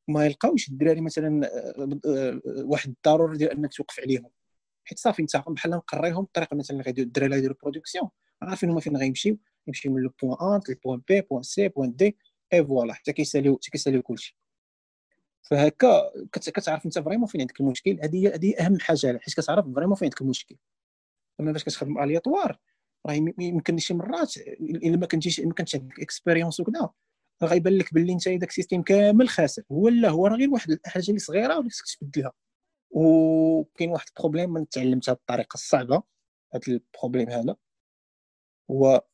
ما يلقاوش الدراري مثلا آه، آه، واحد الضروره ديال أنك توقف عليهم. حيت صافي انت بحال نقريهم الطريقة مثلا اللي غيديروا الدراري اللي غيديروا production عارفين هما فين غيمشيو يمشي من le point A لل point B point C point D et voilà حتى كيساليو حتى كيساليو كلشي. فهكا كتعرف انت vraiment فين عندك المشكل هذه هذه أهم حاجة حيت كتعرف vraiment فين عندك المشكل. أما باش كتخدم اليطوار راه يمكن شي مرات إلا ما كنتيش ما كنتش عندك expérience وكذا غيبان لك باللي انت داك ال système كامل خاسر. هو لا هو راه غير واحد الحاجة اللي صغيرة وخصك تبدلها. وكاين واحد ال problème من تعلمتها بالطريقة الصعبه هذا ال problème هذا. هو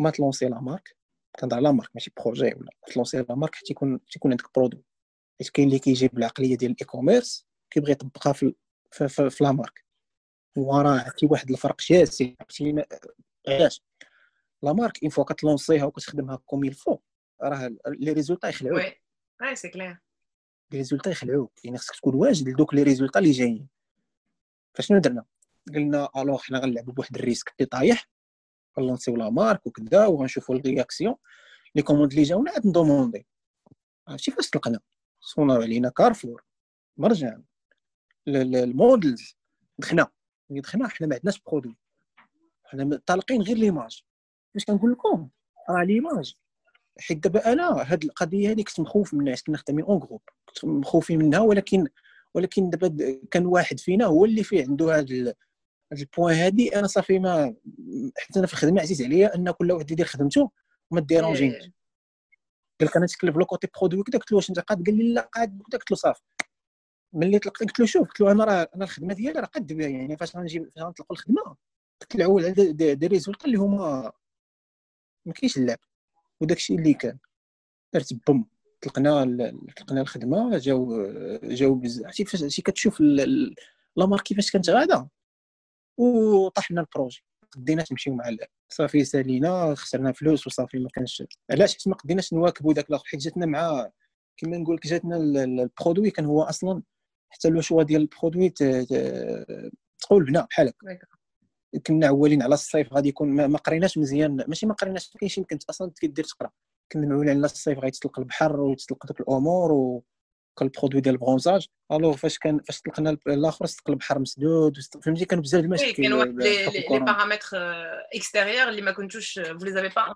ما ت lancer la marque كنهضر على marque ماشي projet ولا ت lancer la marque حتى يكون تيكون عندك produit. حيت كاين اللي كيجيب العقلية ديال ال e-commerce كيبغي يطبقها في في, في, في la marque. وراه عرفتي واحد الفرق شاسع علاش؟ la marque une fois كت lancer يها وكتخدمها comme il faut راه les résultats يخلعوك. oui c'est clair. les résultats يخلعوك. يعني خصك تكون واجد لدوك les résultats اللي جايين. فشنو درنا؟ قلنا alors حنا غنلعبوا بواحد ال risque. اللي طايح غن lancer يو la marque وكذا وغنشوفوا ال réaction. les commandes اللي جاونا عاد ن demander. عرفتي فاش طلقنا صوناو علينا كارفور. مرجان. ال models. دخنا. ملي دخنا حنا ما عندناش produit. حنا طالقين غير l'image. واش كنقول لكم؟ راه l'image. حيت دابا أنا هاد القضية هذه كنت مخوف منها كنا خدامين en groupe. كنت مخوفين منها ولكن ولكن دابا كان واحد فينا هو اللي فيه عنده هاد هاد ال point هادي. أنا صافي ما حتى أنا في الخدمة عزيز عليا أن كل واحد يدير خدمته وما ديرونجينيش. إيه. قال لك أنا تكلف لو كوتي برودوي كذا قلت له واش أنت قاد قال لي لا قاد قلت له صافي ملي طلقت قلت له شوف قلت له أنا راه أنا الخدمة ديالي راه قد بها يعني فاش غنجي فاش غنطلقوا الخدمة كتلعبوا على دي ريزولتا اللي هما ما كاينش اللعب. وداك الشيء اللي كان. درت بوم طلقنا طلقنا الخدمة جاو جاو بزاف عرفتي فاش كتشوف لا مارك كيفاش كانت غاده وطحنا البروجي. قديناش نمشيو مع صافي سالينا خسرنا فلوس وصافي ما كانش علاش؟ حيت ما قديناش نواكبوا داك الآخر حيت جاتنا مع كما نقول لك جاتنا البرودوي كان هو أصلا حتى لو شوا ديال البرودوي تقول بنا بحال هكا كنا عوالين على الصيف غادي يكون ما, قريناش مزيان. ماشي ما قريناش ما كاينش يمكن أصلا كدير تقرأ. كنا معولين على الصيف غيتطلق البحر ويتطلق دوك الأمور و البرودوي ديال البرونزاج. الوغ فاش كان فاش طلقنا الآخر استقل البحر مسدود فهمتي؟ كانوا بزاف المشاكل كانوا واحد لي بارامتر اكستيريور اللي ما كنتوش فو لي زافي با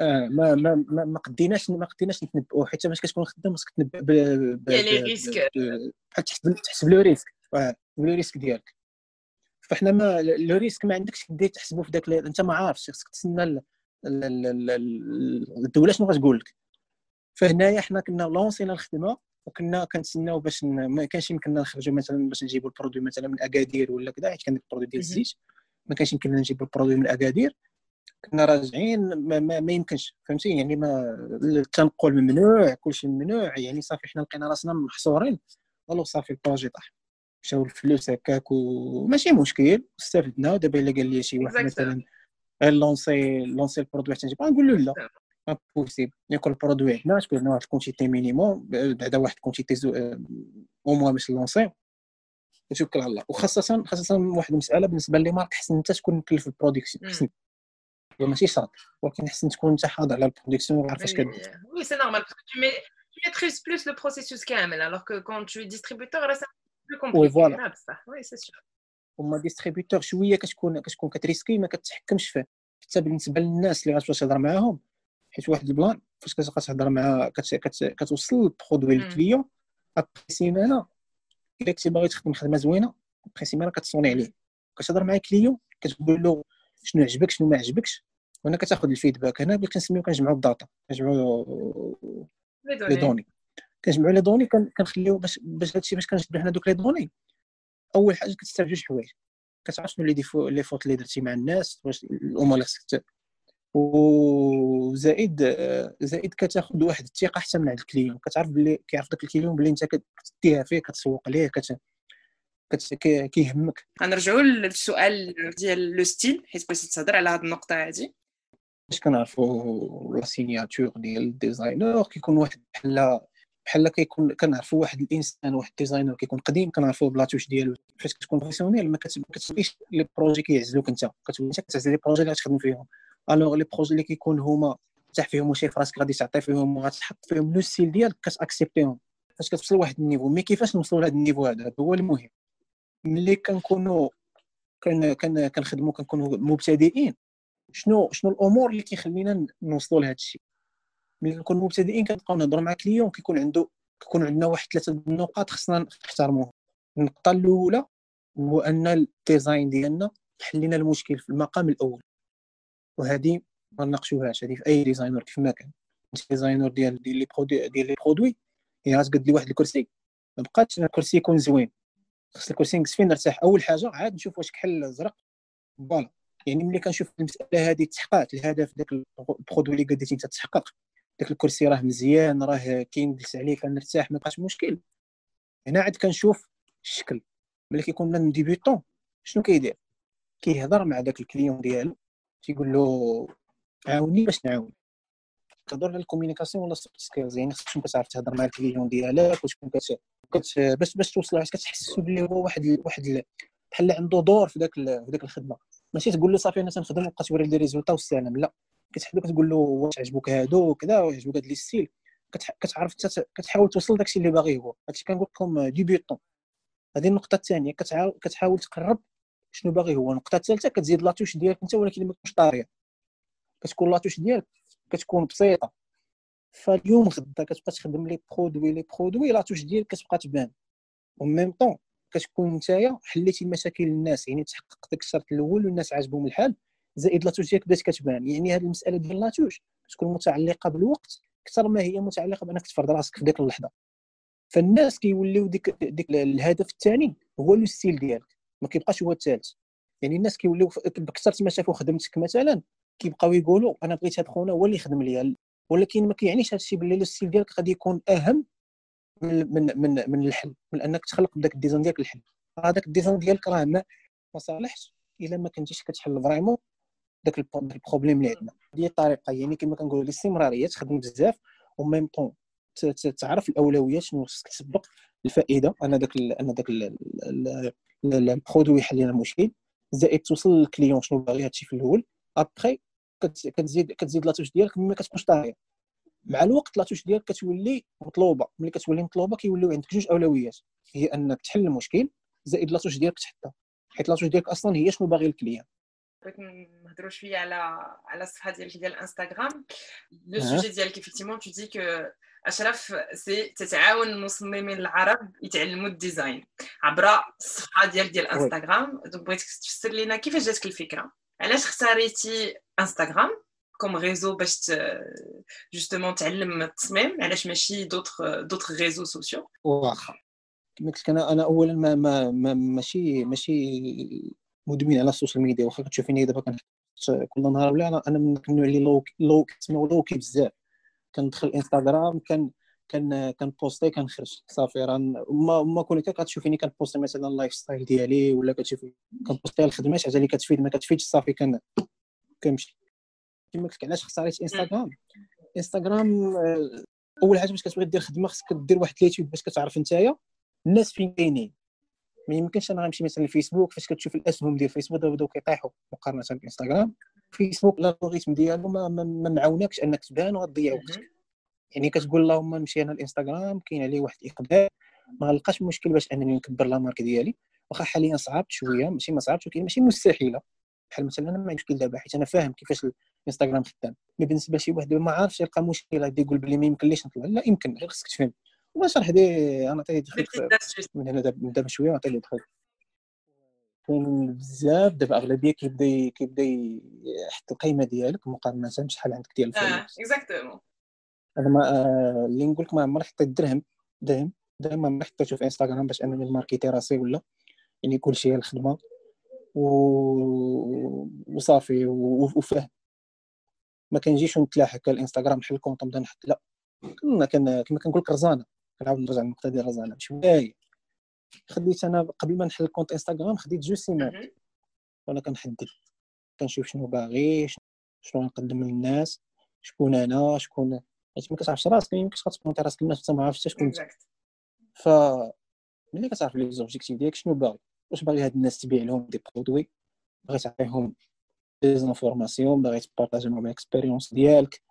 آه ما ما ما, ما قديناش ما قديناش نتنبؤوا حيت باش كتكون خدام خصك تنبأ ب ريسك بحال تحسب لو ريسك لو ريسك ديالك. فاحنا ما لو ريسك ما عندكش كدير تحسبه في ذاك انت ما عارفش خصك تسنى الدولة شنو غتقول لك. فهنايا حنا كنا lancer نا الخدمة وكنا كنتسناو باش ما كانش يمكننا نخرجوا مثلا باش نجيبوا ال produit مثلا من أكادير ولا كذا حيت كان ال produit ديال الزيت. ما كانش يمكننا نجيبوا ال produit من أكادير. كنا راجعين ما, ما, ما يمكنش فهمتي؟ يعني ما التنقل ممنوع كلشي ممنوع يعني صافي حنا لقينا راسنا محصورين. والو صافي ال projet طاح. مشاو الفلوس هكاك وماشي مشكل. استفدنا ودابا إلا قال لي شي واحد مثلا lancer lancer ال produit حتى نجيب. نقول له لا impossible ياكل ال produit عندنا تكون واحد ال quantité minimum بعدا واحد ال quantité au moins باش lancer وتوكل على الله. وخاصه خاصة واحد المسألة بالنسبة les marques حسن أنت تكون مكلف ال production حسن. ماشي شرط. ولكن حسن تكون أنت حاضر على ال production وعارف اش كدير. oui c'est normal tu maîtrises plus le processus كامل. Alors que quand tu es distributeur là c'est plus c'est sûr. هما distributeur شوية كتكون كتكون كت risquer ما كتحكمش فيه حتى بالنسبة للناس اللي غتمشي تهضر معاهم حيت واحد ال plan فاش كتبقى تهضر مع كتوصل le produit لل client après سيمانة الا كنتي باغي تخدم خدمه زوينه après سيمانة كتصوني عليه كتهضر مع ال client كتقول له شنو عجبك شنو ما عجبكش وأنا كتاخذ ال feedback أنا اللي كنسميو كنجمعوا ال data كنجمعوا les données كنجمعوا les données كنخليو باش باش هادشي باش كنجبدوا حنا دوك les données. أول حاجة كتستعمل جوج حوايج. كتعرف شنو les défauts les fautes اللي درتي مع الناس واش الأمور اللي خصك وزائد زائد كتاخذ واحد الثقة حتى من عند ال client. كتعرف بلي كيعرف داك ال client بلي انت كتديها فيه كتسوق ليه كت كيهمك. غنرجعوا للسؤال ديال le style حيت بغيتي تهضر على هذه النقطة هذه باش كنعرفوا la signature ديال ال designer كيكون واحد بحال بحال كيكون كنعرفوا واحد الإنسان واحد ال designer كيكون قديم كنعرفوا ب la touche ديالو فاش كتكون professionnel ما كتبغيش les projets كيعزلوك انت. كتولي انت كتعزل les projets اللي غتخدم فيهم. alors les projets اللي كيكون هما تاع فيهم شي فراسك غادي تعطي فيهم وغتحط فيهم le style ديالك كتاكسبتيهم فاش كتوصل لواحد ال niveau. mais كيفاش نوصلوا لهذا ال niveau هذا؟ هو المهم. ملي كنكونوا كن كنخدموا كنكونوا مبتدئين شنو شنو الأمور اللي كيخلينا نوصلوا لهذا الشيء؟ ملي كنكونوا مبتدئين كنبقاو نهضروا مع client كيكون عنده كيكون عندنا واحد ثلاثة النقاط خصنا نحترموهم. النقطة الأولى هو أن ال design ديالنا حل لنا المشكل في المقام الأول. وهذه ما نناقشوهاش هذه في أي designer كيف ما كان. designer ديال ديال les produits ديال les produits يعني غتقد لي واحد الكرسي. ما بقاتش الكرسي يكون زوين. خص الكرسي نجلس فيه نرتاح. أول حاجة عاد نشوف واش كحل ازرق voilà. يعني ملي كنشوف المسألة هذه تحققت الهدف داك ال produit اللي قديتي انت تحقق. داك الكرسي راه مزيان راه كاين جلس عليه كنرتاح ما بقاش مشكل. هنا عاد كنشوف الشكل. ملي كيكون من débutant شنو كيدير؟ كيهضر مع داك ال client ديالو تيقول له عاوني باش نعاون تهضر على ال communication ولا soft skills يعني خصك تكون كتعرف تهضر مع ال client ديالك وتكون كت... كت... باش توصل كتحسسو بلي هو واحد واحد بحال عنده دور في ذاك في ذاك الخدمة. ماشي تقول له صافي أنا تنخدم وبقى توري les résultats والسلام لا. كتحب كتقول له واش عجبك هادو وكذا واش عجبك هاد les styles كتعرف كتحاول توصل داكشي اللي باغي هو. هادشي كنقول لكم débutant هذه النقطة الثانية كتحاول تقرب شنو باغي هو. النقطة الثالثة كتزيد la touche ديالك انت ولكن ما تكونش طاغية. كتكون la touche ديالك كتكون بسيطة. فاليوم غدا كتبقى تخدم les produits les produits la touche ديالك كتبقى تبان. و même temps كتكون نتايا حليتي مشاكل الناس يعني تحقق داك الشرط الأول والناس عاجبهم الحال. زائد la touche ديالك بدات كتبان. يعني هذه المسألة ديال la touche تكون متعلقة بالوقت أكثر ما هي متعلقة بأنك تفرض راسك في ديك اللحظة. فالناس كيوليو ديك ديك الهدف الثاني هو le style ديالك. ما كيبقاش هو الثالث يعني الناس كيوليو بكثرت ما شافوا خدمتك مثلا كيبقاو يقولوا أنا بغيت هذا خونا هو اللي يخدم ليا. ولكن ما كيعنيش هذا الشيء باللي ال style ديالك غادي يكون أهم من من من, من الحل. من أنك تخلق بداك ال design ديالك الحل هذاك ال design ديالك راه ما صالحش إلا ما كنتيش كتحل. vraiment داك ال problème اللي عندنا. هذه الطريقة يعني كما كنقولوا الاستمرارية تخدم بزاف و même temps تعرف الاولويات شنو خصك تسبق الفائدة. أنا داك أنا داك ال produit يحل لنا المشكل. زائد توصل لل client شنو باغي هادشي في الأول. ابخي كتزيد كتزيد la touche ديالك ما كتكونش طاغيه مع الوقت la touche ديالك كتولي مطلوبة. ملي كتولي مطلوبة كيوليو عندك جوج أولويات. هي أنك تحل المشكل زائد la touche ديالك تحطها. حيت la touche ديالك أصلا هي شنو باغي ال client. بغيت نهضروا شوية على على الصفحة ديالك ديال انستغرام le sujet ديالك tu dis que اشرف سي تتعاون المصممين العرب يتعلموا ال design عبر الصفحة ديالك ديال انستغرام donc بغيتك تفسر لنا كيفاش جاتك الفكرة؟ علاش اختاريتي انستغرام comme réseau باش justement تعلم التصميم؟ علاش ماشي d'autres d'autres réseaux sociaux واخا. كما قلت أنا أنا اولا ما ما, ما ماشي ماشي مدمن على ال social media واخا كتشوفيني دابا كنحط كل نهار ولا أنا أنا من النوع اللي لو لو كتسميو لوكي بزاف. كندخل انستغرام كان كان كان بوستي كنخرج. صافي راه ما ما كون كتشوفيني كنبوستي مثلا اللايف ستايل ديالي ولا كتشوفي كنبوستي الخدمة شي حاجة اللي كتفيد ما كتفيدش صافي كان كنمشي. كما قلت لك علاش اختاريت انستغرام انستغرام أول حاجة باش كتبغي دير خدمة خصك دير واحد اليوتيوب باش كتعرف نتايا الناس فين كاينين ما يمكنش أنا غنمشي مثلا للفيسبوك فاش كتشوف الأسهم ديال فيسبوك دابا بداو كيطيحوا مقارنة بالانستغرام فيسبوك ال algorithm ديالو ما, ما, معاونكش أنك تبان وغتضيع وقتك. يعني كتقول اللهم نمشي أنا الانستغرام كاين عليه واحد الإقبال. ما غلقاش مشكل باش أنني نكبر la marque ديالي. واخا حاليا صعبت شوية ماشي ما صعبتش ولكن ماشي مستحيلة. بحال مثلا أنا ما عنديش مشكل دابا حيت أنا فاهم كيفاش الانستغرام خدام. mais بالنسبة لشي واحد ما عارفش يلقى مشكل غادي يقول بلي ما يمكنليش نطلع. لا يمكن غير خصك تفهم. وشرح دي أنا عطيه دخلت من هنا دابا شوية عطيه دخلت. كاين بزاف دابا أغلبية كيبدا كيبدا يحط القيمة ديالك مقارنة بشحال عندك ديال الفلوس. آه اكزاكتومون أنا ما آه، اللي نقول لك ما عمري حطيت درهم درهم درهم ما عمري حطيته في انستغرام باش أنني نماركيتي راسي ولا يعني كلشي هي الخدمة. و... وصافي وفهم. ما كنجيش نتلاحق الانستغرام بحال الـ compte نبدا نحط لا. كنا كان كما كنقول لك رزانة. كنعاود نرجع للنقطة ديال رزانه شوية خديت أنا قبل ما نحل compte انستغرام خديت جوج سيمانات وأنا كنحدد. كنشوف شنو باغي شنو نقدم للناس شكون أنا شكون حيت ما كتعرفش راسك ما يمكنش غت pointer راسك الناس حتى ما عرفتش شكون انت ف ملي كتعرف les objectifs ديالك شنو باغي؟ واش باغي هاد الناس تبيع لهم des produits؟ باغي تعطيهم des informations باغي ت partager معاهم الـ expérience ديالك؟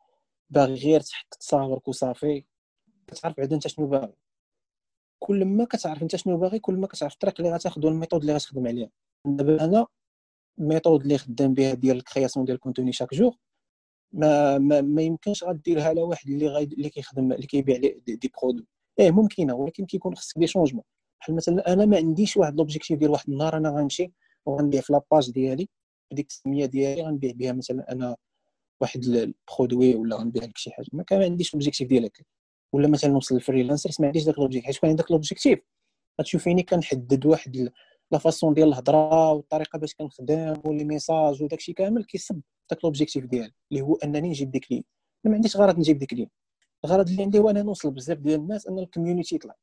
باغي غير تحط تصاورك وصافي؟ كتعرف بعدا انت شنو باغي. كل ما كتعرف انت شنو باغي كل ما كتعرف الطريق اللي غتاخذ والـ méthode اللي غتخدم عليها. دابا أنا الـ méthode اللي خدام بها ديال الـ création ديال الـ contenu chaque jour ما ما, ما يمكنش غديرها على واحد اللي غاي اللي كيخدم اللي كيبيع des, des produits. إيه ممكنة ولكن كيكون خصك des changements. بحال مثلا أنا ما عنديش واحد l'objectif ديال واحد النهار أنا غنمشي وغنبيع في la page ديالي بديك السميه ديالي غنبيع بها مثلا أنا واحد الـ produit ولا غنبيع لك شي حاجة. ما كان عنديش l'objectif ديال هكا. ولا مثلا نوصل للـ freelancer ما عنديش داك l'objectif حيت كان عندك l'objectif غتشوفيني كنحدد واحد la façon ديال الهضرة والطريقة باش كنخدم و les messages وداك الشيء كامل كيصب داك l'objectif ديالي اللي هو أنني نجيب ديك لي. ما عنديش غرض نجيب ديك لي. الغرض اللي عندي هو أنا نوصل بزاف ديال الناس أن الـ community يطلع.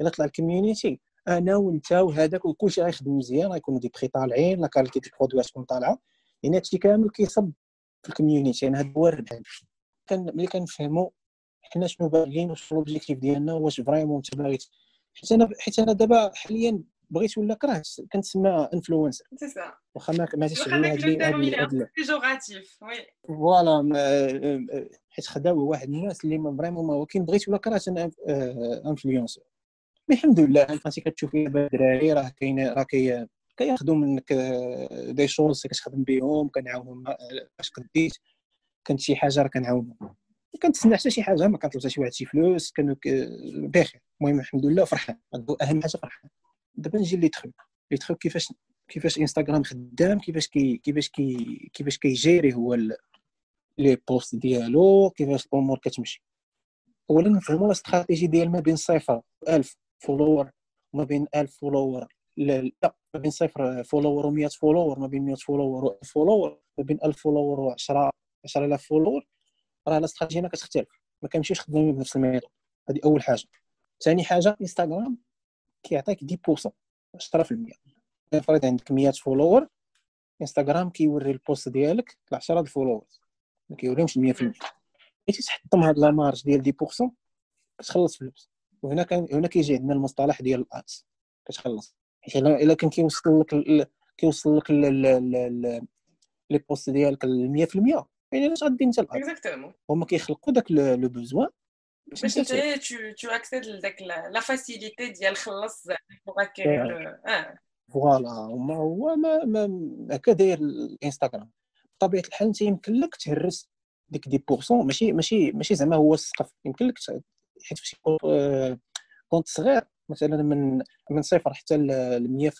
إلا طلع الـ community أنا وأنت وهذاك وكلشي غيخدم مزيان غيكونوا des prix طالعين la qualité des produits تكون طالعة. يعني هادشي كامل كيصب في الـ community. يعني هذا هو الربح. ملي كنفهموا حنا شنو باغيين واش l'objectif ديالنا واش vraiment انت باغي حيت أنا حيت أنا دابا حاليا بغيت ولا كره كنتسمى influenceur واخا ما عرفتش على هاد péjorative oui. voilà حيت خداو واحد الناس اللي vraiment ما ولكن بغيت ولا كره أنا influenceur mais الحمد لله فهمتي كتشوفي الدراري راه كاين راه كي كياخذوا منك des choses كتخدم بهم كنعاونهم باش قديت كانت شي حاجة راه كنعاونهم. كنتسنى حتى شي حاجة ما كنطلب حتى شي واحد شي فلوس كانوا بخير المهم الحمد لله فرحان. أهم حاجة فرحان. دابا نجي لي تخو لي تخو كيفاش كيفاش انستغرام خدام كيفاش كي كيفاش كي كيفاش كي gérer هو les posts ديالو كيفاش الأمور كتمشي. اولا نفهموا الاستراتيجي ديال ما بين صفر 1000 followers وما بين 1000 followers لا ما بين صفر followers و100 followers ما بين 100 followers و 1000 followers ما بين 1000 followers و 10 10000 followers راه الاستراتيجيه ما كتختلف ما كنمشيوش خدامين بنفس الـ méthode هذه أول حاجة. ثاني حاجة انستغرام كيعطيك 10% 10% فرض عندك 100 followers انستغرام كيوري الـ post ديالك ل 10 الـ followers ما كيوريهمش 100% ملي تحطم هاد la marge ديال 10% كتخلص فلوس. وهنا كان هنا كيجي عندنا المصطلح ديال الـ ads كتخلص. حيت الا كان كيوصل لك كيوصل لك les posts ديالك 100% يعني علاش غدي انت exactement هما كيخلقوا داك le besoin باش انت تو اكسيد لذاك لا فاسيليتي ديال خلص بوغ آه. فوالا هما هو ما ما هكا داير الإنستغرام. بطبيعة الحال انت يمكن لك تهرس ديك دي بورسون ماشي ماشي ماشي زعما هو السقف. يمكن لك حيت فاش كونت صغير مثلا من من صفر حتى ل 100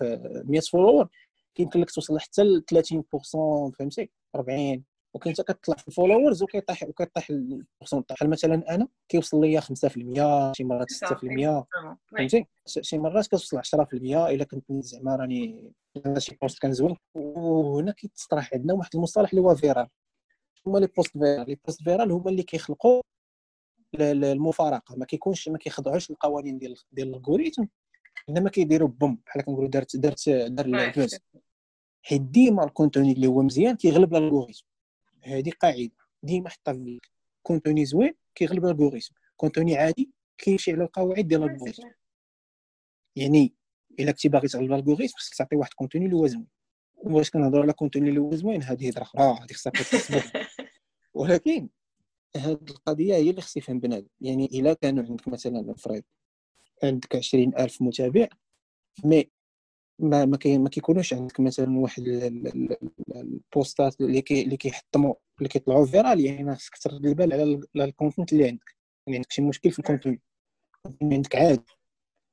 100 فولور كيمكن لك توصل حتى ل 30% فهمتي؟ 40 وكاين حتى كتطلع في الـ followers وكيطيح وكيطيح الـ pourcentage مثلا أنا كيوصل ليا 5% شي مرات 6% فهمتي؟ شي مرات كتوصل 10% إلا كنت زعما راني شي post كان زوين. وهنا كيتصطرح عندنا واحد المصطلح اللي هو viral هما les posts viral les posts viral هما اللي كيخلقوا المفارقة. ما كيكونش ما كيخضعوش للقوانين ديال ديال الـ algorithme إنما كيديروا boom بحال كنقولوا دارت دارت دار الـ buzz حيت ديما الـ contenu اللي هو مزيان كيغلب الـ algorithme هذه قاعدة ديما حطها في contenu زوين كيغلب الـ algorithme contenu عادي كيمشي على القواعد ديال الـ algorithme يعني إلا كنتي باغي تغلب الـ algorithme خصك تعطي واحد contenu اللي هو زوين. واش كنهضروا على contenu اللي هو زوين؟ هذه هضره أخرى هذه خصها ولكن هذه القضية هي اللي خص يفهم بنادم. يعني إلا كانوا عندك مثلا نفرض عندك عشرين ألف متابع mais ما ما, كي ما كيكونوش عندك مثلا واحد الـ postات اللي كي اللي كيحطموا اللي كيطلعوا viral يعني خصك ترد البال على الـ content اللي عندك. يعني عندك شي مشكل في الـ content عندك عادي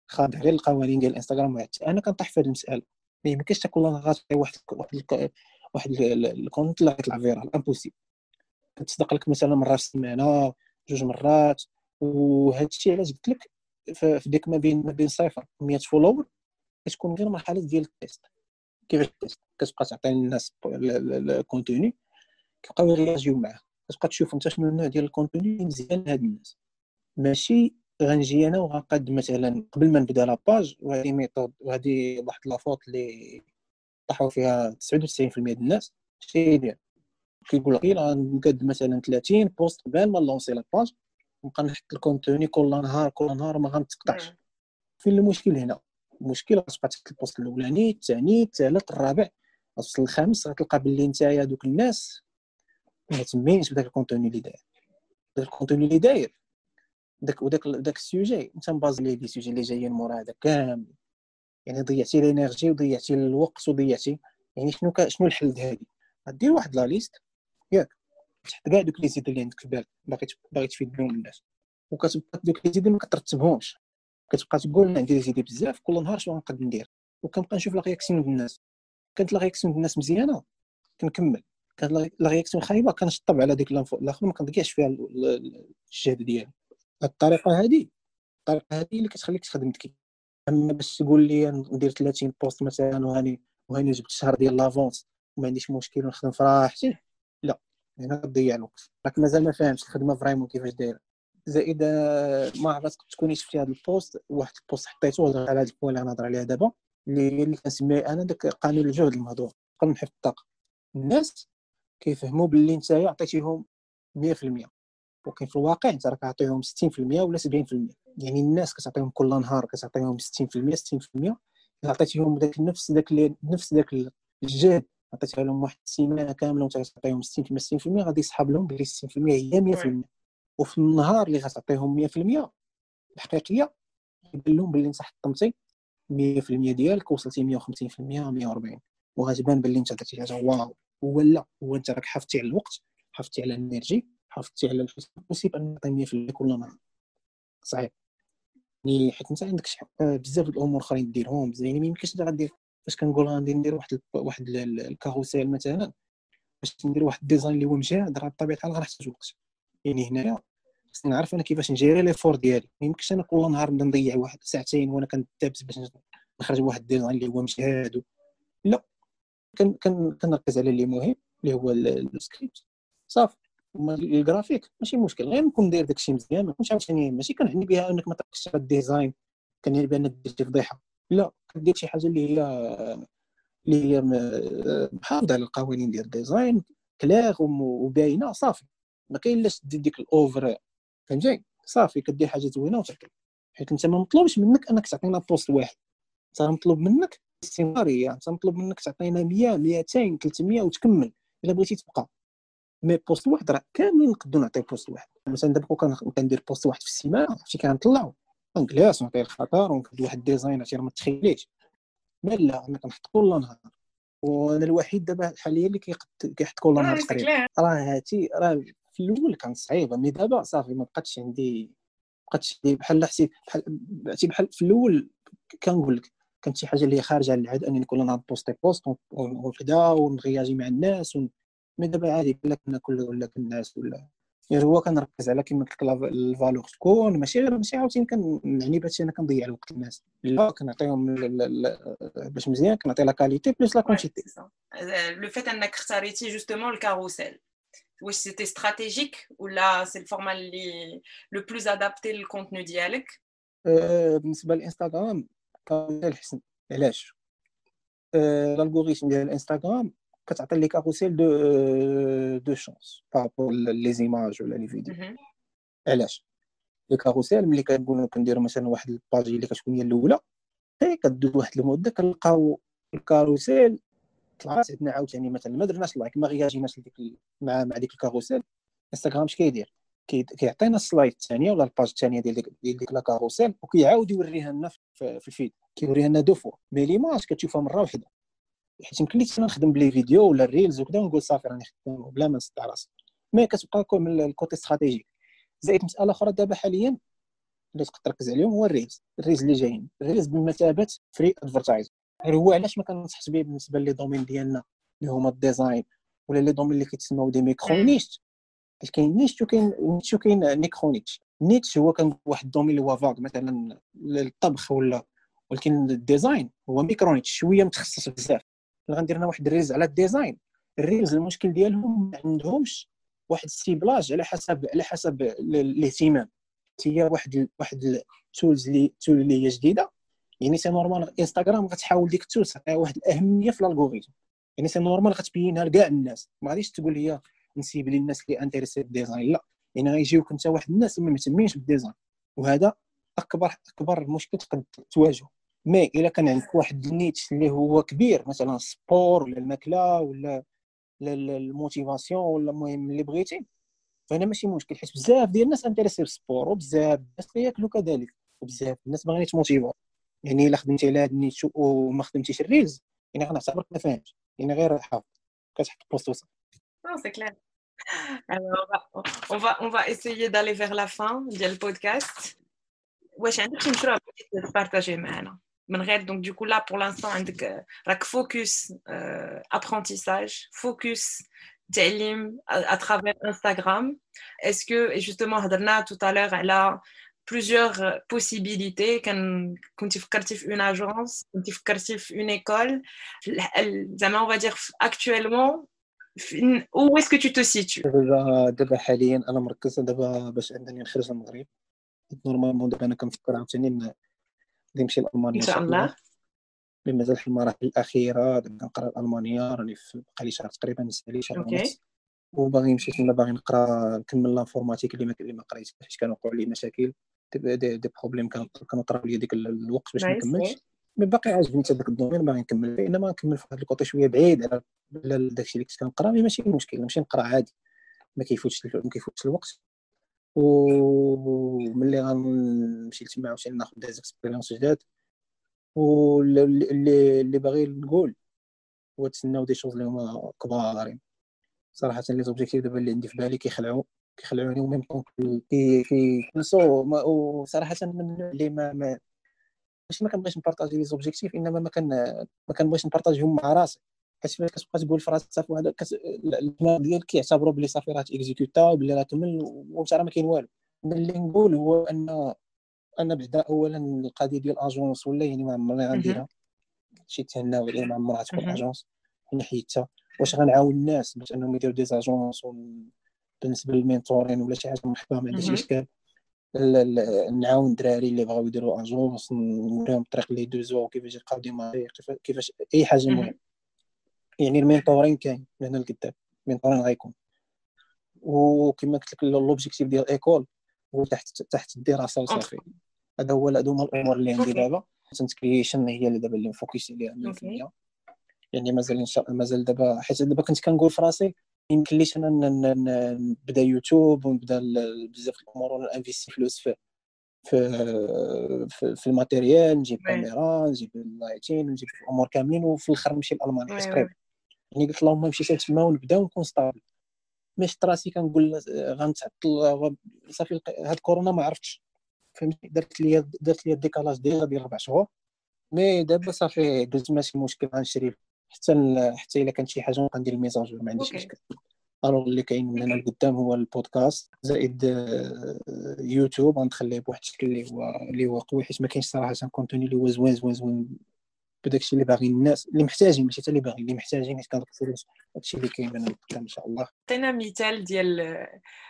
خاضع غير القوانين ديال الانستغرام وعدت أنا كنطيح في هذه المسألة. ما يمكنش تكون غاتعطي واحد واحد واحد الـ content اللي غيطلع viral impossible كتصدق لك مثلا مرة في السيمانة جوج مرات وهذا الشيء علاش قلت لك؟ في ديك ما بين ما بين صفر 100 followers كتكون غير مرحله ديال الـ test. كيفاش الـ test؟ كتبقى تعطي للناس الـ contenu كيبقاو ي réagirيو معاه. كتبقى تشوف انت شنو النوع ديال الـ contenu اللي مزيان لهاد الناس. ماشي غنجي أنا وغنقاد مثلا قبل ما نبدا la page وهذه méthode وهذه واحد la faute اللي طاحوا فيها 99% ديال الناس شي يدير كيقول لك غنقاد مثلا 30 post قبل ما نلونسي la page نبقى نحط ال contenu كل نهار كل نهار ما غنتقطعش. فين المشكل هنا؟ المشكل غتبقى تحط ال post الأولاني الثاني الثالث الرابع. غتوصل الخامس غتلقى باللي نتايا دوك الناس. ما تمينش بداك ال contenu اللي داير. داك ال contenu اللي داير. داك وداك داك ال sujet. انت مباز ليه des sujets اللي جايين مورا هذا كامل. يعني ضيعتي ال énergie وضيعتي الوقت وضيعتي يعني شنو شنو الحل هادي غدير واحد la liste. ياك. تحط كاع دوك les idées اللي عندك في بالك باغي باغي تفيد بهم الناس. وكتبقى دوك les idées ما كترتبهمش. كتبقى تقول ندير زيدي بزاف كل نهار شنو غنقد ندير؟ وكنبقى نشوف la réaction ديال الناس. كانت la réaction ديال الناس مزيانة كنكمل. كانت la réaction خايبة كنشطب على ديك الآخر ما كنضيعش فيها الجهد ديالي. الطريقة هذه الطريقة هذه اللي كتخليك تخدم ذكي أما باش تقول لي ندير 30 post مثلا وهاني وهاني جبت شهر ديال l'avance وما عنديش مشكل ونخدم في راحتي لا. هنا كتضيع الوقت. راك مازال ما فاهمش الخدمة vraiment كيفاش دايرة. زائد ما عرفت تكوني شفتي هذا ال post واحد ال post حطيته على هذا ال point اللي غنهضر عليه دابا اللي اللي كنسميه أنا داك قانون الجهد المهضوم قانون حفظ الطاقة. الناس كيفهموا باللي انت عطيتيهم 100% ولكن في الواقع انت راك عطيهم 60% ولا 70% يعني الناس كتعطيهم كل نهار كتعطيهم 60% 60% عطيتيهم داك نفس داك نفس داك الجهد عطيتها لهم واحد السيمانة كاملة وانت غتعطيهم 60% 60% غادي يسحب لهم بلي 60% هي 100% وفي النهار اللي غتعطيهم 100% الحقيقية يبان لهم باللي انت حطمتي 100% ديالك وصلتي 150% 140 وغتبان باللي انت درتي حاجة واو. هو لا هو انت راك حافظتي على الوقت حافظتي على ال énergie حافظتي على حيت impossible ان تعطي 100% كل نهار. صحيح. يعني حيت انت عندك بزاف د الأمور اخرين ديرهم يعني ما يمكنش غدير. فاش كنقول غادي ندير واحد واحد ال carrousel مثلا باش ندير واحد ال design اللي هو مجهد راه بطبيعة الحال غنحتاج وقت. يعني هنايا. خصني نعرف أنا كيفاش نجيري les efforts ديالي. ما يمكنش أنا كل نهار نضيع واحد ساعتين وأنا كنتابس باش نخرج واحد ال design اللي هو مجهد لا. كنركز على اللي مهم اللي هو السكريبت. صافي. الجرافيك ماشي مشكل. غير نكون داير داكشي مزيان ما نكونش عاوتاني ماشي كنعني بها أنك ما تركزش على ال design كنعني بان دير شي فضيحة. لا. كدير شي حاجة اللي هي اللي هي محافظه على القوانين ديال ال design claire وباينة. صافي. ما كاين لاش دير ديك ال over فهمتي صافي كدير حاجة زوينة وتعطي حيت انت ما مطلوبش منك انك تعطينا post واحد. انت مطلوب منك استمراريه انت مطلوب منك تعطينا 100 200 300 وتكمل إلا بغيتي تبقى. mais post واحد راه كاملين نقدروا نعطيو post واحد. مثلا دابا كون كندير post واحد في السيمانه عرفتي كنطلعو كنجلس ونعطيه الخاطر ونكتب واحد ال design عرفتي ما تخيليش لا أنا كنحط كل نهار. وأنا الوحيد دابا حاليا اللي كيحط كل نهار تقريبا راه هاتي راه في الأول كان صعيبه mais دابا صافي ما بقاتش عندي بقاتش عندي بحال حسيت بحال بحال في الأول كنقول لك كانت شي حاجة اللي خارجة على العادة انني كل نهار بوستي post ونبدا ونغياجي مع الناس mais دابا عادي بلا كنا كل ولا الناس ولا غير هو كنركز على كما قلت لك ال valeur تكون ماشي غير ماشي عاوتاني كنعني باش أنا كنضيع الوقت الناس. لا كنعطيهم باش مزيان كنعطي la qualité plus la quantité le fait أنك اختاريتي justement ال carrousel واش c'était stratégique ولا c'est ال format اللي le plus adapté لل contenu ديالك بالنسبة للانستغرام كان الحسن علاش ال algorithme ديال الانستغرام كتعطي les carrousels deux deux chances par rapport les images ولا les vidéos علاش les carrousels ملي كنقولوا كنديروا مثلا واحد ال page اللي كتكون هي الاولى كدوز واحد المده كنلقاو ال carrousel طلعت عندنا عاوتاني مثلا ما درناش like ما غياجيناش لديك مع مع ديك ال carrousel. انستغرام اش كيدير كيعطينا ال slide الثانية ولا ال page الثانية ديال ديك ديال ديك la carrousel وكيعاود يوريها لنا في ال feed. كيوريها لنا deux fois. mais l'image كتشوفها مرة واحدة حيت يمكن لي نخدم ب les vidéos ولا ال reels وكذا ونقول صافي راني خدام بلا ما نصدع راسي. mais كتبقى من ال côté stratégie زائد مسألة أخرى دابا حاليا اللي تقدر تركز عليهم هو ال reels ال reels اللي جايين. ال reels بمثابه free advertise غير هو علاش ما كنصحش به بالنسبة les domaines ديالنا اللي هما ال design ولا les domaines اللي كيتسموا des micro-niches حيت كاين niche وكاين niche وكاين micro-niche niche. هو كان واحد ال domaine اللي هو vague مثلا الطبخ ولا ولكن ال design هو micro-niche شوية متخصص بزاف. غندير أنا واحد ال reels على ال design ال reels المشكل ديالهم ما عندهمش واحد ال ciblage على حسب على حسب الاهتمام. هي واحد واحد ال tools اللي tool اللي هي جديدة يعني c'est normal انستغرام غتحاول ديك تعطيها واحد الأهمية في ال algorithme يعني c'est normal غتبينها لكاع الناس. ما غاديش تقول هي نسيب للناس اللي intéressés بال design. لا. يعني غيجيوك انت واحد الناس ما مهتمينش بال design. وهذا اكبر أكبر مشكل تقدر تواجهه mais إلا كان عندك واحد ال niche اللي هو كبير مثلا ال sport ولا الماكلة ولا ال motivation ولا المهم اللي بغيتي. فهنا ماشي مشكل حيت بزاف ديال الناس intéressés بال sport وبزاف الناس ياكلوا كذلك. وبزاف الناس باغيين يتموتيفو يعني إلا خدمتي على هاد ال niche وما خدمتيش ال Reels يعني غنعتبرك ما فاهمش يعني غير حافظ كتحط post وصل Non, c'est clair. Alors, on va, on va, on va essayer d'aller vers la fin du podcast. واش عندك شي مشروع بغيتي تبارطاجيه معنا من غير donc du coup là pour l'instant عندك راك focus apprentissage focus تعليم à travers Instagram est-ce que et justement هضرنا tout à l'heure على plusieurs possibilités. كان كنتي فكرتي في une agence كنتي فكرتي في une école زعما on va dire actuellement où est-ce que tu te situes? دابا دابا حاليا أنا مركز دابا باش انني نخرج المغرب. نورمالمون دابا أنا كنفكر عاوتاني نمشي لألمانيا. إن شاء الله. مازال في المراحل الأخيرة كنقرا الألمانية. راني بقى لي شهر تقريبا نسالي شهر ونص. وباغي نمشي تما باغي نقرأ نكمل l'informatique اللي ما اللي ما قريتش حيت كانوا وقعوا لي مشاكل. des, des, des problèmes كانوا طراو لي ديك الوقت باش ما نكملش. mais باقي عاجبني حتى داك ال domaine باغي نكمل فيه انما نكمل في واحد ال côté شوية بعيد على داكشي اللي كنت كنقرأ mais ماشي مشكل نمشي نقرأ عادي. ما كيفوتش ما كيفوتش الوقت. وملي غنمشي لتما عاوتاني ناخذ des expériences جداد واللي اللي باغي نقول هو تسناو des choses اللي هما كبارين صراحة les objectifs دابا اللي عندي في بالي كيخلعوا كيخلعوني و même temps كي كيكنسو وصراحة من اللي ما ما ماشي ما كنبغيش نبارطاجي les objectifs إنما ما كان ما كنبغيش نبارطاجيهم مع راسي. حيت فاش كتبقى تقول في راسك صافي هذا الدماغ ديالك كيعتبروا بلي صافي راه اكزيكوتا بلي راه كمل وانت راه ما كاين والو. اللي نقول هو ان أنا بعدا اولا القضية ديال ال agence ولا يعني ما عمرني غنديرها. شي تهناو عليه ما عمرها تكون agence حيدتها واش غنعاون الناس باش انهم يديروا des agences بالنسبة لل mentoring ولا شي حاجة مرحبا ما عندهاش إشكال. نعاون الدراري اللي بغاو يديروا agence نوريهم الطريق اللي يدوزوها وكيفاش يلقاو démarrer كيفاش أي حاجة مهمة. يعني ال mentoring كاين من هنا لقدام ال mentoring غيكون. وكما قلت لك l'objectif ديال école هو تحت تحت الدراسة وصافي هذا هو هذو هما الأمور اللي عندي دابا. content creation هي اللي دابا اللي مفوكس عليها 100% يعني مازال إن شاء مازال دابا حيت دابا كنت كنقول في راسي يمكن ليش أنا نبدأ يوتيوب ونبدأ بزاف الأمور ونانفيستي فلوس في في في, ال matériel نجيب كاميرا نجيب ال lighting نجيب الأمور كاملين وفي الآخر نمشي لألمانيا. حيت قريب يعني قلت اللهم نمشي تما ونبدأ ونكون stable شفت راسي كنقول غنتعطل صافي هاد كورونا ما عرفتش. فهمتني درت لي درت لي décalage ديال ديال ربع شهور. mais دابا صافي قلت ماشي مشكل غنشري حتى حتى إلا كانت شي حاجة غندير الميزاج ما عنديش مشكل. Alors اللي كاين من هنا لقدام هو البودكاست زائد آه، يوتيوب. غنخليه بواحد الشكل اللي هو اللي هو قوي حيت ما كاينش صراحة contenu اللي هو زوين زوين زوين بداك الشيء اللي باغي الناس اللي محتاجين ماشي حتى اللي باغي اللي محتاجين حيت كنركزوا هادشي اللي كاين من قدام إن شاء الله. عطينا مثال ديال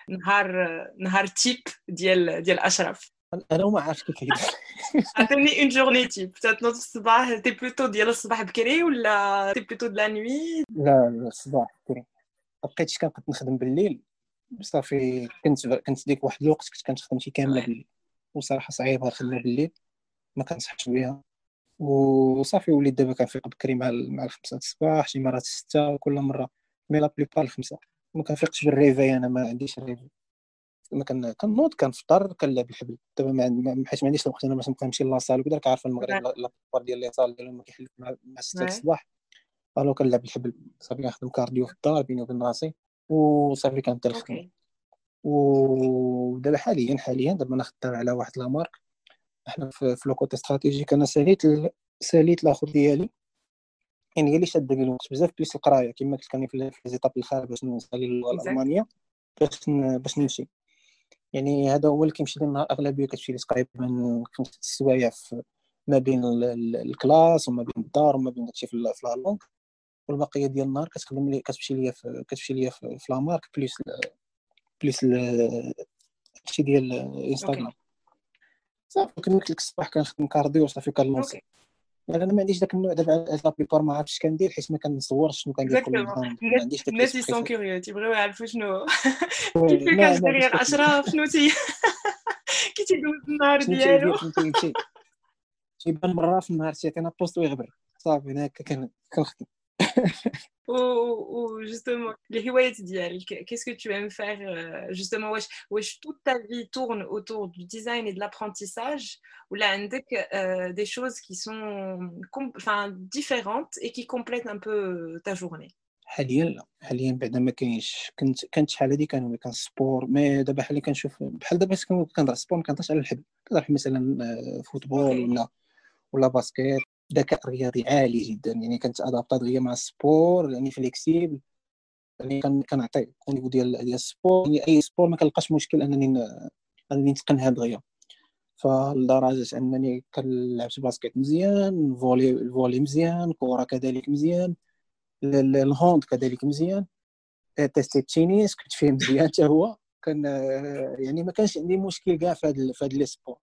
نهار نهار type ديال ديال أشرف. أنا وما عارف كيف عطيني une journée type تنوض الصباح. t'es plutôt ديال الصباح بكري ولا t'es plutôt de la nuit لا الصباح بكري. بقيتش كنقد نخدم بالليل. صافي كنت كنت ديك واحد الوقت كنت كنخدم شي كاملة بالليل. وصراحة صعيبه الخدمه بالليل. ما كنصحش بها وصافي وليت دابا كنفيق بكري مع مع الخمسة الصباح شي مرات ستة كل مرة. mais la plupart الخمسة. ما كنفيقش بال réveil أنا ما عنديش réveil. ما كان كنوض كنفطر كنلعب الحبل. دابا ما حيت ما عنديش الوقت أنا باش نبقى نمشي la salle وكذا عارف المغرب la plupart ديال les salles ديالهم ما كيحلف مع 6 الصباح. alors كنلعب الحبل. صافي كنخدم cardio في الدار بيني وبين راسي. وصافي كنبدا الخدمة. ودابا حاليا حاليا دابا أنا خدام على واحد la marque. أحنا في, في le côté stratégique. أنا ساليت ساليت الآخر ديالي. يعني هي اللي شادة لي الوقت بزاف plus القراية. كما قلت لك في les étapes الآخر باش نسالي اللغة الالمانيه باش باش نمشي. يعني هذا هو اللي كيمشي لنا اغلبيه كتمشي لي تقريبا خمسة سوايع في ما بين ال classe وما بين الدار وما بين داكشي في la langue والبقية ديال النهار كتخدم لي كتمشي ليا في كتمشي ليا في, في la marque plus plus هادشي ديال انستغرام صافي كنت لك الصباح كنخدم cardio صافي كنلونسي. يعني أنا ما عنديش داك النوع دابا la plupart ما عرفتش كندير حيت ما كنصورش شنو كندير كل نهار ما عنديش داك الناس sont curieux تيبغيو يعرفوا شنو كيف كندير اشرف شنو تي كي تيدوز النهار ديالو تيبان مره في النهار تيعطينا post ويغبر صافي أنا هكا كنخدم ou, justement les qu'est-ce que tu aimes faire euh, justement wesh, toute ta vie tourne autour du design et de l'apprentissage ou là euh, des choses qui sont enfin différentes et qui complètent un peu ta journée حاليا لا حاليا بعدا ما كاينش كنت كانت شحال هادي كان كان سبور مي دابا حاليا كنشوف بحال دابا كنهضر سبور ما كنهضرش على الحبل كنهضر مثلا فوتبول ولا ولا باسكيت ذكاء رياضي عالي جدا. يعني كانت ادابتا دغيا مع ال sport يعني flexible يعني كنعطي au niveau ديال ديال ال sport يعني أي sport ما كنلقاش مشكل أنني أنني نتقنها دغيا فلدرجة أنني كنلعب basket مزيان volley ال volley مزيان كره كذلك مزيان ال hand كذلك مزيان تيستي التنس كنت فيه مزيان حتى هو. كان يعني ما كانش عندي مشكل كاع في هذا les sports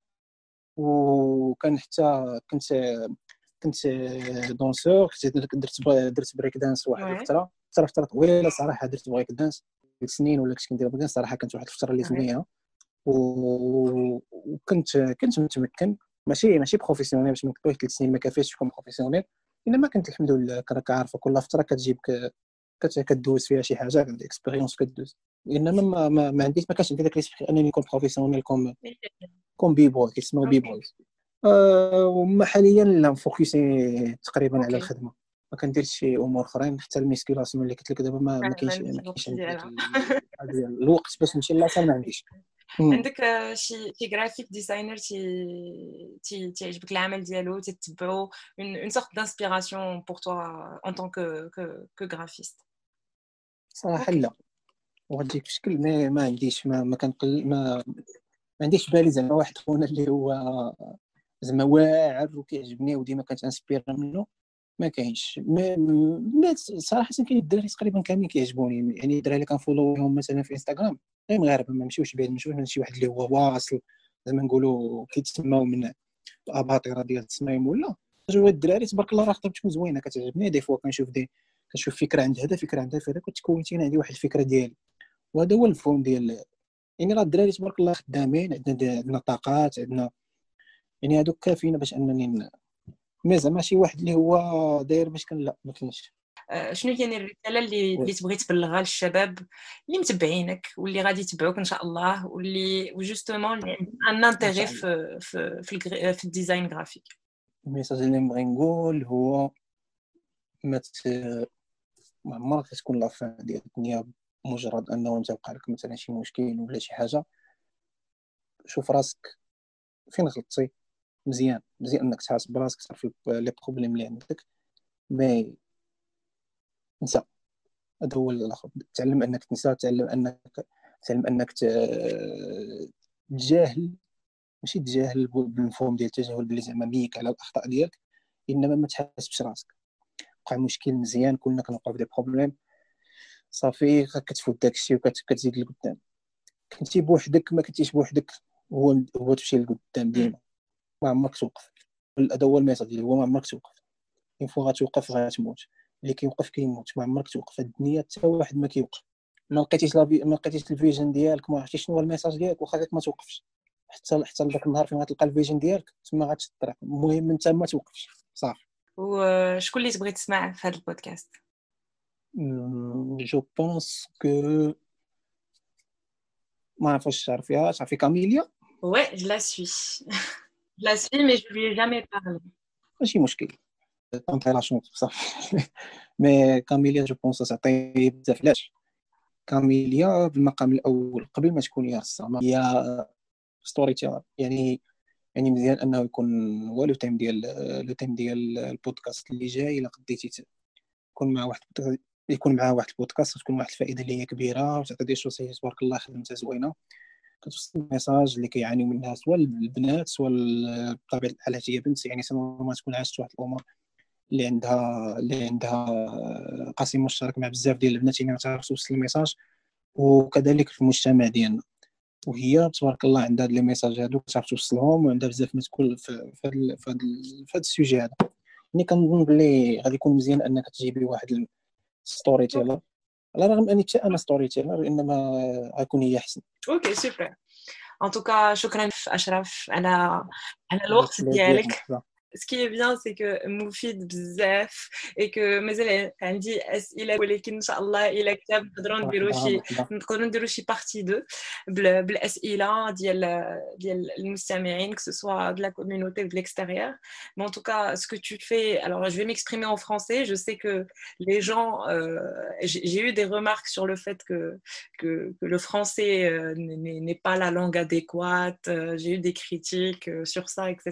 وكان حتى كنت كنت danseur درت درت بريك دانس واحد الفترة. فتره فترة طويلة صراحة درت بريك دانس سنين ولا كنت كندير بريك دانس صراحة كانت واحد الفترة اللي زوينة. وكنت كنت متمكن. ماشي ماشي professionnel باش نكذبوش ثلاث سنين ما كافيش تكون professionnel إنما كنت الحمد لله كراك عارفه كل فترة كتجيب كدوز فيها شي حاجة عندي expérience كدوز. إنما ما, ما, ما عنديش ما كانش عندي داك l'esprit أنني نكون professionnel comme comme B-boy كيسموا B-boys آه، وما حاليا لا مفوكسي تقريبا على الخدمة. ما كنديرش شي أمور أخرين حتى ال musculation اللي قلت لك دابا ما, كاينش ما كاينش الوقت باش نمشي la salle ما عنديش. عندك شي شي graphic designer تي تيعجبك العمل ديالو تتبعو une sorte d'inspiration pour toi en tant que que graphiste صراحة لا. وغاديك بشكل ما, ما عنديش ما ما كنقل ما ما عنديش بالي زعما واحد خونا اللي هو زعما واعر وكيعجبني وديما كنتانسبير منه ما كاينش. ما صراحة كاين الدراري تقريبا كاملين كيعجبوني. يعني الدراري اللي كنفولوهم مثلا في انستغرام غير مغاربة ما مشيوش بعيد مشيوش من شي واحد اللي هو واصل. زعما نقولوا كيتسماو من الأباطرة ديال التصميم ولا. جوا الدراري تبارك الله راه خطبتكم زوينة كتعجبني. دي فوا كنشوف دي كنشوف فكرة عند هذا فكرة عند هذا كتكونت عندي واحد الفكرة ديالي. وهذا هو الفن ديال. يعني راه الدراري تبارك الله خدامين عندنا عندنا طاقات عندنا يعني هادوك كافيين باش انني mais زعما شي واحد اللي هو داير باش كان لا ما كاينش آه، شنو هي الرساله اللي اللي تبغي تبلغها للشباب؟ اللي متبعينك واللي غادي يتبعوك إن شاء الله واللي و justement un intérêt في في في, في ال design graphique ال message اللي نبغي نقول هو ما ما عمرك تكون la fin ديال الدنيا مجرد أنه أنت وقع لك مثلا شي مشكل ولا شي حاجة. شوف راسك فين غلطتي؟ مزيان مزيان إنك تحاسب براسك تعرف les problèmes اللي عندك. mais تنسى هذا هو الآخر. تعلم إنك تنسى تعلم إنك تعلم إنك تجاهل. ماشي تجاهل بالمفهوم ديال التجاهل بلي زعما ميك على الأخطاء ديالك إنما ما تحاسبش راسك وقع مشكل مزيان كلنا كنوقعوا في des problèmes. صافي كتفوت داكشي وكتزيد لقدام. كنتي بوحدك ما كنتيش بوحدك. هو هو تمشي لقدام ديما. ما عمرك توقف. هو ال méthode ديالي هو ما عمرك توقف. une fois غتوقف غتموت اللي كيوقف كيموت. ما عمرك توقف. الدنيا حتى واحد ما كيوقف. ما لقيتيش ما لقيتيش ال vision ديالك ما عرفتيش شنو هو ال message ديالك واخا ما توقفش. حتى حتى لذاك النهار فين غتلقى ال vision ديالك تما غتشد الطريق المهم انت ما توقفش. صافي. وشكون اللي تبغي تسمع في هذا البودكاست؟ je pense que ما عرفتش تعرفيها تعرفي كاميليا؟ oui la suis la suis mais je l'ai jamais parlé ماشي مشكل tenter la chance وصافي mais كاميليا je pense تعطي بزاف علاش كاميليا بالمقام الأول قبل ما تكون هي الرسامه هي storyteller يعني يعني مزيان انه يكون هو le thème ديال le thème ديال البودكاست اللي جاي الا قديتي يكون مع واحد يكون معاه واحد البودكاست تكون واحد الفائده اللي هي كبيره وتعطي des sujets تبارك الله خدمتها زوينه كتوصل ال message اللي كيعانيو منها سواء البنات سواء بطبيعة الحال هي بنت يعني سواء ما تكون عاشت واحد الأمور اللي عندها اللي عندها قاسم مشترك مع بزاف ديال البنات يعني تعرف توصل ال message. وكذلك في المجتمع ديالنا. وهي تبارك الله عندها هاد les messages هادو كتعرف توصلهم وعندها بزاف ما في في هاد في هاد ال sujet هذا. يعني كنظن بلي غادي يكون مزيان أنك تجيبي واحد storyteller على الرغم أني حتى أنا storyteller إنما غيكون هي أحسن. OK super en tout cas شكرا أشرف. على على الوقت ديالك. ce qui est bien c'est que مفيد بزاف et que مازال عندي اسئله ولكن ان شاء الله الى كتاب نقدروا نديروا شي نقدروا نديروا شي بارتي 2 بالاسئله ديال ديال المستمعين que ce soit de la communauté ou de l'extérieur mais en tout cas ce que tu fais alors je vais m'exprimer en français je sais que les gens euh, j'ai eu des remarques sur le fait que que, que le français euh, n'est pas la langue adéquate j'ai eu des critiques sur ça etc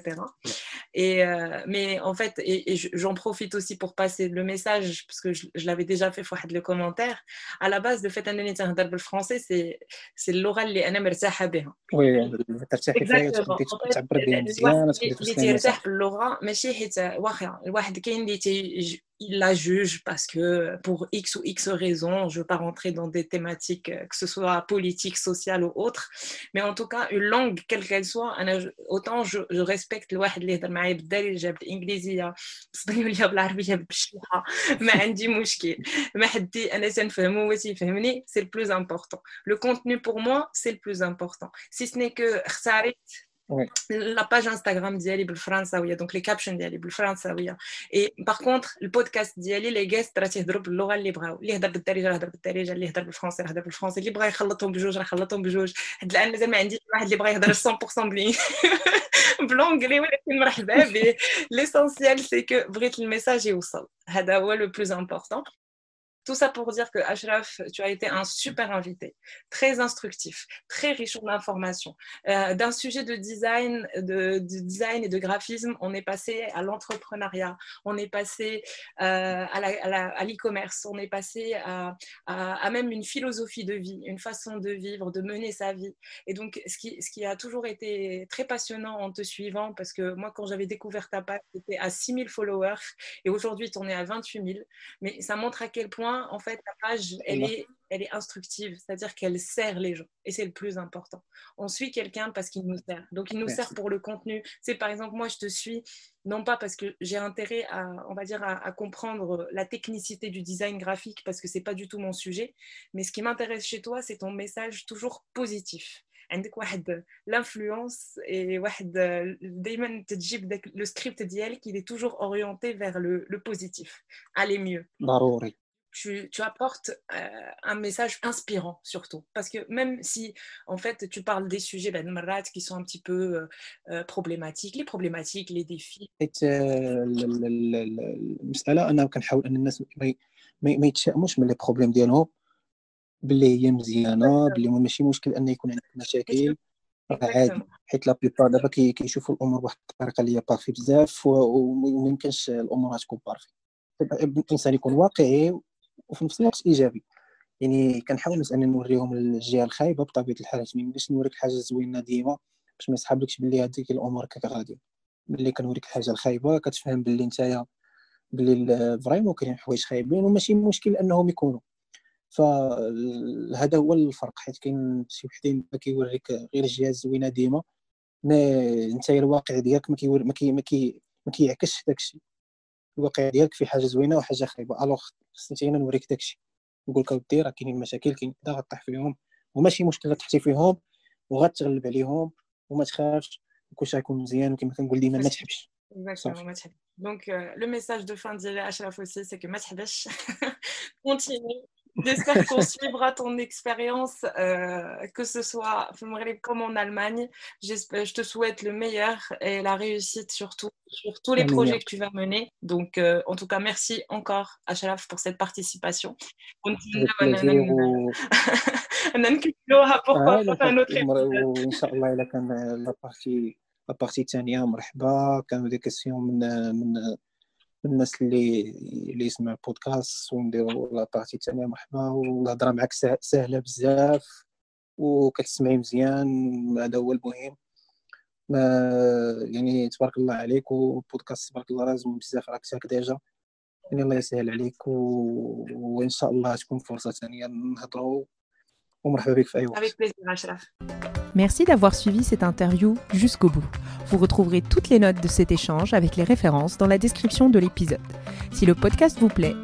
et euh, mais en fait, et, j'en profite aussi pour passer le message, parce que je, l'avais déjà fait, il fois le commentaire. À la base, le fait d'un éditeur d'un le français, c'est, c'est l'oral les NMR Sahabé. Oui, exactement. Euh, l'oral, mais c'est l'oral qui est مزيان اللي ترتاح باللغة ماشي حيت واخا الواحد كاين اللي il la juge parce que pour X ou X raisons, je ne veux pas rentrer dans des thématiques, euh, que ce soit politique, sociale ou autre, mais en tout cas, une langue, quelle qu'elle soit, autant je, je respecte le واحد اللي يهضر معايا بالدارجه بالانجليزيه بالاسبانيوليه بالعربيه بالشيحه ما عندي مشكل ما حدي أنا تنفهمو وتيفهمني سي le plus important le contenu pour moi c'est le plus important si ce n'est que اختاريت la page Instagram d'Yali بالفرنساوية donc les captions ديالي بالفرنساوية et par contre le podcast ديالي les guests راه تيهضروا باللغة اللي بغاو اللي يهضر بالدارجة يهضر بالدارجة اللي يهضر بالفرنسي يهضر بالفرنسي اللي بغا يخلطهم بجوج راه يخلطهم بجوج حد الآن مازال ما عنديش واحد اللي بغا يهضر 100% بلي بلونجلي ولكن مرحبا به l'essentiel c'est que بغيت الميساج يوصل هذا هو le plus important. Tout ça pour dire que Ashraf, tu as été un super invité, très instructif, très riche en informations. Euh, d'un sujet de design, de, design et de graphisme, on est passé à l'entrepreneuriat, on est passé euh, à l'e-commerce, on est passé à, même une philosophie de vie, une façon de vivre, de mener sa vie. Et donc, ce qui, a toujours été très passionnant en te suivant, parce que moi, quand j'avais découvert ta page, c'était à 6000 followers et aujourd'hui, tu en es à 28 000. Mais ça montre à quel point en fait, la page, elle est, elle est instructive, c'est-à-dire qu'elle sert les gens. Et c'est le plus important. On suit quelqu'un parce qu'il nous sert. Donc, il nous sert pour le contenu. C'est par exemple, moi, je te suis, non pas parce que j'ai intérêt à, on va dire, à, comprendre la technicité du design graphique, parce que c'est pas du tout mon sujet. Mais ce qui m'intéresse chez toi, c'est ton message toujours positif عندك واحد l'influence et واحد دائما تجيب داك لو سكريبت ديالك il est toujours orienté vers le, le positif aller mieux ضروري tu, tu apportes euh, un message inspirant surtout. Parce que même si, en fait, tu parles des sujets ben, qui sont un petit peu euh, euh, problématiques, les problématiques, les défis. المسألة أنا كنحاول أن الناس ما يتشائموش من les problèmes ديالهم. باللي هي مزيانة باللي ماشي مشكل أن يكون عندك مشاكل. عادي. حيت la plupart دابا كيشوفوا الأمور بواحد الطريقة اللي هي parfait بزاف وما يمكنش الأمور تكون parfait الانسان يكون واقعي وفي نفس الوقت إيجابي. يعني كنحاول انني نوريهم الجهة الخايبة بطبيعة الحال ما باش نوريك حاجة زوينة ديما باش ما يسحبلكش باللي هذيك الأمور كاك غادي. ملي كنوريك الحاجة الخايبة كتفهم باللي نتايا باللي vraiment كاينين حوايج خايبين وماشي مشكل أنهم يكونوا. فهذا هو الفرق حيت كاين شي وحدين كيوريك غير الجهة الزوينة ديما ما انت الواقع ديالك ما كيور ما كي ما كي ما كيعكسش داكشي. الواقع ديالك في حاجة زوينة وحاجه خايبة. alors خصني أنا نوريك داكشي. نقول لك اودي راه كاينين مشاكل كاين كذا غطيح فيهم. وماشي مشكل غتحتي فيهم وغتغلب عليهم وما تخافش. كلشي غيكون مزيان وكما كنقول ديما ما تحبش. Exactement, Donc, euh, le message de fin d'Ila Ashraf aussi, c'est que Mathabesh, continue. J'espère qu'on suivra ton expérience, euh, que ce soit comme en Allemagne. Je te souhaite le meilleur et la réussite surtout sur tous les projets que tu vas mener. Donc, euh, en tout cas, merci encore à Shalaf pour cette participation. Continue à la partie الثانيه مرحبا كانوا دي كيسيون من من الناس اللي اللي يسمع البودكاست ونديروا لا بارتي الثانية مرحبا والهضره معك سهلة بزاف وكتسمعي مزيان هذا هو المهم. ما يعني تبارك الله عليك والبودكاست تبارك الله لازم بزاف راك ساك ديجا. يعني الله يسهل عليك و... وإن شاء الله تكون فرصة ثانية نهضروا Avec plaisir, Ashraf. Merci d'avoir suivi cette interview jusqu'au bout. Vous retrouverez toutes les notes de cet échange avec les références dans la description de l'épisode. Si le podcast vous plaît,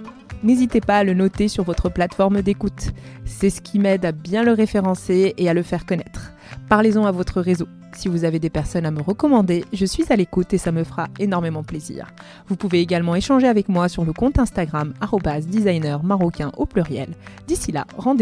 n'hésitez pas à le noter sur votre plateforme d'écoute. C'est ce qui m'aide à bien le référencer et à le faire connaître. Parlez-en à votre réseau. Si vous avez des personnes à me recommander, je suis à l'écoute et ça me fera énormément plaisir. Vous pouvez également échanger avec moi sur le compte Instagram designer marocain au pluriel. D'ici là, rendez-vous